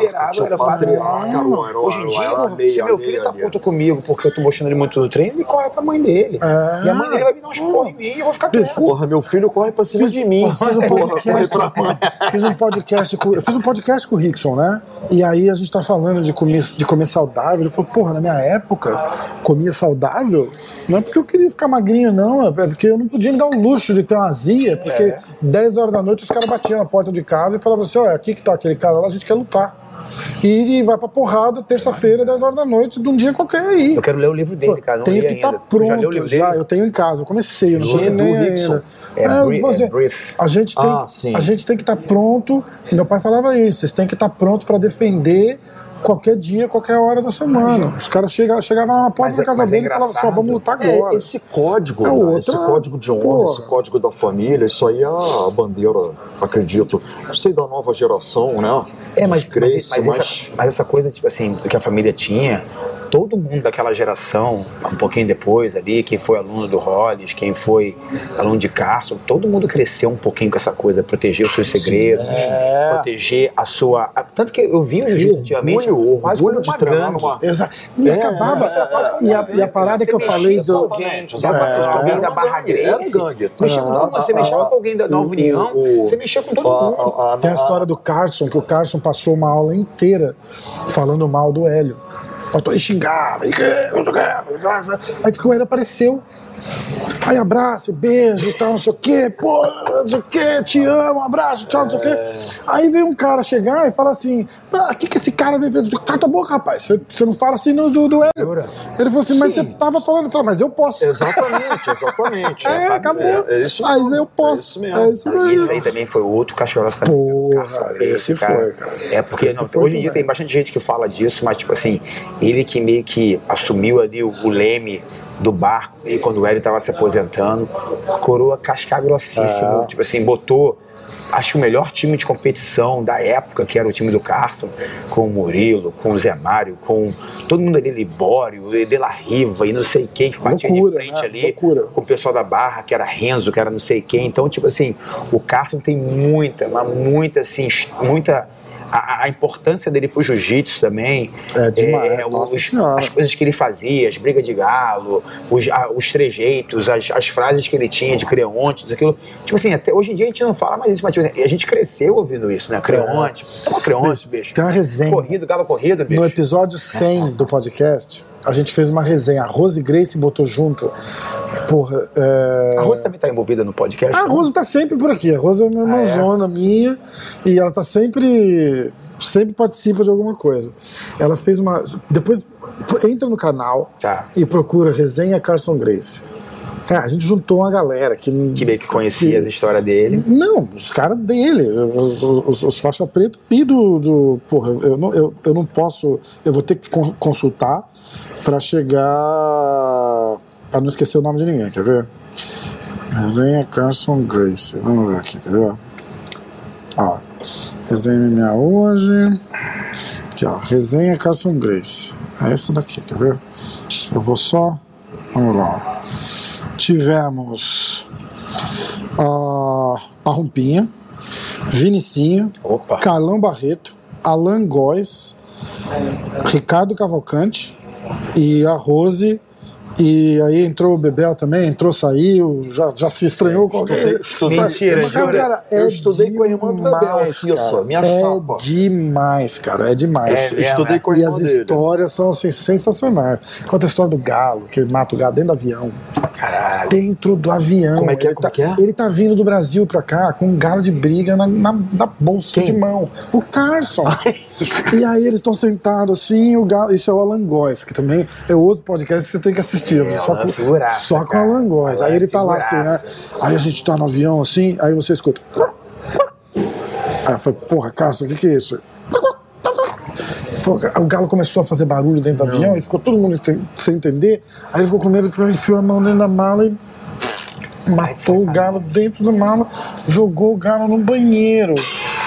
era patriarca, era- Hoje em dia, era se meu meia filho tá puto comigo porque eu tô mostrando ele muito no treino, ele corre pra mãe dele. É. E a mãe dele vai me dar uns porra em mim e eu vou ficar quieto. Porra, meu filho corre pra cima Fiz- de mim. Fiz um podcast, fiz um podcast com, eu fiz um podcast com o Rickson, né? E aí a gente tá falando de comer, de comer saudável. Ele falou, porra, na minha época, comia saudável, não é porque eu queria ficar magrinho, não, é porque eu não podia me dar o luxo de ter uma azia, porque 10 horas da noite os caras batiam porta de casa e falavam assim, ó, aqui que tá aquele cara lá, a gente quer lutar. E vai pra porrada terça-feira, 10 horas da noite, de um dia qualquer aí. Eu quero ler o livro dele, cara. Não Tem li que estar ainda. Tu já o pronto livro já, dele? eu tenho em casa, eu comecei, eu não cheguei nem ainda. É, eu bri- vou dizer, é brief. a gente tem, Ah, a gente tem que estar pronto. Meu pai falava isso, vocês têm que estar pronto para defender qualquer dia, qualquer hora da semana. Os caras chegavam, chegavam na porta Mas da é- casa é dele e falavam só, engraçado. vamos lutar É, agora. esse código, É né, outra- esse código de honra, Porra. esse código da família, isso aí é a bandeira, acredito, não sei da nova geração, né? É, mas, mas, mas, essa, mas essa coisa, tipo assim, que a família tinha, todo mundo daquela geração, um pouquinho depois ali, quem foi aluno do Hollis, quem foi aluno de Carson, todo mundo cresceu um pouquinho com essa coisa, proteger os seus segredos, É. proteger a sua. Tanto que eu vi o jiu-jitsu antigamente Orgulho, quase orgulho como de uma treinar gangue. numa. Exa- E É, acabava. é, é, e, a, e a parada que eu falei do. alguém, com alguém da Barra Grace, você mexia ah, com alguém da Nova União, você mexia com todo a- mundo. Tem a história do Carson, que o Carson passou uma aula inteira falando mal do Hélio. Faltou e e o que. Aí o Hélio apareceu. Aí abraço, beijo e tal, não sei o que, pô, não sei o que, te amo, abraço, tchau, não sei o que. Aí veio um cara chegar e fala assim: o que, que esse cara veio fazer? Cala tua boca, rapaz, você, você não fala assim no, do, do Hélio. Ele falou assim: mas Sim. você tava falando, eu falei, mas eu posso. Exatamente, exatamente. É, acabou. É, é isso Mas mesmo, eu posso. É isso mesmo. É isso aí também foi outro cachorro também. Porra, esse foi, cara. É porque Esse não, foi hoje em dia tem bastante gente que fala disso, mas tipo assim, ele que meio que assumiu ali o, o leme do barco e quando o Hélio tava se aposentando, coroa cascar grossíssimo, É. tipo assim, botou acho que o melhor time de competição da época, que era o time do Carson, com o Murilo, com o Zé Mário, com todo mundo ali, Libório, De La Riva e não sei quem que batia Loucura, de frente né? ali Loucura. com o pessoal da Barra, que era Renzo, que era não sei quem. Então, tipo assim, o Carson tem muita, mas muita, assim, muita. A, a importância dele pro jiu-jitsu também. É demais, nossa os- as coisas que ele fazia, as brigas de galo, os, a- os trejeitos, as, as frases que ele tinha de Creonte, aquilo. Tipo assim, até hoje em dia a gente não fala mais isso, mas tipo assim, a gente cresceu ouvindo isso, né? Creonte. É uma Creonte, bicho. Tem uma resenha. Corrido, galo corrido, bicho. No episódio 100 do podcast, a gente fez uma resenha. A Rose Grace botou junto. Porra, é... A Rose também tá envolvida no podcast? A Rose tá sempre por aqui. A Rose é uma Ah, é? irmãzona minha e ela tá sempre. Sempre participa de alguma coisa. Ela fez uma. Depois entra no canal Tá. e procura resenha Carson Grace. Cara, a gente juntou uma galera que. Que meio que conhecia as histórias dele. Não, os caras dele, os, os, os faixa preta ali do, do. Porra, eu não, eu, eu não posso. Eu vou ter que con- consultar pra chegar. pra não esquecer o nome de ninguém, quer ver? Resenha Carson Grace. Vamos ver aqui, quer ver? Ó. Resenha MMA hoje. Aqui, ó. Resenha Carson Grace. É essa daqui, quer ver? Eu vou só. Vamos lá. Tivemos a Parrumpinha, Vinicinho, Opa. Carlão Barreto, Alan Góes, Ricardo Cavalcante e a Rose. E aí entrou o Bebel também, entrou, saiu, já, já se estranhou com alguém. estudei- Mentira, Mas, cara, jura? cara, é Eu estudei com a irmã do Bebel, demais, Cissa, cara. minha É chapa. demais, cara, é demais. É Eu mesmo, estudei é? com a E irmã as dele. histórias são assim, sensacionais. Conta a história do galo, que ele mata o galo dentro do avião. Caralho. Dentro do avião. Como é que é? Ele, Como tá, que é? ele tá vindo do Brasil pra cá com um galo de briga na, na, na bolsa Quem? de mão. O Carson. e aí eles estão sentados assim, o galo. Isso é o Alan Góes, que também é outro podcast que você tem que assistir. só Alan com, figuraça, só com o. Alan Góes. Aí ele tá lá assim, né? figuraça. Aí a gente tá no avião assim, aí você escuta. Aí eu falei, porra, Carson, o que, que é isso? O galo começou a fazer barulho dentro do avião e ficou todo mundo sem entender. Aí ele ficou com medo, ele enfiou a mão dentro da mala e matou o galo dentro da mala, jogou o galo no banheiro.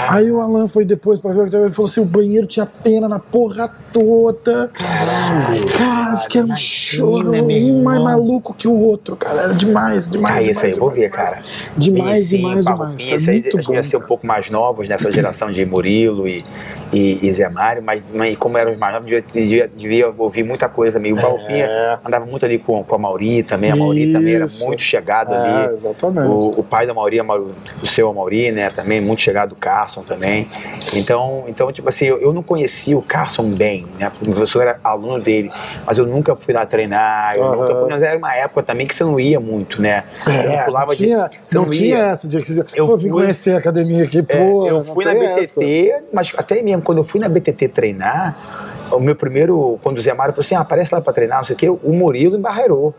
Aí o Alan foi depois pra ver o que ele falou assim: o banheiro tinha pena na porra toda. Cara, isso que era um meu um mais maluco que o outro, cara. Era demais, demais. Ah, esse aí eu vou ver, cara. Demais, Esse, demais, Barro demais. Pinha, cara. Muito ia bom, ser um pouco mais novos nessa geração de Murilo e, e, e Zé Mário, mas, mas como eram os mais novos, devia, devia, devia ouvir muita coisa meio. O Pinha andava muito ali com, com a Mauri também. A Mauri também era É. Isso. muito chegado É, ali. exatamente. O, o pai da Mauri, o seu Mauri, né, também muito chegado do Carson também. Então, então tipo assim, eu, eu não conhecia o Carson bem, né? Porque o professor era aluno dele, mas eu nunca fui lá treinar, eu nunca fui, mas era uma época também que você não ia muito, né? É, pulava não tinha, de, você não tinha essa de que você Eu pô, vim conhecer a academia aqui, É, pô. eu não fui na BTT, essa. mas até mesmo quando eu fui na BTT treinar, o meu primeiro, quando o Zé Mário falou assim, ah, aparece lá pra treinar, não sei o quê, o Murilo embarreirou.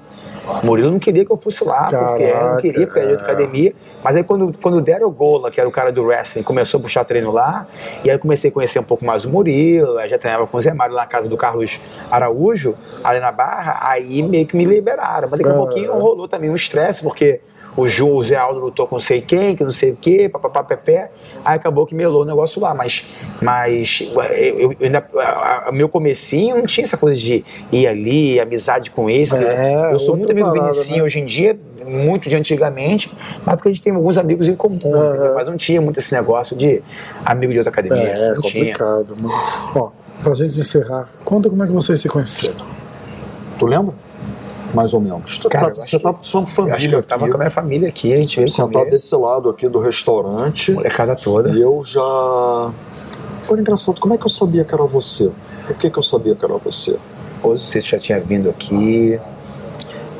O Murilo não queria que eu fosse lá, porque eu não Caraca, queria, porque era de academia. Mas aí quando, quando deram o Gola, que era o cara do wrestling, começou a puxar treino lá, e aí eu comecei a conhecer um pouco mais o Murilo, aí já treinava com o Zé Mário lá na casa do Carlos Araújo, ali na Barra, aí meio que me liberaram. Mas daqui a pouquinho rolou também um estresse, porque o Ju, o Zé Aldo lutou com não sei quem, que não sei o quê, papapá, pepé. Aí acabou que melou o negócio lá, mas, mas eu, eu ainda, a- a- meu comecinho não tinha essa coisa de ir ali, amizade com esse. É, eu sou muito amigo do Vinicinho né? hoje em dia, muito de antigamente, mas porque a gente tem alguns amigos em comum, entendeu? mas não tinha muito esse negócio de amigo de outra academia. É, tinha. complicado. mano. Ó, pra gente encerrar, conta como é que vocês se conheceram. Tu lembra? Mais ou menos. Você Cara, tá, você tá com sua família eu tava aqui, com a minha família aqui, a gente veio sentado comer, desse lado aqui do restaurante. molecada toda. E eu já. Pô, engraçado, como é que eu sabia que era você? Por que, que eu sabia que era você? Ou você já tinha vindo aqui.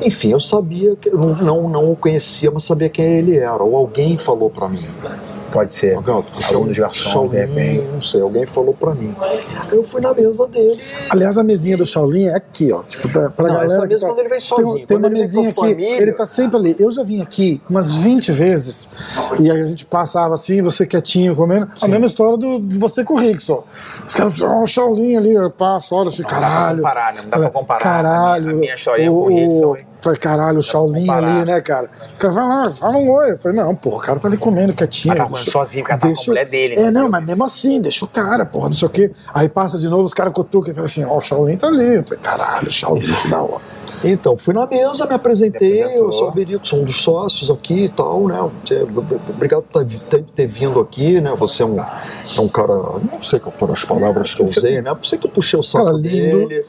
Enfim, eu sabia que. eu Não, não, não o conhecia, mas sabia quem ele era. Ou alguém falou pra mim. Pode ser. Você é Algum um dos garçons, de repente. Não sei, alguém falou pra mim. Eu fui na mesa dele. Aliás, a mesinha do Shaolin é aqui, ó. Tipo, tá- pra Não, galera essa mesa tá- quando ele vem Tem, sozinho. tem quando uma mesinha aqui, família, ele tá sempre ali. Eu já vim aqui umas 20 vezes e aí a gente passava assim, você quietinho comendo. A mesma história do, de você com o Rickson. Os caras, ó, o Shaolin ali, eu passo, olha assim, Não dá pra caralho. comparar? Não dá pra comparar. Caralho. A minha- a minha o, com o Rickson, hein? Falei, caralho, o Shaolin ali, né, cara? Os caras falam, ah, fala um oi. Eu falei, não, pô, o cara tá ali comendo quietinho. Mas tá comendo deixa- sozinho, o cara tá com a deixa- mulher dele, É, entendeu? não, mas mesmo assim, deixa o cara, porra, não sei o quê. Aí passa de novo, os caras cutucam e falam assim, ó, o Shaolin tá ali. Eu falei, caralho, o Shaolin, que da hora. Então, fui na mesa, me apresentei, eu sou o Berico, sou um dos sócios aqui e tal, né? Obrigado por ter, vindo aqui, né? Você é um, é um cara, não sei qual foram as palavras que eu usei, né? Por sei que eu puxei o saco Cara lindo. dele.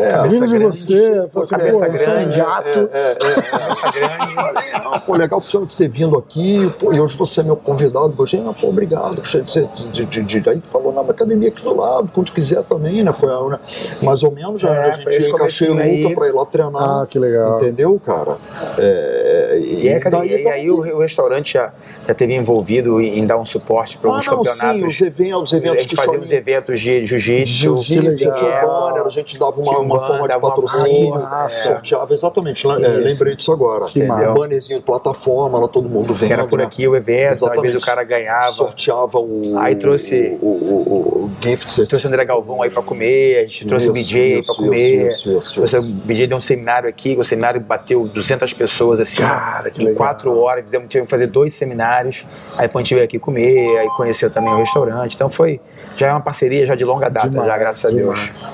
É, Vindo de grande, você, assim, cabeça pô, você é um grande, gato. é, é, é. Cabeça grande. Falei, não, pô, legal o senhor de ter vindo aqui, pô, e hoje você é meu convidado. Eu falei, ah, pô, obrigado. Gostei de, ser- de, de, de, Aí falou na academia aqui do lado, quando quiser também, né? Foi a, né? mais ou menos, já, É, a gente encaixei o Luca pra ir lá treinar. Ah, que legal. Entendeu, cara? É, E, aí, cadê- e tamo aí o, o restaurante já, já teve envolvido em, em dar um suporte para Ah, alguns não, sim, campeonatos. os eventos, os a eventos gente que fazia uns eventos de jiu-jitsu, Jiu-jitsu, a gente dava uma, uma banner, forma de patrocínio, forma, massa. sorteava, exatamente, é, Isso. lembrei disso agora. Que Entendeu? massa. Bannerzinho de plataforma, lá todo mundo vendo. que era por né? aqui o evento, às vezes o cara ganhava. sorteava o. Aí trouxe- o, o, o, o gift. Trouxe o André Galvão aí pra comer, a gente trouxe o Isso, BJ isso, pra comer. isso, isso, Trouxe isso. O BJ deu um seminário aqui, o seminário bateu 200 pessoas assim, Cara, que em legal. quatro horas. Fizemos, tivemos que fazer dois seminários. Aí a gente veio aqui comer, aí conheceu também o restaurante. Então foi, já é uma parceria já de longa data, Demais, já, graças a Deus.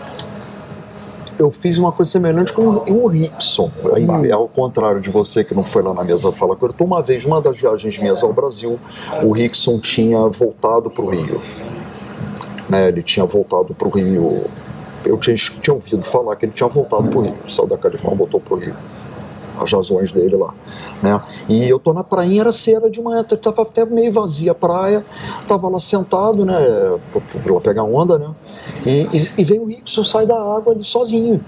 Eu fiz uma coisa semelhante com o Rickson. Aí, Ao contrário de você que não foi lá na mesa falar com. Uma vez, uma das viagens minhas ao Brasil, o Rickson tinha voltado para o Rio. Né, ele tinha voltado para o Rio. Eu tinha, tinha ouvido falar que ele tinha voltado para o Rio. Saiu da Califórnia, voltou para o Rio. As razões dele lá. Né? E eu tô na prainha, era cedo de manhã, tava até meio vazia a praia, tava lá sentado, né, pra, pegar onda, né, e, e, vem o Rickson, sai da água ali sozinho.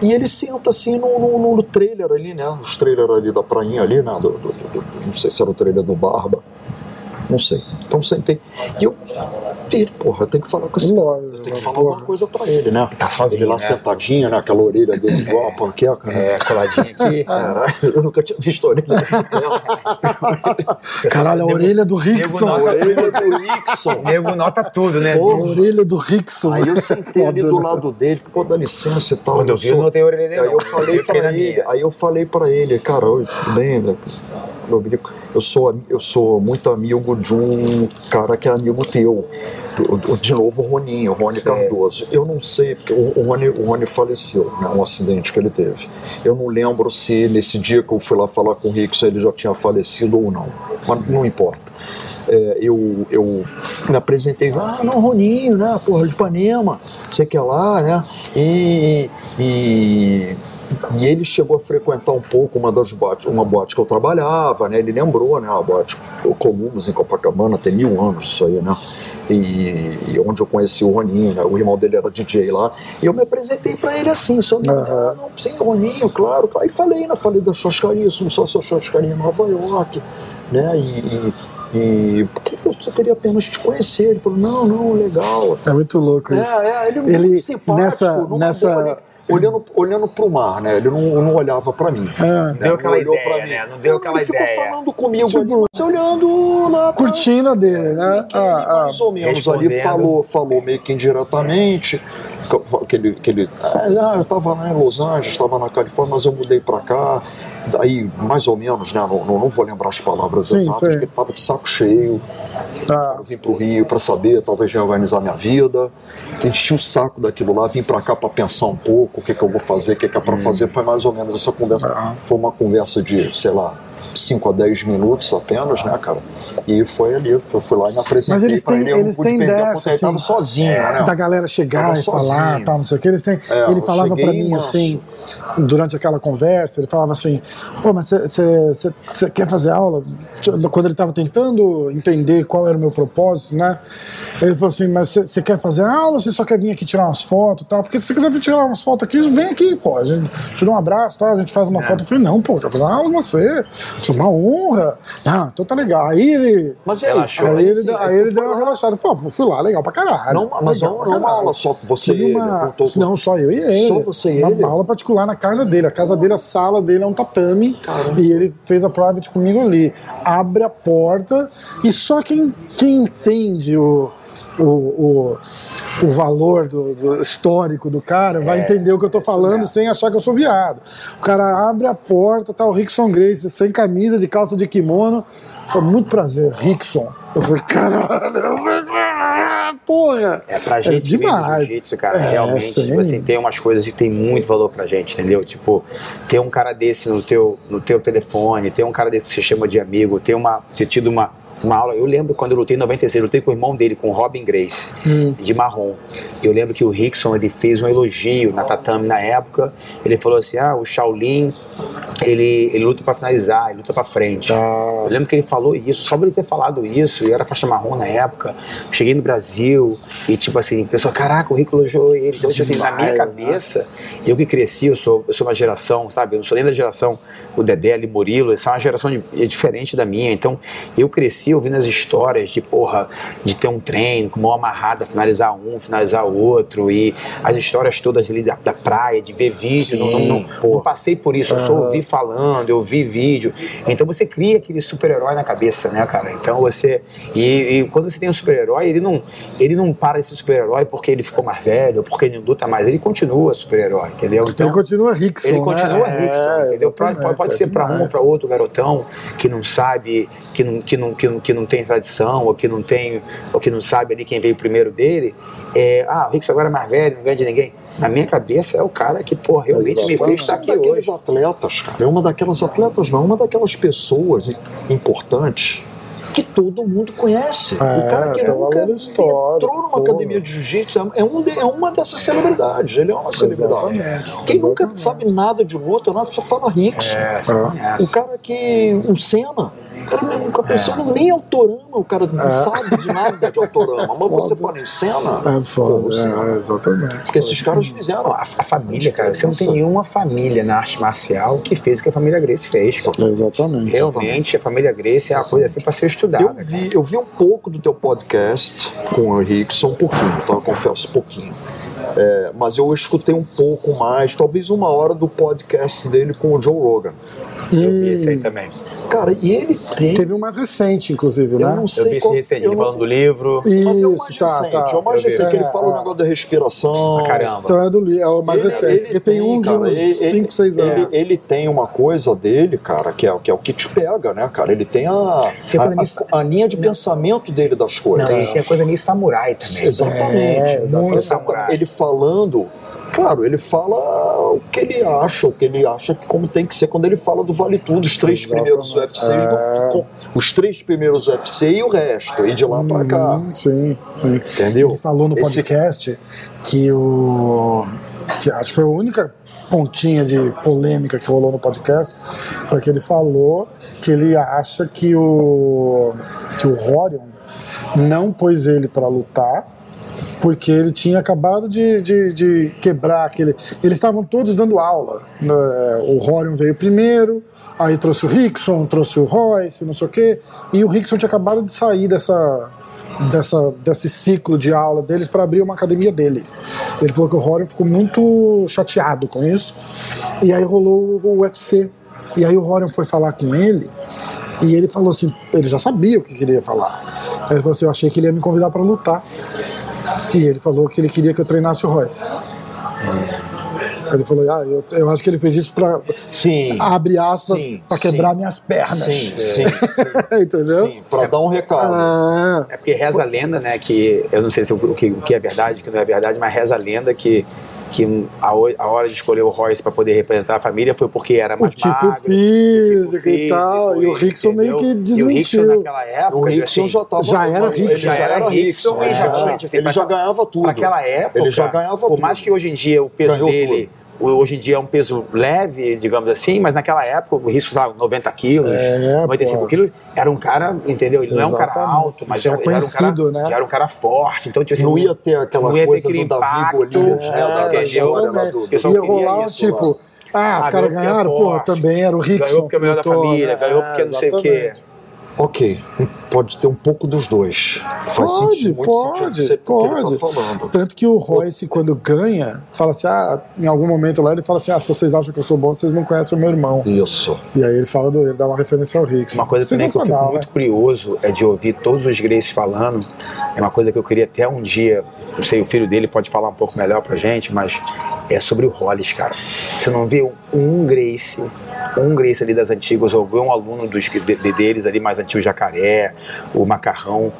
E ele senta assim no, no, no trailer ali, né, os trailers ali da prainha ali, né, do- do- do- não sei se era o trailer do Barba, não sei. Então sentei. E eu, ele, porra, eu tenho que falar com esse cara. Eu tenho que falar porra. alguma coisa pra ele, né? Tá sozinho, Ele lá né? sentadinho, né? Aquela orelha dele igual a panqueca, né? É, coladinho aqui. Caralho, eu nunca tinha visto a orelha dela. Caralho, a orelha do A Rickson. orelha do Rickson. Nego nota tudo, né? A orelha do Rickson. Aí eu sentei ali do né? lado dele, pô, dá licença e tal. Quando eu vi, eu não tenho orelha dele. Aí eu falei pra ele, aí eu falei para ele, cara, tudo bem, né? Meu amigo, eu sou, eu sou muito amigo de um cara que é amigo teu. De novo, o Roninho, o Rony Cardoso. Eu não sei, porque o o Rony, o Rony faleceu, né, um acidente que ele teve. Eu não lembro se nesse dia que eu fui lá falar com o Rick, se ele já tinha falecido ou não. Mas não importa. É, eu, eu me apresentei, ah, não, Roninho, né, porra, de Ipanema, sei que é lá, né, e, e, e ele chegou a frequentar um pouco uma das boates, uma boate que eu trabalhava, né, ele lembrou, né, a boate Columbus em Copacabana, tem mil anos isso aí, né, e, e onde eu conheci o Roninho, né, o irmão dele era DJ lá, e eu me apresentei pra ele assim, só, Aham. ah, não, sim, Roninho, claro, aí falei, né, falei da churrascaria, sou sócio da churrascaria em Nova York, né, e, e, e por que eu só queria apenas te conhecer? Ele falou, não, não, legal. É muito louco isso. É, é, ele é muito Ele, simpático. nessa, nessa, olhando, olhando pro mar, né? Ele não, não olhava pra mim. É. né? Deu aquela Não olhou ideia, pra mim. né? Não deu aquela ele ficou ideia. falando comigo Tipo, ali, mas olhando lá. pra- Curtindo dele, né? que ele Ah, ah. mais ou menos ali falou, falou meio que indiretamente. Que ele, que ele, ah, eu tava lá em Los Angeles, estava na Califórnia, mas eu mudei pra cá. Daí, mais ou menos, né? Não, não, não vou lembrar as palavras Sim, exatas, sei. que ele tava de saco cheio. Ah. Eu vim pro Rio pra saber, talvez reorganizar minha vida. Enchi o saco daquilo lá, vim pra cá pra pensar um pouco o que, que eu vou fazer, o que, que é pra fazer. Foi mais ou menos essa conversa. Ah. Foi uma conversa de, sei lá, 5 a 10 minutos apenas, né, cara? E foi ali, eu fui lá e me apresentei Mas eles têm- ele. Eles têm dessa, ele tava assim, sozinho, né? da galera chegar Tava e falar, sozinho. tal, não sei o que. Eles têm, É, ele falava pra cheguei mim manso. assim, durante aquela conversa, ele falava assim, pô, mas você quer fazer aula? Quando ele estava tentando entender qual era o meu propósito, né? Ele falou assim, mas você quer fazer aula ou você só quer vir aqui tirar umas fotos e tal? Porque se você quiser vir tirar umas fotos aqui, vem aqui, pô. A gente te dá um abraço, tal, a gente faz uma foto. Eu falei, não, pô, eu quero fazer uma aula com você. Isso é uma honra. Ah, então tá legal. Aí ele. Mas e aí, Relaxou. cara, Aí ele, deu- aí ele deu uma relaxada. Ele falou, fui lá, legal pra caralho. Não, mas legal não, não uma aula só com você e ele. uma- com- Não, só eu e ele. Só você e uma, ele? Uma aula particular na casa dele. A casa dele, a sala dele é um tatame. Caramba. E ele fez a private comigo ali. Abre a porta e só quem, quem entende o, o, o, o valor do, do histórico do cara vai entender o que eu tô falando sem achar que eu sou viado. O cara abre a porta, tá o Rickson Grace sem camisa, de calça de kimono. Foi muito prazer, Rickson. Eu falei, caralho, porra! É pra gente demais. mesmo, jiu-jitsu, cara, É, realmente, sim. tipo assim, tem umas coisas que tem muito valor pra gente, entendeu? Tipo, ter um cara desse no teu, no teu telefone, ter um cara desse que você chama de amigo, ter, uma, ter tido uma, uma aula. Eu lembro quando eu lutei em 96, eu lutei com o irmão dele, com o Robin Grace, Hum. de marrom. Eu lembro que o Rickson, ele fez um elogio na tatame na época, ele falou assim, ah, o Shaolin, ele, ele luta pra finalizar, ele luta pra frente. Ah. Eu lembro que ele falou isso, só por ele ter falado isso, eu era faixa marrom na época, cheguei no Brasil e tipo assim, a pessoa, caraca, o Rico elogiou ele. Então, tipo assim, na minha Demais, cabeça, eu que cresci, eu sou, eu sou uma geração, sabe? Eu não sou nem da geração o Dedé, ali, Murilo, essa é uma geração de- é diferente da minha. Então, eu cresci ouvindo as histórias de, porra, de ter um treino com mão amarrada, finalizar um, finalizar o outro, e as histórias todas ali da, da praia, de ver vídeo. Não, não, não, não passei por isso, eu só ouvi falando, eu vi vídeo. Então, você cria aquele super-herói na cabeça, né, cara? Então, você. E, e quando você tem um super-herói, ele não, ele não para de ser super-herói porque ele ficou mais velho, porque ele não luta mais, ele continua super-herói, entendeu? Então, ele continua Rickson. ele continua né? Rickson, É, entendeu? Pode, pode, ser é para um ou demais. para outro garotão que não sabe, que não, que, não, que, não, que não tem tradição, ou que não tem, ou que não sabe ali quem veio primeiro dele. É, ah, o Rickson agora é mais velho, não ganha de ninguém. Na minha cabeça é o cara que, pô, realmente me fez estar aqui hoje. atletas, cara. É uma daquelas atletas, não, uma daquelas pessoas importantes que todo mundo conhece. É, o cara que nunca entrou numa pô. academia de jiu-jitsu é, um de- é uma dessas celebridades. Ele é uma celebridade. Exatamente, Quem nunca sabe nada de luta, nada, só fala Rickson. É, conhece. O cara que. Um Senna. O cara nunca pensou É. nem autorama, o cara não sabe de nada de autorama. Mas você fala em Senna. É foda, pô, é, exatamente. Porque esses caras fizeram. Não, a, a família, cara, você não tem nenhuma família na arte marcial que fez o que a família Grace fez. cara. Exatamente. Realmente, a família Grace é uma coisa assim para ser estudada. Eu vi, eu vi um pouco do teu podcast com o Rickson, um pouquinho, tá? Eu confesso, um pouquinho. É, mas eu escutei um pouco mais, talvez uma hora do podcast dele com o Joe Rogan. Eu vi esse aí também. Cara, e ele tem. Teve um mais recente, inclusive, eu né? não Eu sei vi esse qual- recente, eu ele não- falando do livro. Mas é o mais Isso, tá, recente, tá. é o mais Eu vi. recente que ele É, fala o é. negócio da respiração. Caramba. Então é do li- é o mais Ele- recente. ele Porque tem um de cara, uns ele- 5, 6 ele- anos. Ele, tem uma coisa dele, cara, que é, que é o que te pega, né, cara? Ele tem a, Tem a, coisa meio- a- a linha de pensamento dele das coisas. Não, ele tem a coisa meio samurai também. Exatamente. É, Muito exatamente. samurai. Ele falando, claro, ele fala o que ele acha, o que ele acha que como tem que ser quando ele fala do Vale Tudo, os três Exatamente. primeiros UFCs, do- É. com- os três primeiros UFC e o resto, e de lá pra cá. Hum, sim, sim. Entendeu? Ele falou no Esse- podcast que o. Que acho que foi a única pontinha de polêmica que rolou no podcast. Foi que ele falou que ele acha que o. que o Horion não pôs ele pra lutar. Porque ele tinha acabado de, de, de quebrar aquele. Eles estavam todos dando aula. né? O Horion veio primeiro, aí trouxe o Rickson, trouxe o Royce, não sei o quê. E o Rickson tinha acabado de sair dessa, dessa, desse ciclo de aula deles para abrir uma academia dele. Ele falou que o Rorion ficou muito chateado com isso. E aí rolou o UFC. E aí o Rorion foi falar com ele. E ele falou assim: ele já sabia o que queria falar. Aí ele falou assim: eu achei que ele ia me convidar para lutar. E ele falou que ele queria que eu treinasse o Royce. Ele falou, ah, eu, eu acho que ele fez isso pra, Sim. abre aspas, Sim, pra sim. quebrar minhas pernas. Sim, sim, Entendeu? sim. Pra dar um recado. Ah, É porque reza a lenda, né, que eu não sei se o, o que, o que é verdade, o que não é verdade, mas reza a lenda que, que a, a hora de escolher o Royce para poder representar a família foi porque era o mais tipo magro, físico tipo e tal. E o Rickson meio que entendeu? E o Rickson desmentiu. naquela época, O Rickson assim, já tava. já era ele Rickson. já Já era Rickson Rickson. e já é. tipo assim, Ele pra já aquela- ganhava tudo. Naquela época, Ele já ganhava por tudo. mais que hoje em dia o peso Ganhou dele, o- hoje em dia é um peso leve, digamos assim, mas naquela época o risco, sabe, 90 quilos, É, 95 pô. quilos, era um cara, entendeu? Ele não é um cara Exatamente. alto, mas Já ele era um conhecido, cara, né? era um cara forte, então tipo assim, Não ia ter aquela não ia ter coisa aquele do Davi impacto, Golias, né? é, Da- da entendeu? história lá do- O pessoal Ia rolar, isso, tipo, ah, os Ah, caras é ganharam, forte. também era o Rickson. Ganhou porque é o melhor da família, né? ganhou porque não sei o quê. Ok, pode ter um pouco dos dois. Faz Pode, sentido, muito pode, sentido você- ele pode. tá. Tanto que o Royce, quando ganha, fala assim: ah, em algum momento lá, ele fala assim: ah, se vocês acham que eu sou bom, vocês não conhecem o meu irmão. Isso. E aí ele fala do ele dá uma referência ao Rickson. Uma coisa também que eu fico muito né? curioso é de ouvir todos os Graces falando. É uma coisa que eu queria até um dia, não sei, o filho dele pode falar um pouco melhor pra gente, mas é sobre o Hollis, cara. Você não vê um Grace, um Grace ali das antigas, ou um aluno dos, de- deles ali mais antigo, Jacaré, o Macarrão.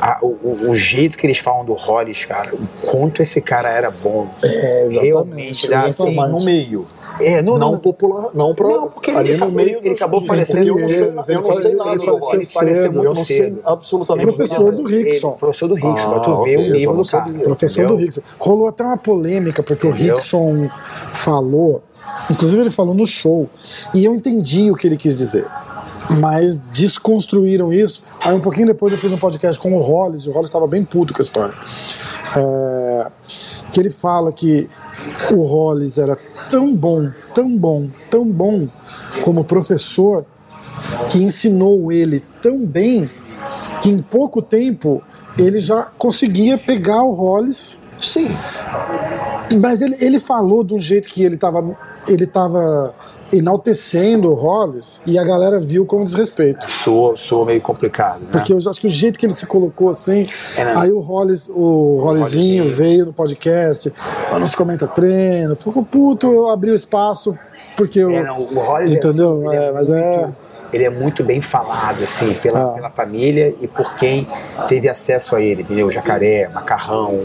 A- o, o- o jeito que eles falam do Hollis, cara, o quanto esse cara era bom. É, exatamente. Realmente dá assim, exatamente. No meio. É, não, Não não, popular, não pra. Não, porque ele ali no meio. ele acabou falecendo Eu não sei, ele eu não sei ele nada do faleceu cedo, Eu não sei absolutamente Professor do Ele- Rickson. professor do Rickson, Ah, tu ok, o nível do cara. Professor do Rickson. Rolou até uma polêmica, porque o? Rickson falou, inclusive ele falou no show, e eu entendi o que ele quis dizer. Mas desconstruíram isso. Aí um pouquinho depois eu fiz um podcast com o Hollis, o Hollis estava bem puto com a história. É, que ele fala que o Hollis era tão bom, tão bom, tão bom como professor, que ensinou ele tão bem que em pouco tempo ele já conseguia pegar o Hollis Sim. mas ele, ele falou de um jeito que ele tava, ele tava enaltecendo o Hollis e a galera viu como desrespeito. Soa, soa meio complicado, né? Porque eu acho que o jeito que ele se colocou assim, É, né? aí o Hollis, o Hollisinho veio no podcast, "Ah, não se comenta treino, ficou puto, eu abri o espaço porque eu. É, não, o Hollis é Entendeu? assim, ele É, mas é- Ele é muito bem falado, assim, pela, Ah. pela família e por quem teve acesso a ele, entendeu? Jacaré, Macarrão,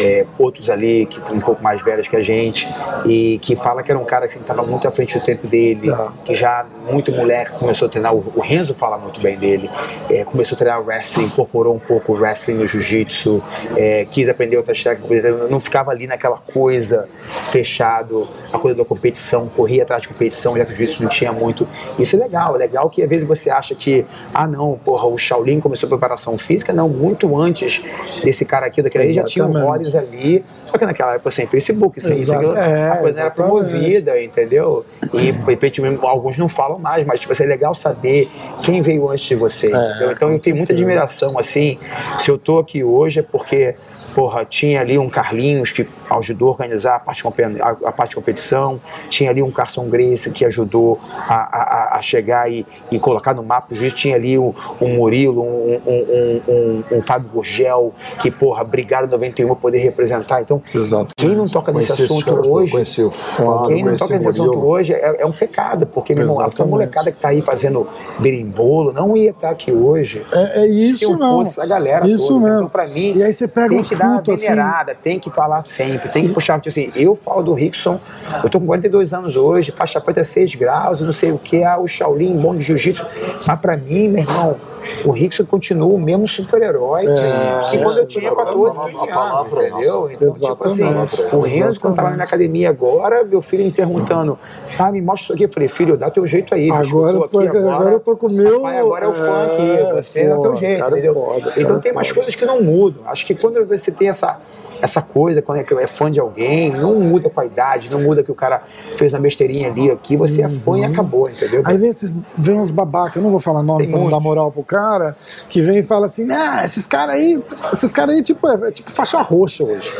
é, outros ali que estão um pouco mais velhos que a gente e que fala que era um cara que estava muito à frente do tempo dele, Ah. que já muito moleque começou a treinar, o, o Renzo fala muito bem dele, é, começou a treinar wrestling, incorporou um pouco o wrestling no jiu-jitsu, é, quis aprender outras técnicas, não ficava ali naquela coisa fechado, a coisa da competição, corria atrás de competição, já que o jiu-jitsu não tinha muito. Isso é legal, é legal que às vezes você acha que, ah não, porra, o Shaolin começou a preparação física, não, muito antes desse cara aqui, daquele aí, já tinha o. Hollis ali, só que naquela época sem Facebook, sem isso, aquilo, É, a coisa era exatamente. promovida, entendeu? E de alguns não falam mais, mas tipo, assim, é legal saber quem veio antes de você. entendeu? Então eu tenho muita admiração, assim, se eu tô aqui hoje é porque porra, tinha ali um Carlinhos que ajudou a organizar a parte, a, a parte de competição, tinha ali um Carson Grace que ajudou a, a- a chegar e, e colocar no mapa o juiz, tinha ali um, um Murilo, um, um, um, Fábio Gurgel, que, porra, brigaram em 91 para poder representar. Então, Exato. quem não toca nesse Conheci esses assunto caras hoje, conheci o Fábio, quem não toca nesse assunto hoje é, é um pecado, porque, meu irmão, essa molecada que tá aí fazendo berimbolo não ia estar aqui hoje. É, é isso se eu mesmo. fosse a galera Isso toda. mesmo. Então, pra mim, E aí você pega tem que cultos assim. venerada, tem que falar sempre, tem que puxar. Tipo assim, eu falo do Rickson, eu tô com 42 anos hoje, faixa preta 6 graus, não sei o que, ah, o Shaolin, bom de jiu-jitsu. Mas pra mim, meu irmão, o Rickson continua o mesmo super-herói É, que quando eu é, tinha a 14, palavra- 15 a palavra anos, é entendeu? Então, tipo assim, Exatamente, o Renzo, quando tava na exatamente. academia agora, meu filho me perguntando, ah, me mostra isso aqui. Eu falei, filho, dá teu jeito aí. Agora, eu tô aqui agora, eu tô com o meu. Papai, agora é o fã aqui, você dá pô, teu jeito, é entendeu? foda, então é tem umas coisas que não mudam. Acho que quando você tem essa, essa coisa, quando é, que é fã de alguém, não muda com a idade, não muda que o cara fez uma besteirinha ali aqui, você é fã e acabou, entendeu? Aí vem, esses, vem uns babaca, eu não vou falar nome Tem pra não muito. dar moral pro cara que vem e fala assim, ah, esses caras aí, esses caras aí, tipo, é, é tipo faixa roxa hoje.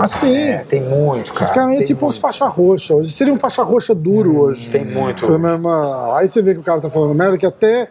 Assim. É, tem muito, cara. Esses caras aí, tem tipo, uns muito. faixa roxa hoje. Seria um faixa roxa duro hoje. Tem muito. Foi, meu irmão. Aí você vê que o cara tá falando merda, que até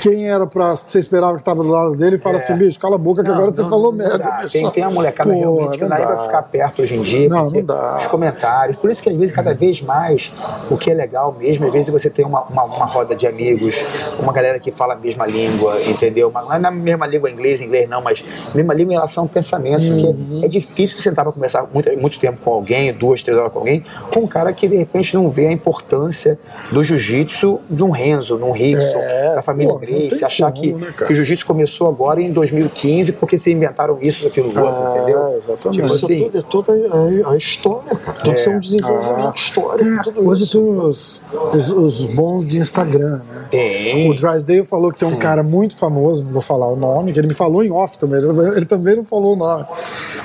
quem era pra. Você esperava que tava do lado dele fala assim, bicho, cala a boca que É. Não, agora você não- falou não merda. Tem, tem uma molecada Pô, realmente que não não dá pra ficar perto hoje em dia. Não, não dá. Os comentários. Por isso que às vezes, cada vez mais, o que é legal mesmo, às vezes você tem uma, uma, uma roda de amigos, uma galera que fala a mesma língua, entendeu? Mas não é na mesma língua inglês, inglês não, mas mesma língua em relação ao pensamento. Uhum. Porque é difícil você sentar pra conversar muito, muito tempo com alguém, duas, três horas com alguém, com um cara que de repente não vê a importância do jiu-jitsu de um Renzo, de um Rickson, É, da família pô, não Grace, tem achar como, que, né, que o jiu-jitsu começou agora em 2015 porque se inventaram isso, aquilo, outro, Ah, entendeu? exatamente. Tipo assim, é toda, é toda a, a história, cara. Tudo isso é um desenvolvimento histórico. É, tudo hoje isso. tem os, os, os bons de Instagram, né? Tem. O Drysdale falou que tem um cara muito famoso, não vou falar o nome, que ele me falou em off também, ele, ele também não falou o nome.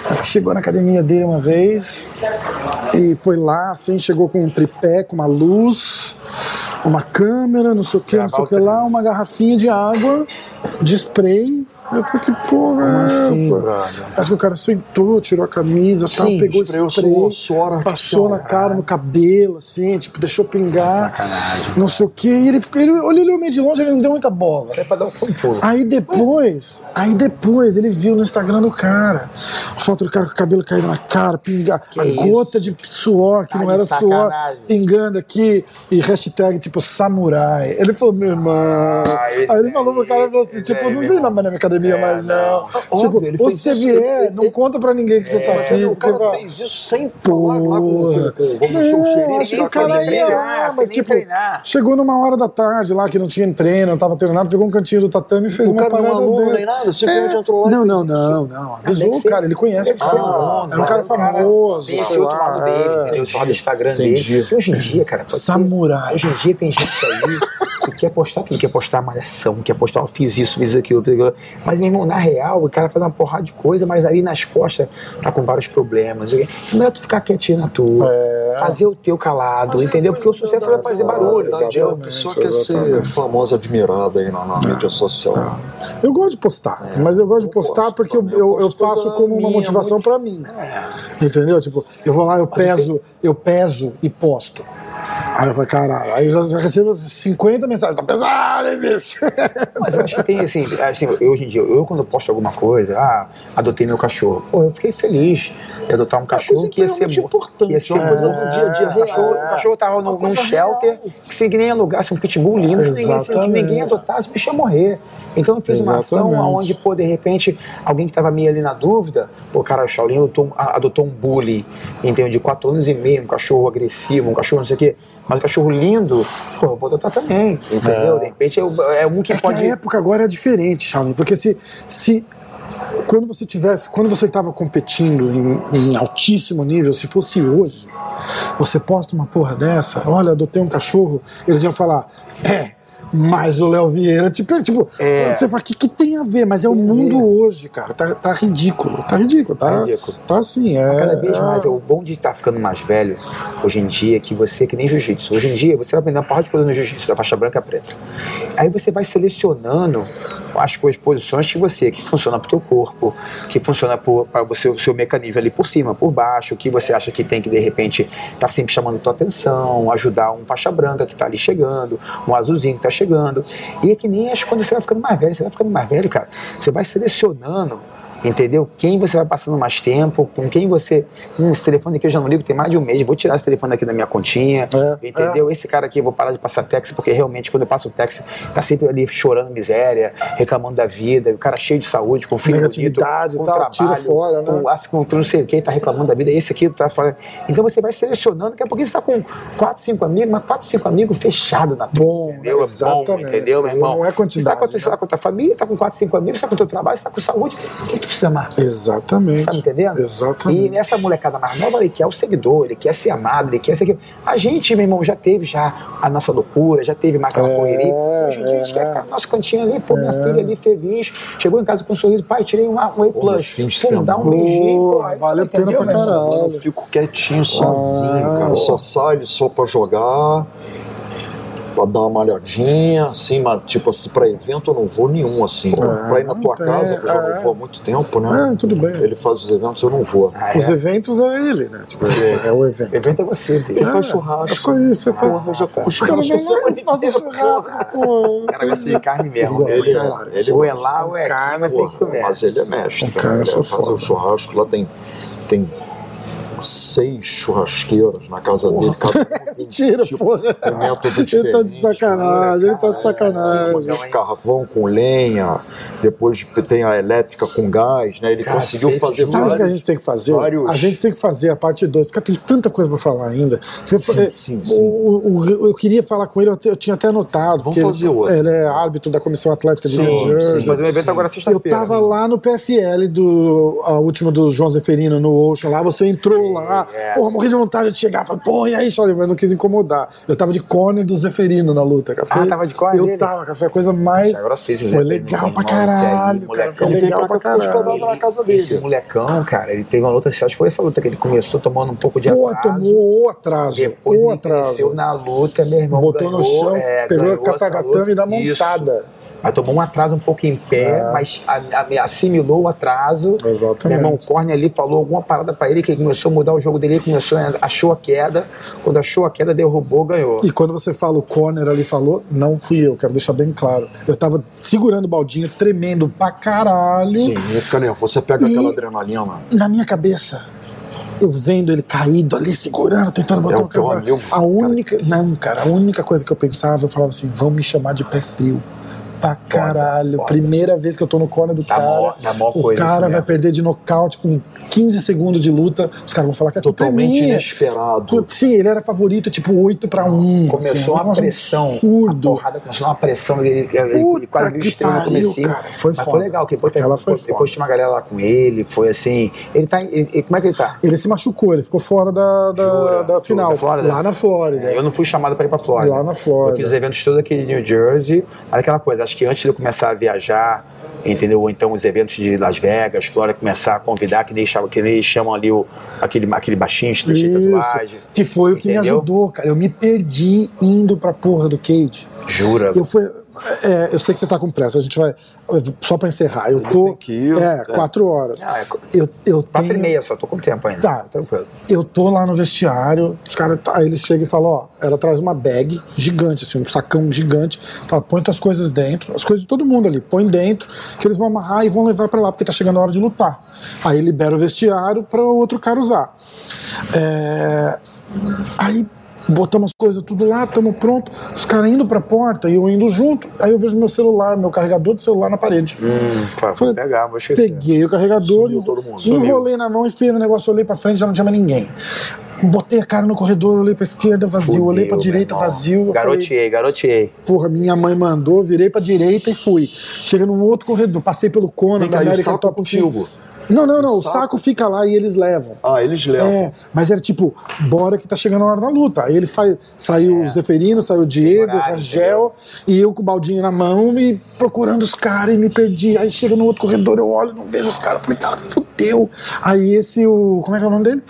Mas que chegou na academia dele uma vez e foi lá, assim, chegou com um tripé, com uma luz, uma câmera, não sei o que, não sei o que lá, uma garrafinha de água, de spray. Eu falei, que porra é assim, essa? brother? Acho que o cara sentou, tirou a camisa, tal, Sim, pegou espraiou spray, suor- suor passou na cara, no cabelo, assim, tipo, deixou pingar, não sei o que. E ele, ficou- ele, ele olhou meio de longe, ele não deu muita bola. É pra dar um pulo. Aí depois, aí depois ele viu no Instagram do cara, a foto do cara com o cabelo caído na cara, pingar, a isso? gota de suor, que Tá não era suor, sacanagem. pingando aqui, e hashtag tipo samurai. Ele falou, meu irmão. esse aí ele falou pro cara, falou assim, tipo, não meu vem na minha academia É, mais, não. não. Óbvio, tipo, ou fez se você vier, ele- não ele- conta pra ninguém que você tá Mas aqui. o cara vai- fez isso sem falar lá com, com, com, vamos Não, o xerife, que o cara ia lá, mas tipo, treinar. chegou numa hora da tarde lá que não tinha treino, não tava treinando, pegou um cantinho do tatame e fez O uma cara não é parada aluno dele. nada, simplesmente entrou lá Não, não, não, não. Avisou o cara, ele conhece o cara. é um cara o famoso. Tem esse outro lado dele, é. entendeu? Esse lado do Instagram dele. Hoje em dia, cara, Samurai. Hoje em dia tem gente aí que quer postar tudo, quer postar malhação, quer postar, eu fiz isso, fiz aquilo, fiz aquilo. Mas, meu irmão, na real, o cara faz uma porrada de coisa, mas ali nas costas tá com vários problemas. Não é tu ficar quietinho na tua, É. fazer o teu calado, entendeu? Porque o sucesso vai fazer barulho, entendeu? A pessoa quer ser exatamente. famosa, admirada aí na, na mídia social. Eu gosto de postar, mas eu gosto de postar gosto porque eu, eu, faço como uma motivação pra mim. Entendeu? Tipo, eu vou lá, eu peso, eu peso e posto. Aí eu falo, caralho, aí eu já, já recebo 50 mensagens, tá pesado, hein, bicho? Mas eu acho que tem assim, assim, eu, hoje em dia, eu quando posto alguma coisa, ah, adotei meu cachorro. Pô, eu fiquei feliz de adotar um cachorro que ia ser extremamente bom. importante, que ia ser uma coisa bom. do dia a dia o cachorro, real. o cachorro tava Uma num, num shelter real. que se ninguém alugasse um pitbull lindo, ninguém, Exatamente. ninguém adotasse, o bicho ia morrer. Então eu fiz uma ação Exatamente. onde, pô, de repente, alguém que tava meio ali na dúvida, pô, cara, o Shaolin adotou, um- adotou um bully, entendeu? De 4 anos e meio, um cachorro agressivo, um cachorro não sei o quê. Mas um cachorro lindo, pô, eu vou adotar também, entendeu? De repente é, o- é um que É que pode. a época agora é diferente, Shaolin, porque se, se quando você tivesse, quando você estava competindo em, em altíssimo nível, se fosse hoje, você posta uma porra dessa, olha, adotei um cachorro, eles iam falar, é, mas o Léo Vieira, tipo, tipo É. você fala, o que, que tem a ver? Mas é o mundo hoje, cara, tá, tá ridículo, tá ridículo, tá, Tá ridículo. tá assim, é. Cada vez é- mais, o bom de estar ficando mais velho hoje em dia é que você, que nem jiu-jitsu, hoje em dia você vai aprender uma porrada de coisa no jiu-jitsu, da faixa branca e preta. Aí você vai selecionando as posições que você, que funciona pro teu corpo, que funciona para o seu mecanismo ali por cima, por baixo, que você acha que tem que de repente tá sempre chamando tua atenção, ajudar um faixa branca que tá ali chegando, um azulzinho que tá chegando. E é que nem as, quando você vai ficando mais velho, você vai ficando mais velho, cara, você vai selecionando Entendeu? Quem você vai passando mais tempo, com quem você. Hum, esse telefone aqui eu já não ligo, tem mais de um mês, vou tirar esse telefone aqui da minha continha. É, entendeu? Esse cara aqui eu vou parar de passar táxi, porque realmente quando eu passo o táxi, tá sempre ali chorando miséria, reclamando da vida, o cara cheio de saúde, com filho bonito, com tal, tira trabalho, fora, né? com, com, com não sei quem tá reclamando da vida, esse aqui tá fora. Então você vai selecionando, daqui a pouquinho você tá com quatro, cinco amigos, mas quatro, cinco amigos fechados na tua. Bom, Entendeu? É exatamente. bom, entendeu, meu irmão? Não é quantidade, Você tá com, tua- né? você tá com a tua família, tá com quatro, cinco amigos, você tá com o teu trabalho, você tá com saúde. O que tu Exatamente. Tá me entendendo? Exatamente. E essa molecada mais nova, ele quer o seguidor, ele quer ser amado, ele quer ser aquilo. A gente, meu irmão, já teve já a nossa loucura, já teve mais aquela É, correria. Hoje em dia a gente é. quer ficar no nosso cantinho ali, pô, minha filha ali feliz, chegou em casa com um sorriso, pai, tirei um Whey Pô, Plus. Pô, dá um semana. beijinho, vale a pena pra caralho. Eu fico quietinho sozinho, Ah, cara. Eu só saio só pra jogar. Pra dar uma malhadinha, assim, mas tipo assim, pra evento eu não vou nenhum, assim. pra ir na tua tem, casa, que eu já é. não vou há muito tempo, né? É, tudo bem. Ele faz os eventos, eu não vou. Ah, Os é. eventos é ele, né? Tipo, é o evento. Evento é você, Ele faz churrasco. É só isso, você faz. Porra, já como O cara nem faz o inteira, churrasco, pô. O cara gosta de carne mesmo. Ele- Ele, ele- ou é lá ou é aqui, Cara, mas ele é mestre, O cara cara. Ele é faz o churrasco, lá tem, tem seis churrasqueiras na casa dele, cada um tem Mentira, tipo, porra. um método Ele tá de sacanagem, ele tá de Tem sacanagem. os carvão com lenha, depois tem a elétrica com gás, né? Ele Cara, conseguiu sei fazer Sabe o que a gente tem que fazer? vários- A gente tem que fazer a parte 2, porque tem tanta coisa pra falar ainda. Você- Sim, é, sim, o- sim. o- o- eu queria falar com ele, eu, te- eu tinha até anotado. Vamos fazer ele, outro. ele é árbitro da Comissão Atlética de Sim, New sim, Jersey. Fazer um evento agora Eu sexta-feira. tava lá no PFL do a última do João Zeferino no Ocean lá, você entrou lá, é. porra, morri de vontade de chegar, falei, porra, e aí, Charlie, mas não quis incomodar. Eu tava de corner do Zeferino na luta, cara. Foi- Ah, tava de corner Eu dele? tava, cara, foi a coisa mais. É grossíssimo, Foi legal pra aí, caralho, cara. molecão. Foi legal pra caralho. na casa Esse molecão, cara, ele teve uma luta, acho que foi essa luta que ele começou tomando um pouco de Pô, atraso. tomou o atraso, Depois o atraso. na luta, meu irmão. Botou no ganhou, chão, é, pegou essa katagatame e dá luta. Isso. Mas tomou um atraso um pouco em pé, É. mas assimilou o atraso. Exatamente. Meu irmão, o Corner ali falou alguma parada pra ele que ele começou a mudar o jogo dele, ele começou, a- achou a queda. Quando achou a queda, derrubou, ganhou. E quando você fala o corner ali falou, não fui eu, quero deixar bem claro. Eu tava segurando o baldinho, tremendo pra caralho. Sim, não fica nem. Você pega E- aquela adrenalina. Na minha cabeça, eu vendo ele caído ali, segurando, tentando botar o o teu cara. amigo, A única. Não, cara, a única coisa que eu pensava, eu falava assim: vão me chamar de pé frio. Pra caralho. foda. Primeira vez que eu tô no corner do Dá cara. mó- dá mó o cara vai perder de nocaute com 15 segundos de luta. Os caras vão falar que é Totalmente inesperado. Sim, ele era favorito, tipo 8 pra 1. Começou assim, um uma pressão. Absurdo. A porrada começou uma pressão. Ele, ele, quase viu estrela no comecinho. cara, foi Mas foda. foi legal, que depois, Aquela foi depois, foda. tinha uma galera lá com ele. Foi assim. Ele tá. ele- como é que ele tá? Ele se machucou, ele ficou fora da, da, Jura? da final. Da Flórida? Lá na Flórida. É, eu não fui chamado pra ir pra Flórida. Lá na Flórida. Eu fiz os eventos todos aqui em New Jersey. Aquela coisa, acho que antes de eu começar a viajar, entendeu? Ou então os eventos de Las Vegas, Flórida, começar a convidar, que nem chamam, que nem eles chamam ali o, aquele, aquele baixinho Isso. tatuagem. Que foi o que me ajudou, cara. Eu me perdi indo pra porra do Cage. Jura? Eu fui. É, eu sei que você tá com pressa, a gente vai. Só pra encerrar, eu tô. ir, é, é. quatro horas. Não, é Eu, eu quatro tenho. e meia só, tô com tempo ainda. Tá. Tranquilo. Eu tô lá no vestiário, os caras, aí eles chegam e falam, ó, ela traz uma bag gigante, assim, um sacão gigante, fala, põe tuas coisas dentro, as coisas de todo mundo ali, põe dentro, que eles vão amarrar e vão levar pra lá, porque tá chegando a hora de lutar. Aí libera o vestiário para o outro cara usar. É, Aí botamos as coisas tudo lá, estamos pronto, os caras indo pra porta e eu indo junto, aí eu vejo meu celular, meu carregador de celular na parede. Hum, Falei, pegar, vou esquecer. Peguei o carregador, Sumiu todo mundo, enrolei na mão, enfiei no negócio, olhei pra frente, já não tinha mais ninguém. Botei a cara no corredor, olhei pra esquerda, vazio, Fudeu, olhei pra direita, vazio. Garoteei, garoteei. Porra, minha mãe mandou, virei pra direita e fui. Chega num outro corredor, passei pelo Vem da América Top contigo? Não, não, não, o saco? saco fica lá e eles levam. Ah, eles levam. É, mas era tipo, bora que tá chegando a hora da luta. Aí ele faz, saiu o Zeferino, saiu o Diego, o Rangel, e eu com o baldinho na mão e procurando os caras e me perdi. Aí chega no outro corredor, eu olho, não vejo os caras. Falei, cara, fudeu. Aí esse, o. Como é que é o nome dele?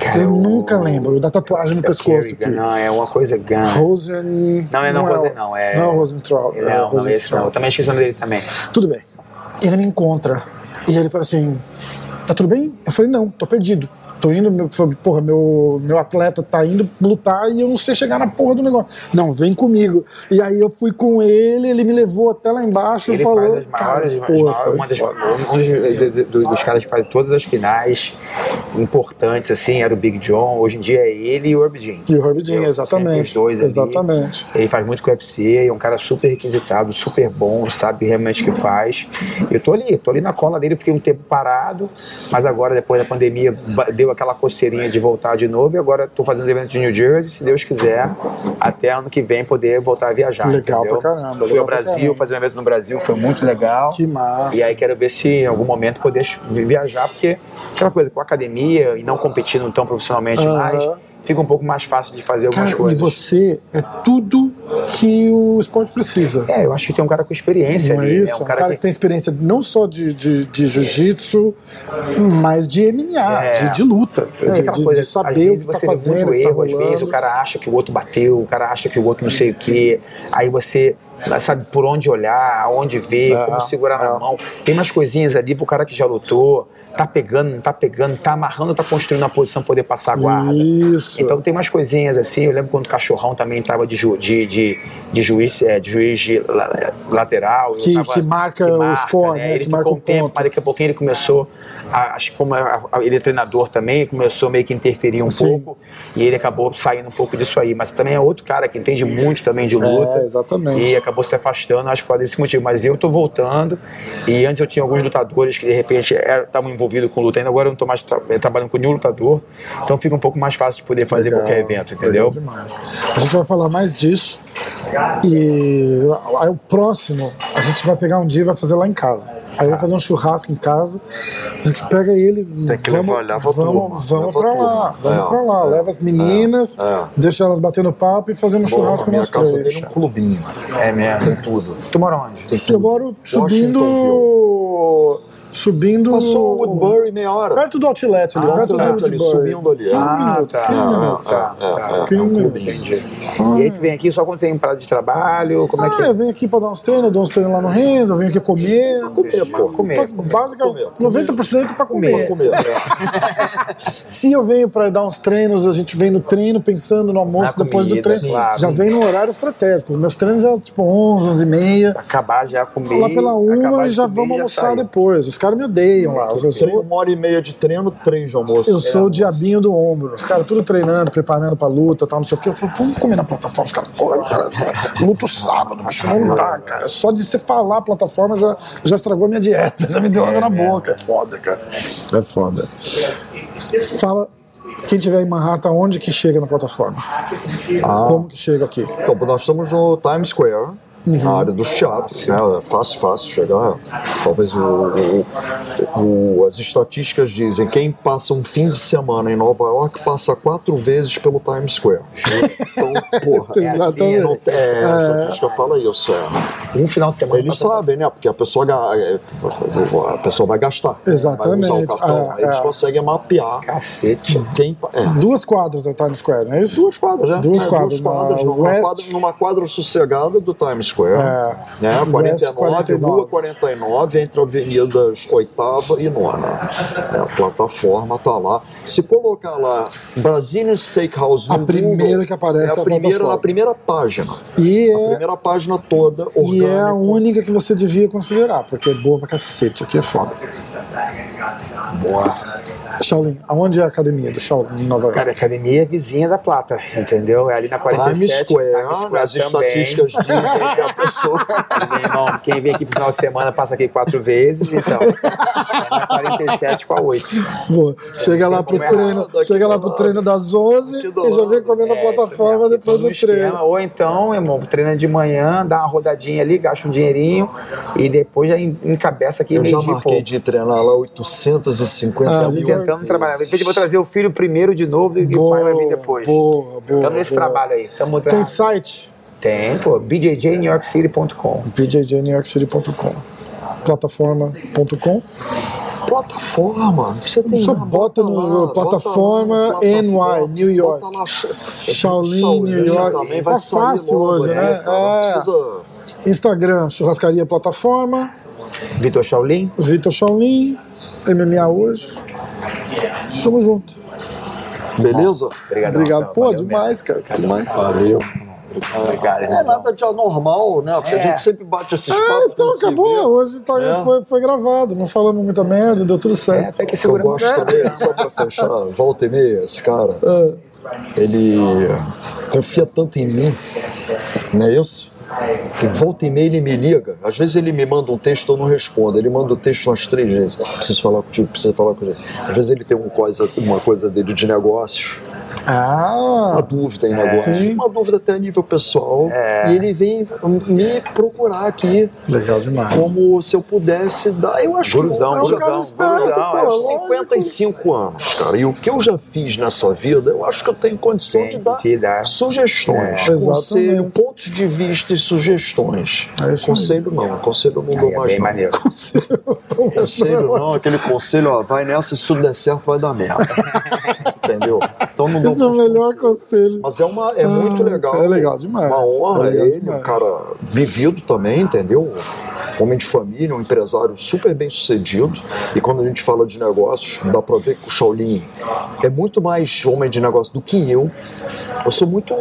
Cara, eu o- nunca lembro, o da tatuagem no É pescoço Kerrigan, aqui. Não, é uma coisa Gun. Rosen. Não, é não, Rosen não, é- Não é Rosentraut. é Não, não, Rosenstraut. esse não. Eu também esqueci o nome dele também. Tudo bem. Ele me encontra e ele fala assim: tá tudo bem? Eu falei: não, tô perdido. Tô indo, meu, porra, meu, meu atleta tá indo lutar e eu não sei chegar na porra do negócio. Não, vem comigo. E aí eu fui com ele, ele me levou até lá embaixo e falou. faz as maiores, cara, as porra, maiores- foi uma das, foda. um dos, dos- dos caras que faz todas as finais importantes, assim, era o Big John. Hoje em dia é ele e o Herb Jean. E o Herb Sempre exatamente. Os dois ali. exatamente. Ele faz muito com o UFC, é um cara super requisitado, super bom, sabe realmente o que faz. Eu tô ali, tô ali na cola dele, fiquei um tempo parado, mas agora, depois da pandemia, ba- deu aquela coceirinha de voltar de novo e agora tô fazendo os eventos de New Jersey, se Deus quiser, até ano que vem poder voltar a viajar. Legal entendeu? pra caramba, Fui ao Brasil, fazer um evento no Brasil, foi muito legal. Que massa. E aí quero ver se em algum momento poder viajar, porque aquela coisa, com a academia e não competindo tão profissionalmente mais, fica um pouco mais fácil de fazer algumas Cara, e coisas. você é tudo que o esporte precisa. É, eu acho que tem um cara com experiência Não é ali. isso? né? Um cara, que... tem experiência não só de, de, de jiu-jitsu, mas de MMA, É. de, de luta, É de, coisa, de saber o que tá você vê fazendo, tá erro, às vezes o cara acha que o outro bateu, o cara acha que o outro não sei o quê, aí você sabe por onde olhar, aonde ver, É, como segurar é. na mão. Tem umas coisinhas ali pro cara que já lutou, tá pegando, não tá pegando, tá amarrando, tá construindo a posição pra poder passar a guarda. Isso. Então tem umas coisinhas assim, eu lembro quando o Cachorrão também tava de, ju- de, de, de juiz, é, de juiz de la- lateral. Que- tava- que marca o score, né, Ele que marca o um tempo, ponto. mas daqui a pouquinho ele começou, a, acho que como a- a- ele é treinador também, começou meio que interferir um Sim. pouco e ele acabou saindo um pouco disso aí. Mas também é outro cara que entende muito também de luta. É, exatamente. E acabou se afastando, acho que por esse motivo. Mas eu tô voltando. E antes eu tinha alguns lutadores que de repente estavam envolvidos com luta ainda. Agora eu não tô mais tra- eh, trabalhando com nenhum lutador. Então fica um pouco mais fácil de poder fazer Legal, qualquer evento, entendeu? demais. A gente vai falar mais disso. E aí o próximo, a gente vai pegar um dia e vai fazer lá em casa. Aí eu vou fazer um churrasco em casa. A gente pega ele. Tem que vamos, levar- vamos, turma, vamos pra lá. Vamos É, pra lá. é, Leva as meninas, é. deixa elas batendo papo e fazendo um Bom, churrasco nós três. é um clubinho. É mesmo. Tem tudo. Tu mora onde? Tem tudo. Eu moro subindo. Subindo. Passou o Woodbury meia hora. Perto do outlet ali, Ah, perto do outlet ali, Woodbury. subindo ali. 15 Ah, minutos, tá. 15 Ah, minutos. tá, É, tá. é, é, minutos. clubinho. E aí tu vem aqui só quando tem um prazo de trabalho? Como é que Ah, é? eu venho aqui pra dar uns treinos, eu dou uns treinos lá no Renzo, eu venho aqui comer. Comer, pô. Comer, Bas- comer. Basicamente, Comer. 90% pra comer. Comer. Se eu venho pra dar uns treinos, a gente vem no treino pensando no almoço Na depois do comida, treino. claro. Já vem no horário estratégico. Os meus treinos é tipo 11, 11 e meia. Acabar já comer. Lá pela uma e já comer vamos já almoçar sai. depois. Os caras me odeiam lá. Eu sou, uma hora e meia de treino, três de almoço. eu sou o diabinho do ombro. Os caras tudo treinando, preparando pra luta, tal, não sei o quê. Eu falo, vamos comer na plataforma. Os caras, luto sábado, bicho, não dá, cara. Só de você falar a plataforma já, já estragou a minha dieta, já me deu água na boca. É foda, cara. É foda. Fala, quem tiver em Manhattan, onde que chega na plataforma? Como que chega aqui? Então, nós estamos no Times Square, Uhum. na área dos teatros, né? É Fácil, fácil chegar. Talvez o, o- o- as estatísticas dizem quem passa um fim de semana em Nova York passa quatro vezes pelo Times Square. Então, porra. Exatamente. não tem- é, a estatística fala isso. É. Um final de semana. Eles sabem, né? Porque a pessoa, é, a pessoa vai gastar. Exatamente. Vai usar o cartão. Ah, Aí Eles é. conseguem mapear Cacete. quem. É. Duas quadras da Times Square, não é isso? Duas quadras, né? Duas É, quadras, Duas quadras numa, West- quadra, numa quadra sossegada do Times Square. É. Né? West 49, 49. Rua 49, entre avenidas 8 e 9. É, a plataforma tá lá. Se colocar lá Brazilian Steakhouse A primeira Google, que aparece é é a a primeira, na primeira página. E A é, primeira página toda, orgânico. e é a única que você devia considerar, porque é boa pra cacete. Aqui é foda. Boa. Shaolin, aonde é a academia do Shaolin em Nova York? Cara, a academia é vizinha da Plata, entendeu? É ali na 47. Times Square, Times Square as também. estatísticas dizem que a pessoa. Meu irmão, quem vem aqui pro final de semana passa aqui quatro vezes, então. É na 47 com a 8. Boa. Chega lá pro é treino, errado, chega lá pro treino das 11 Aqui do e já vem comendo a É, isso plataforma mesmo, depois do no esquema. treino. Ou então, irmão, treina de manhã, dá uma rodadinha ali, gasta um dinheirinho e depois já en- encabeça aqui Eu já marquei de treinar lá 850 Ah, mil. Trabalhar. De repente eu vou trazer o filho primeiro de novo e o pai vai vir depois. boa, boa. Estamos nesse boa. trabalho aí. Tamo Tem site? Tem, pô, bjjnewyorkcity.com. bjjnewyorkcity.com plataforma.com Plataforma. Você tem Só lá, bota no- lá, plataforma bota NY, plataforma, New York. bota lá, Shaolin, New York. Também Tá fácil logo, hoje, né? cara? Não É. precisa... Instagram, churrascaria plataforma, Vitor Shaolin. Vitor Shaolin, MMA hoje. Tamo junto. Beleza? Obrigado. Obrigado. Pô, Valeu demais, cara. Demais. Valeu. Obrigado, É nada de anormal, né? Porque a É. gente sempre bate esses Ah, papos. então acabou. Hoje tá- É. foi, foi gravado. Não falamos muita merda, deu tudo É, certo. até que Eu segura gosto também, só pra fechar, volta e meia, esse cara, É. ele confia tanto em mim, não é isso? Volta e meia ele me liga. Às vezes ele me manda um texto, eu não respondo. Ele manda o texto umas três vezes. Preciso falar contigo, preciso falar contigo. Às vezes ele tem uma coisa, uma coisa dele de negócios. Ah, uma dúvida em negócio, Sim. uma dúvida até a nível pessoal. É. E ele vem me procurar aqui legal demais. como se eu pudesse dar. Eu acho Guruzão, que eu cara guruzão, esperto, guruzão. pô. é aos 55 anos, cara. E o que eu já fiz nessa vida, eu acho que eu tenho condição Tem de dar sugestões, É. conselho, Exatamente. pontos de vista e sugestões. É conselho não, conselho eu não dou é mais. bem não. maneiro. Conselho não, aquele conselho, ó, vai nessa, se tudo der certo, vai dar merda. Entendeu? Então não dou Esse é o melhor conselho. mas é, uma, é muito Ah, legal. é legal demais. Uma honra É ele, demais. um cara vivido também, entendeu? Homem de família, um empresário super bem sucedido. E quando a gente fala de negócios, dá pra ver que o Shaolin é muito mais homem de negócio do que eu. Eu sou muito.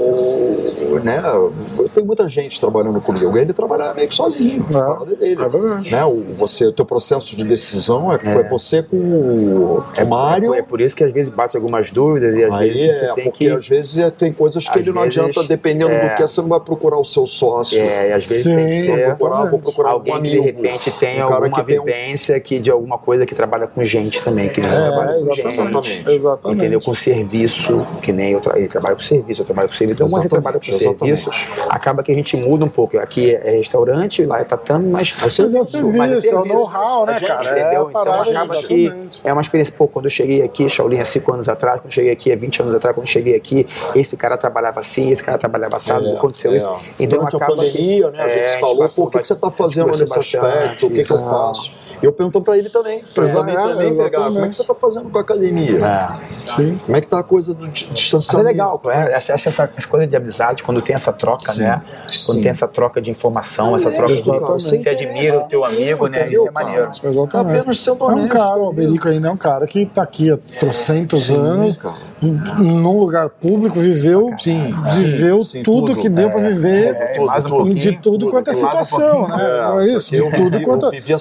né? Eu tenho muita gente trabalhando comigo. Ele trabalha meio que sozinho. É, a parada dele. é verdade. né? o, você, o teu processo de decisão é, é você com o É, Mário. é por isso que às vezes bate algumas dúvidas e às Aí vezes você é, tem porque que. às vezes é- tem coisas que Às ele não vezes, adianta, dependendo é. do que, você não vai procurar o seu sócio. É, e às vezes Sim, tem que ser Vou procurar, vou procurar alguém um que amigo. de repente tem Um alguma que tem um- vivência que de alguma coisa que trabalha com gente também, que não É, trabalha com exatamente. gente. Exatamente. Entendeu? Com serviço, que nem eu tra ele trabalha com serviço, eu trabalho com serviço. Então, quando você trabalha com Exatamente, serviço, acaba que a gente muda um pouco. Aqui é restaurante, lá é tatame, mas, Mas é o serviço, é o know-how, né, gente, cara? É Entendeu? parada, então acaba que é uma experiência. Pô, quando eu cheguei aqui, Shaolin há 5 anos atrás, quando eu cheguei aqui há 20 anos atrás, quando cheguei aqui, esse cara trabalhava assim, esse cara trabalhava assado, É, aconteceu é. isso. Então Durante a acaba que- pandemia, né, a gente É, se falou, pô, o que, que você está fazendo nesse bastante, aspecto, o que, que eu faço? Eu pergunto para ele também, pra É, também, também pegar, como é que você está fazendo com a academia? É. Sim. Como é que tá a coisa do di- Mas é distanciamento? legal, pô, é, essa, essa, essa coisa de amizade, quando tem essa troca, né? Quando sim. tem essa troca de informação, essa troca de você admira o teu amigo, né? Entendeu, Isso é maneiro. Exatamente. Apenas sendo É um cara, o? Alberico ainda é um cara que tá aqui há trocentos anos. Num lugar público, viveu, Sim, viveu sim, tudo, tudo. que deu pra viver. É, um de tudo quanto é um situação, né? É, Não é isso? De tudo quanto de, de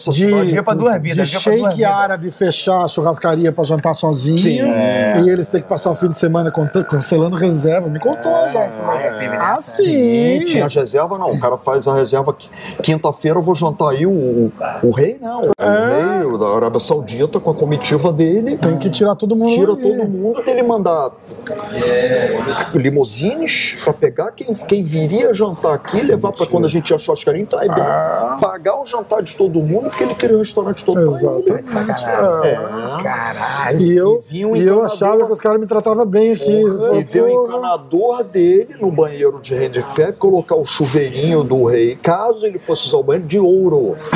duas shake árabe fechar a churrascaria pra jantar sozinho Sim, é. e eles terem que passar o fim de semana cancelando reserva. Me contou já. é, teve ah, sim. Tinha as reservas, não. O cara faz a reserva. qui- Quinta-feira eu vou jantar aí o, o, o rei, não. O rei da Arábia Saudita com a comitiva dele. Tem que tirar todo mundo. Tira todo mundo ele mandar limousines pra pegar quem, quem viria jantar aqui, levar pra quando a gente ia churrascaria, entrar e Ah. pagar o jantar de todo mundo, porque ele queria o restaurante todo ele. Exatamente. Sacanagem. É. Caralho. E eu, E um e eu achava que os caras me tratavam bem aqui. Eu E ver o porra. encanador dele no banheiro de handicap, colocar o chuveirinho do rei, caso ele fosse usar o banheiro, de ouro.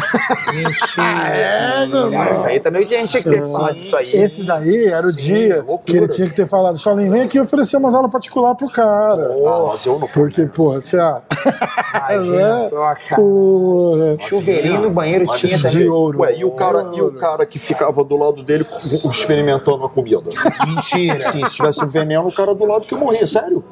É, irmão. Ah, Isso aí também tinha gente que ter falado disso aí. Esse daí era o Sim, dia loucura. que ele tinha que ter falado, Shaolin, vem aqui oferecer umas aulas particulares pro cara. Ah, mas eu não Porque, porra, você acha? Imagina É. só, cara. Porra. Chuveirinho no banheiro tinha de também. ouro. Ué, e o, cara, e o cara que ficava do lado dele experimentando a comida? Mentira. Sim, se tivesse veneno, o cara do lado que morria, sério.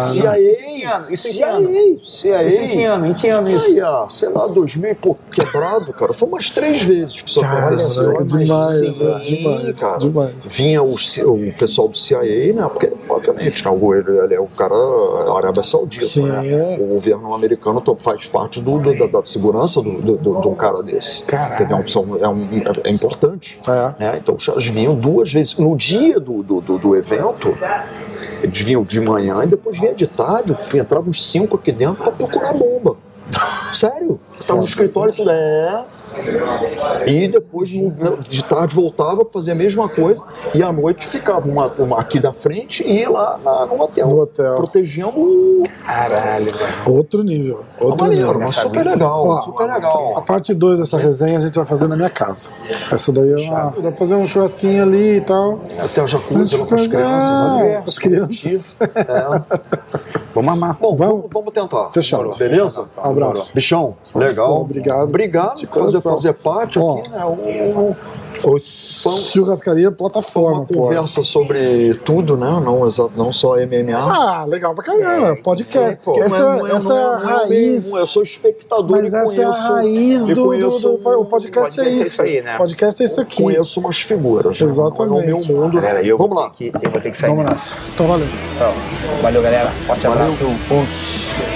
CIA, Isso que CIA? CIA. Isso em que ano? Em que ano isso? Aí, ah, sei lá, 2000 e pouco quebrado, cara. Foi umas três vezes que isso aconteceu. Caraca, demais, Sim, né? demais, cara. demais. Vinha o, o pessoal do CIA, né? Porque, obviamente, né, o- ele, ele é o cara Arábia Saudita, Sim, né? é. O governo americano faz parte do, do- da, da segurança do, do- do- de um cara desse. Caralho. É, um- é importante. É. né? Então, os caras vinham duas vezes. No dia do, do, do- evento, eles vinham de manhã e depois vinha de tarde, entravam uns cinco aqui dentro pra procurar bomba. Sério? Tava no escritório e tudo. É. E depois de tarde voltava pra fazer a mesma coisa e à noite ficava uma, uma aqui da frente e lá na- no hotel. No hotel. Protegendo o. Caralho, velho. Outro nível. Outro maneiro, nível. mas super legal. Ó, super A legal. parte 2 dessa resenha a gente vai fazer na minha casa. Essa daí é uma. Dá pra fazer um churrasquinho ali e tal. Até a A jacuzzi lá com as crianças. é, ali. as crianças. É. Vamos amar. Bom, Vamos? vamos, tentar. Fechado. Beleza? Abraço. Bichão, legal. Obrigado. Obrigado De por fazer, fazer parte Ó. aqui, né? Um- um- Churrascaria plataforma, uma pô. conversa sobre tudo, né? Não, não só MMA. Ah, legal pra caramba. Podcast. pô. essa Não é- essa não é é- a não é raiz. mesmo, Eu sou espectador Mas e essa é a conheço. raiz do, do, conheço, do- O podcast é é isso. aí, né? Podcast é isso aqui. conheço umas figuras. né? Exatamente. É o meu mundo. Galera, eu Vamos vou lá. que, eu vou ter que sair. Vamos nessa. nessa. Então, valeu. Então, valeu, galera. Forte Valeu. abraço. Uns.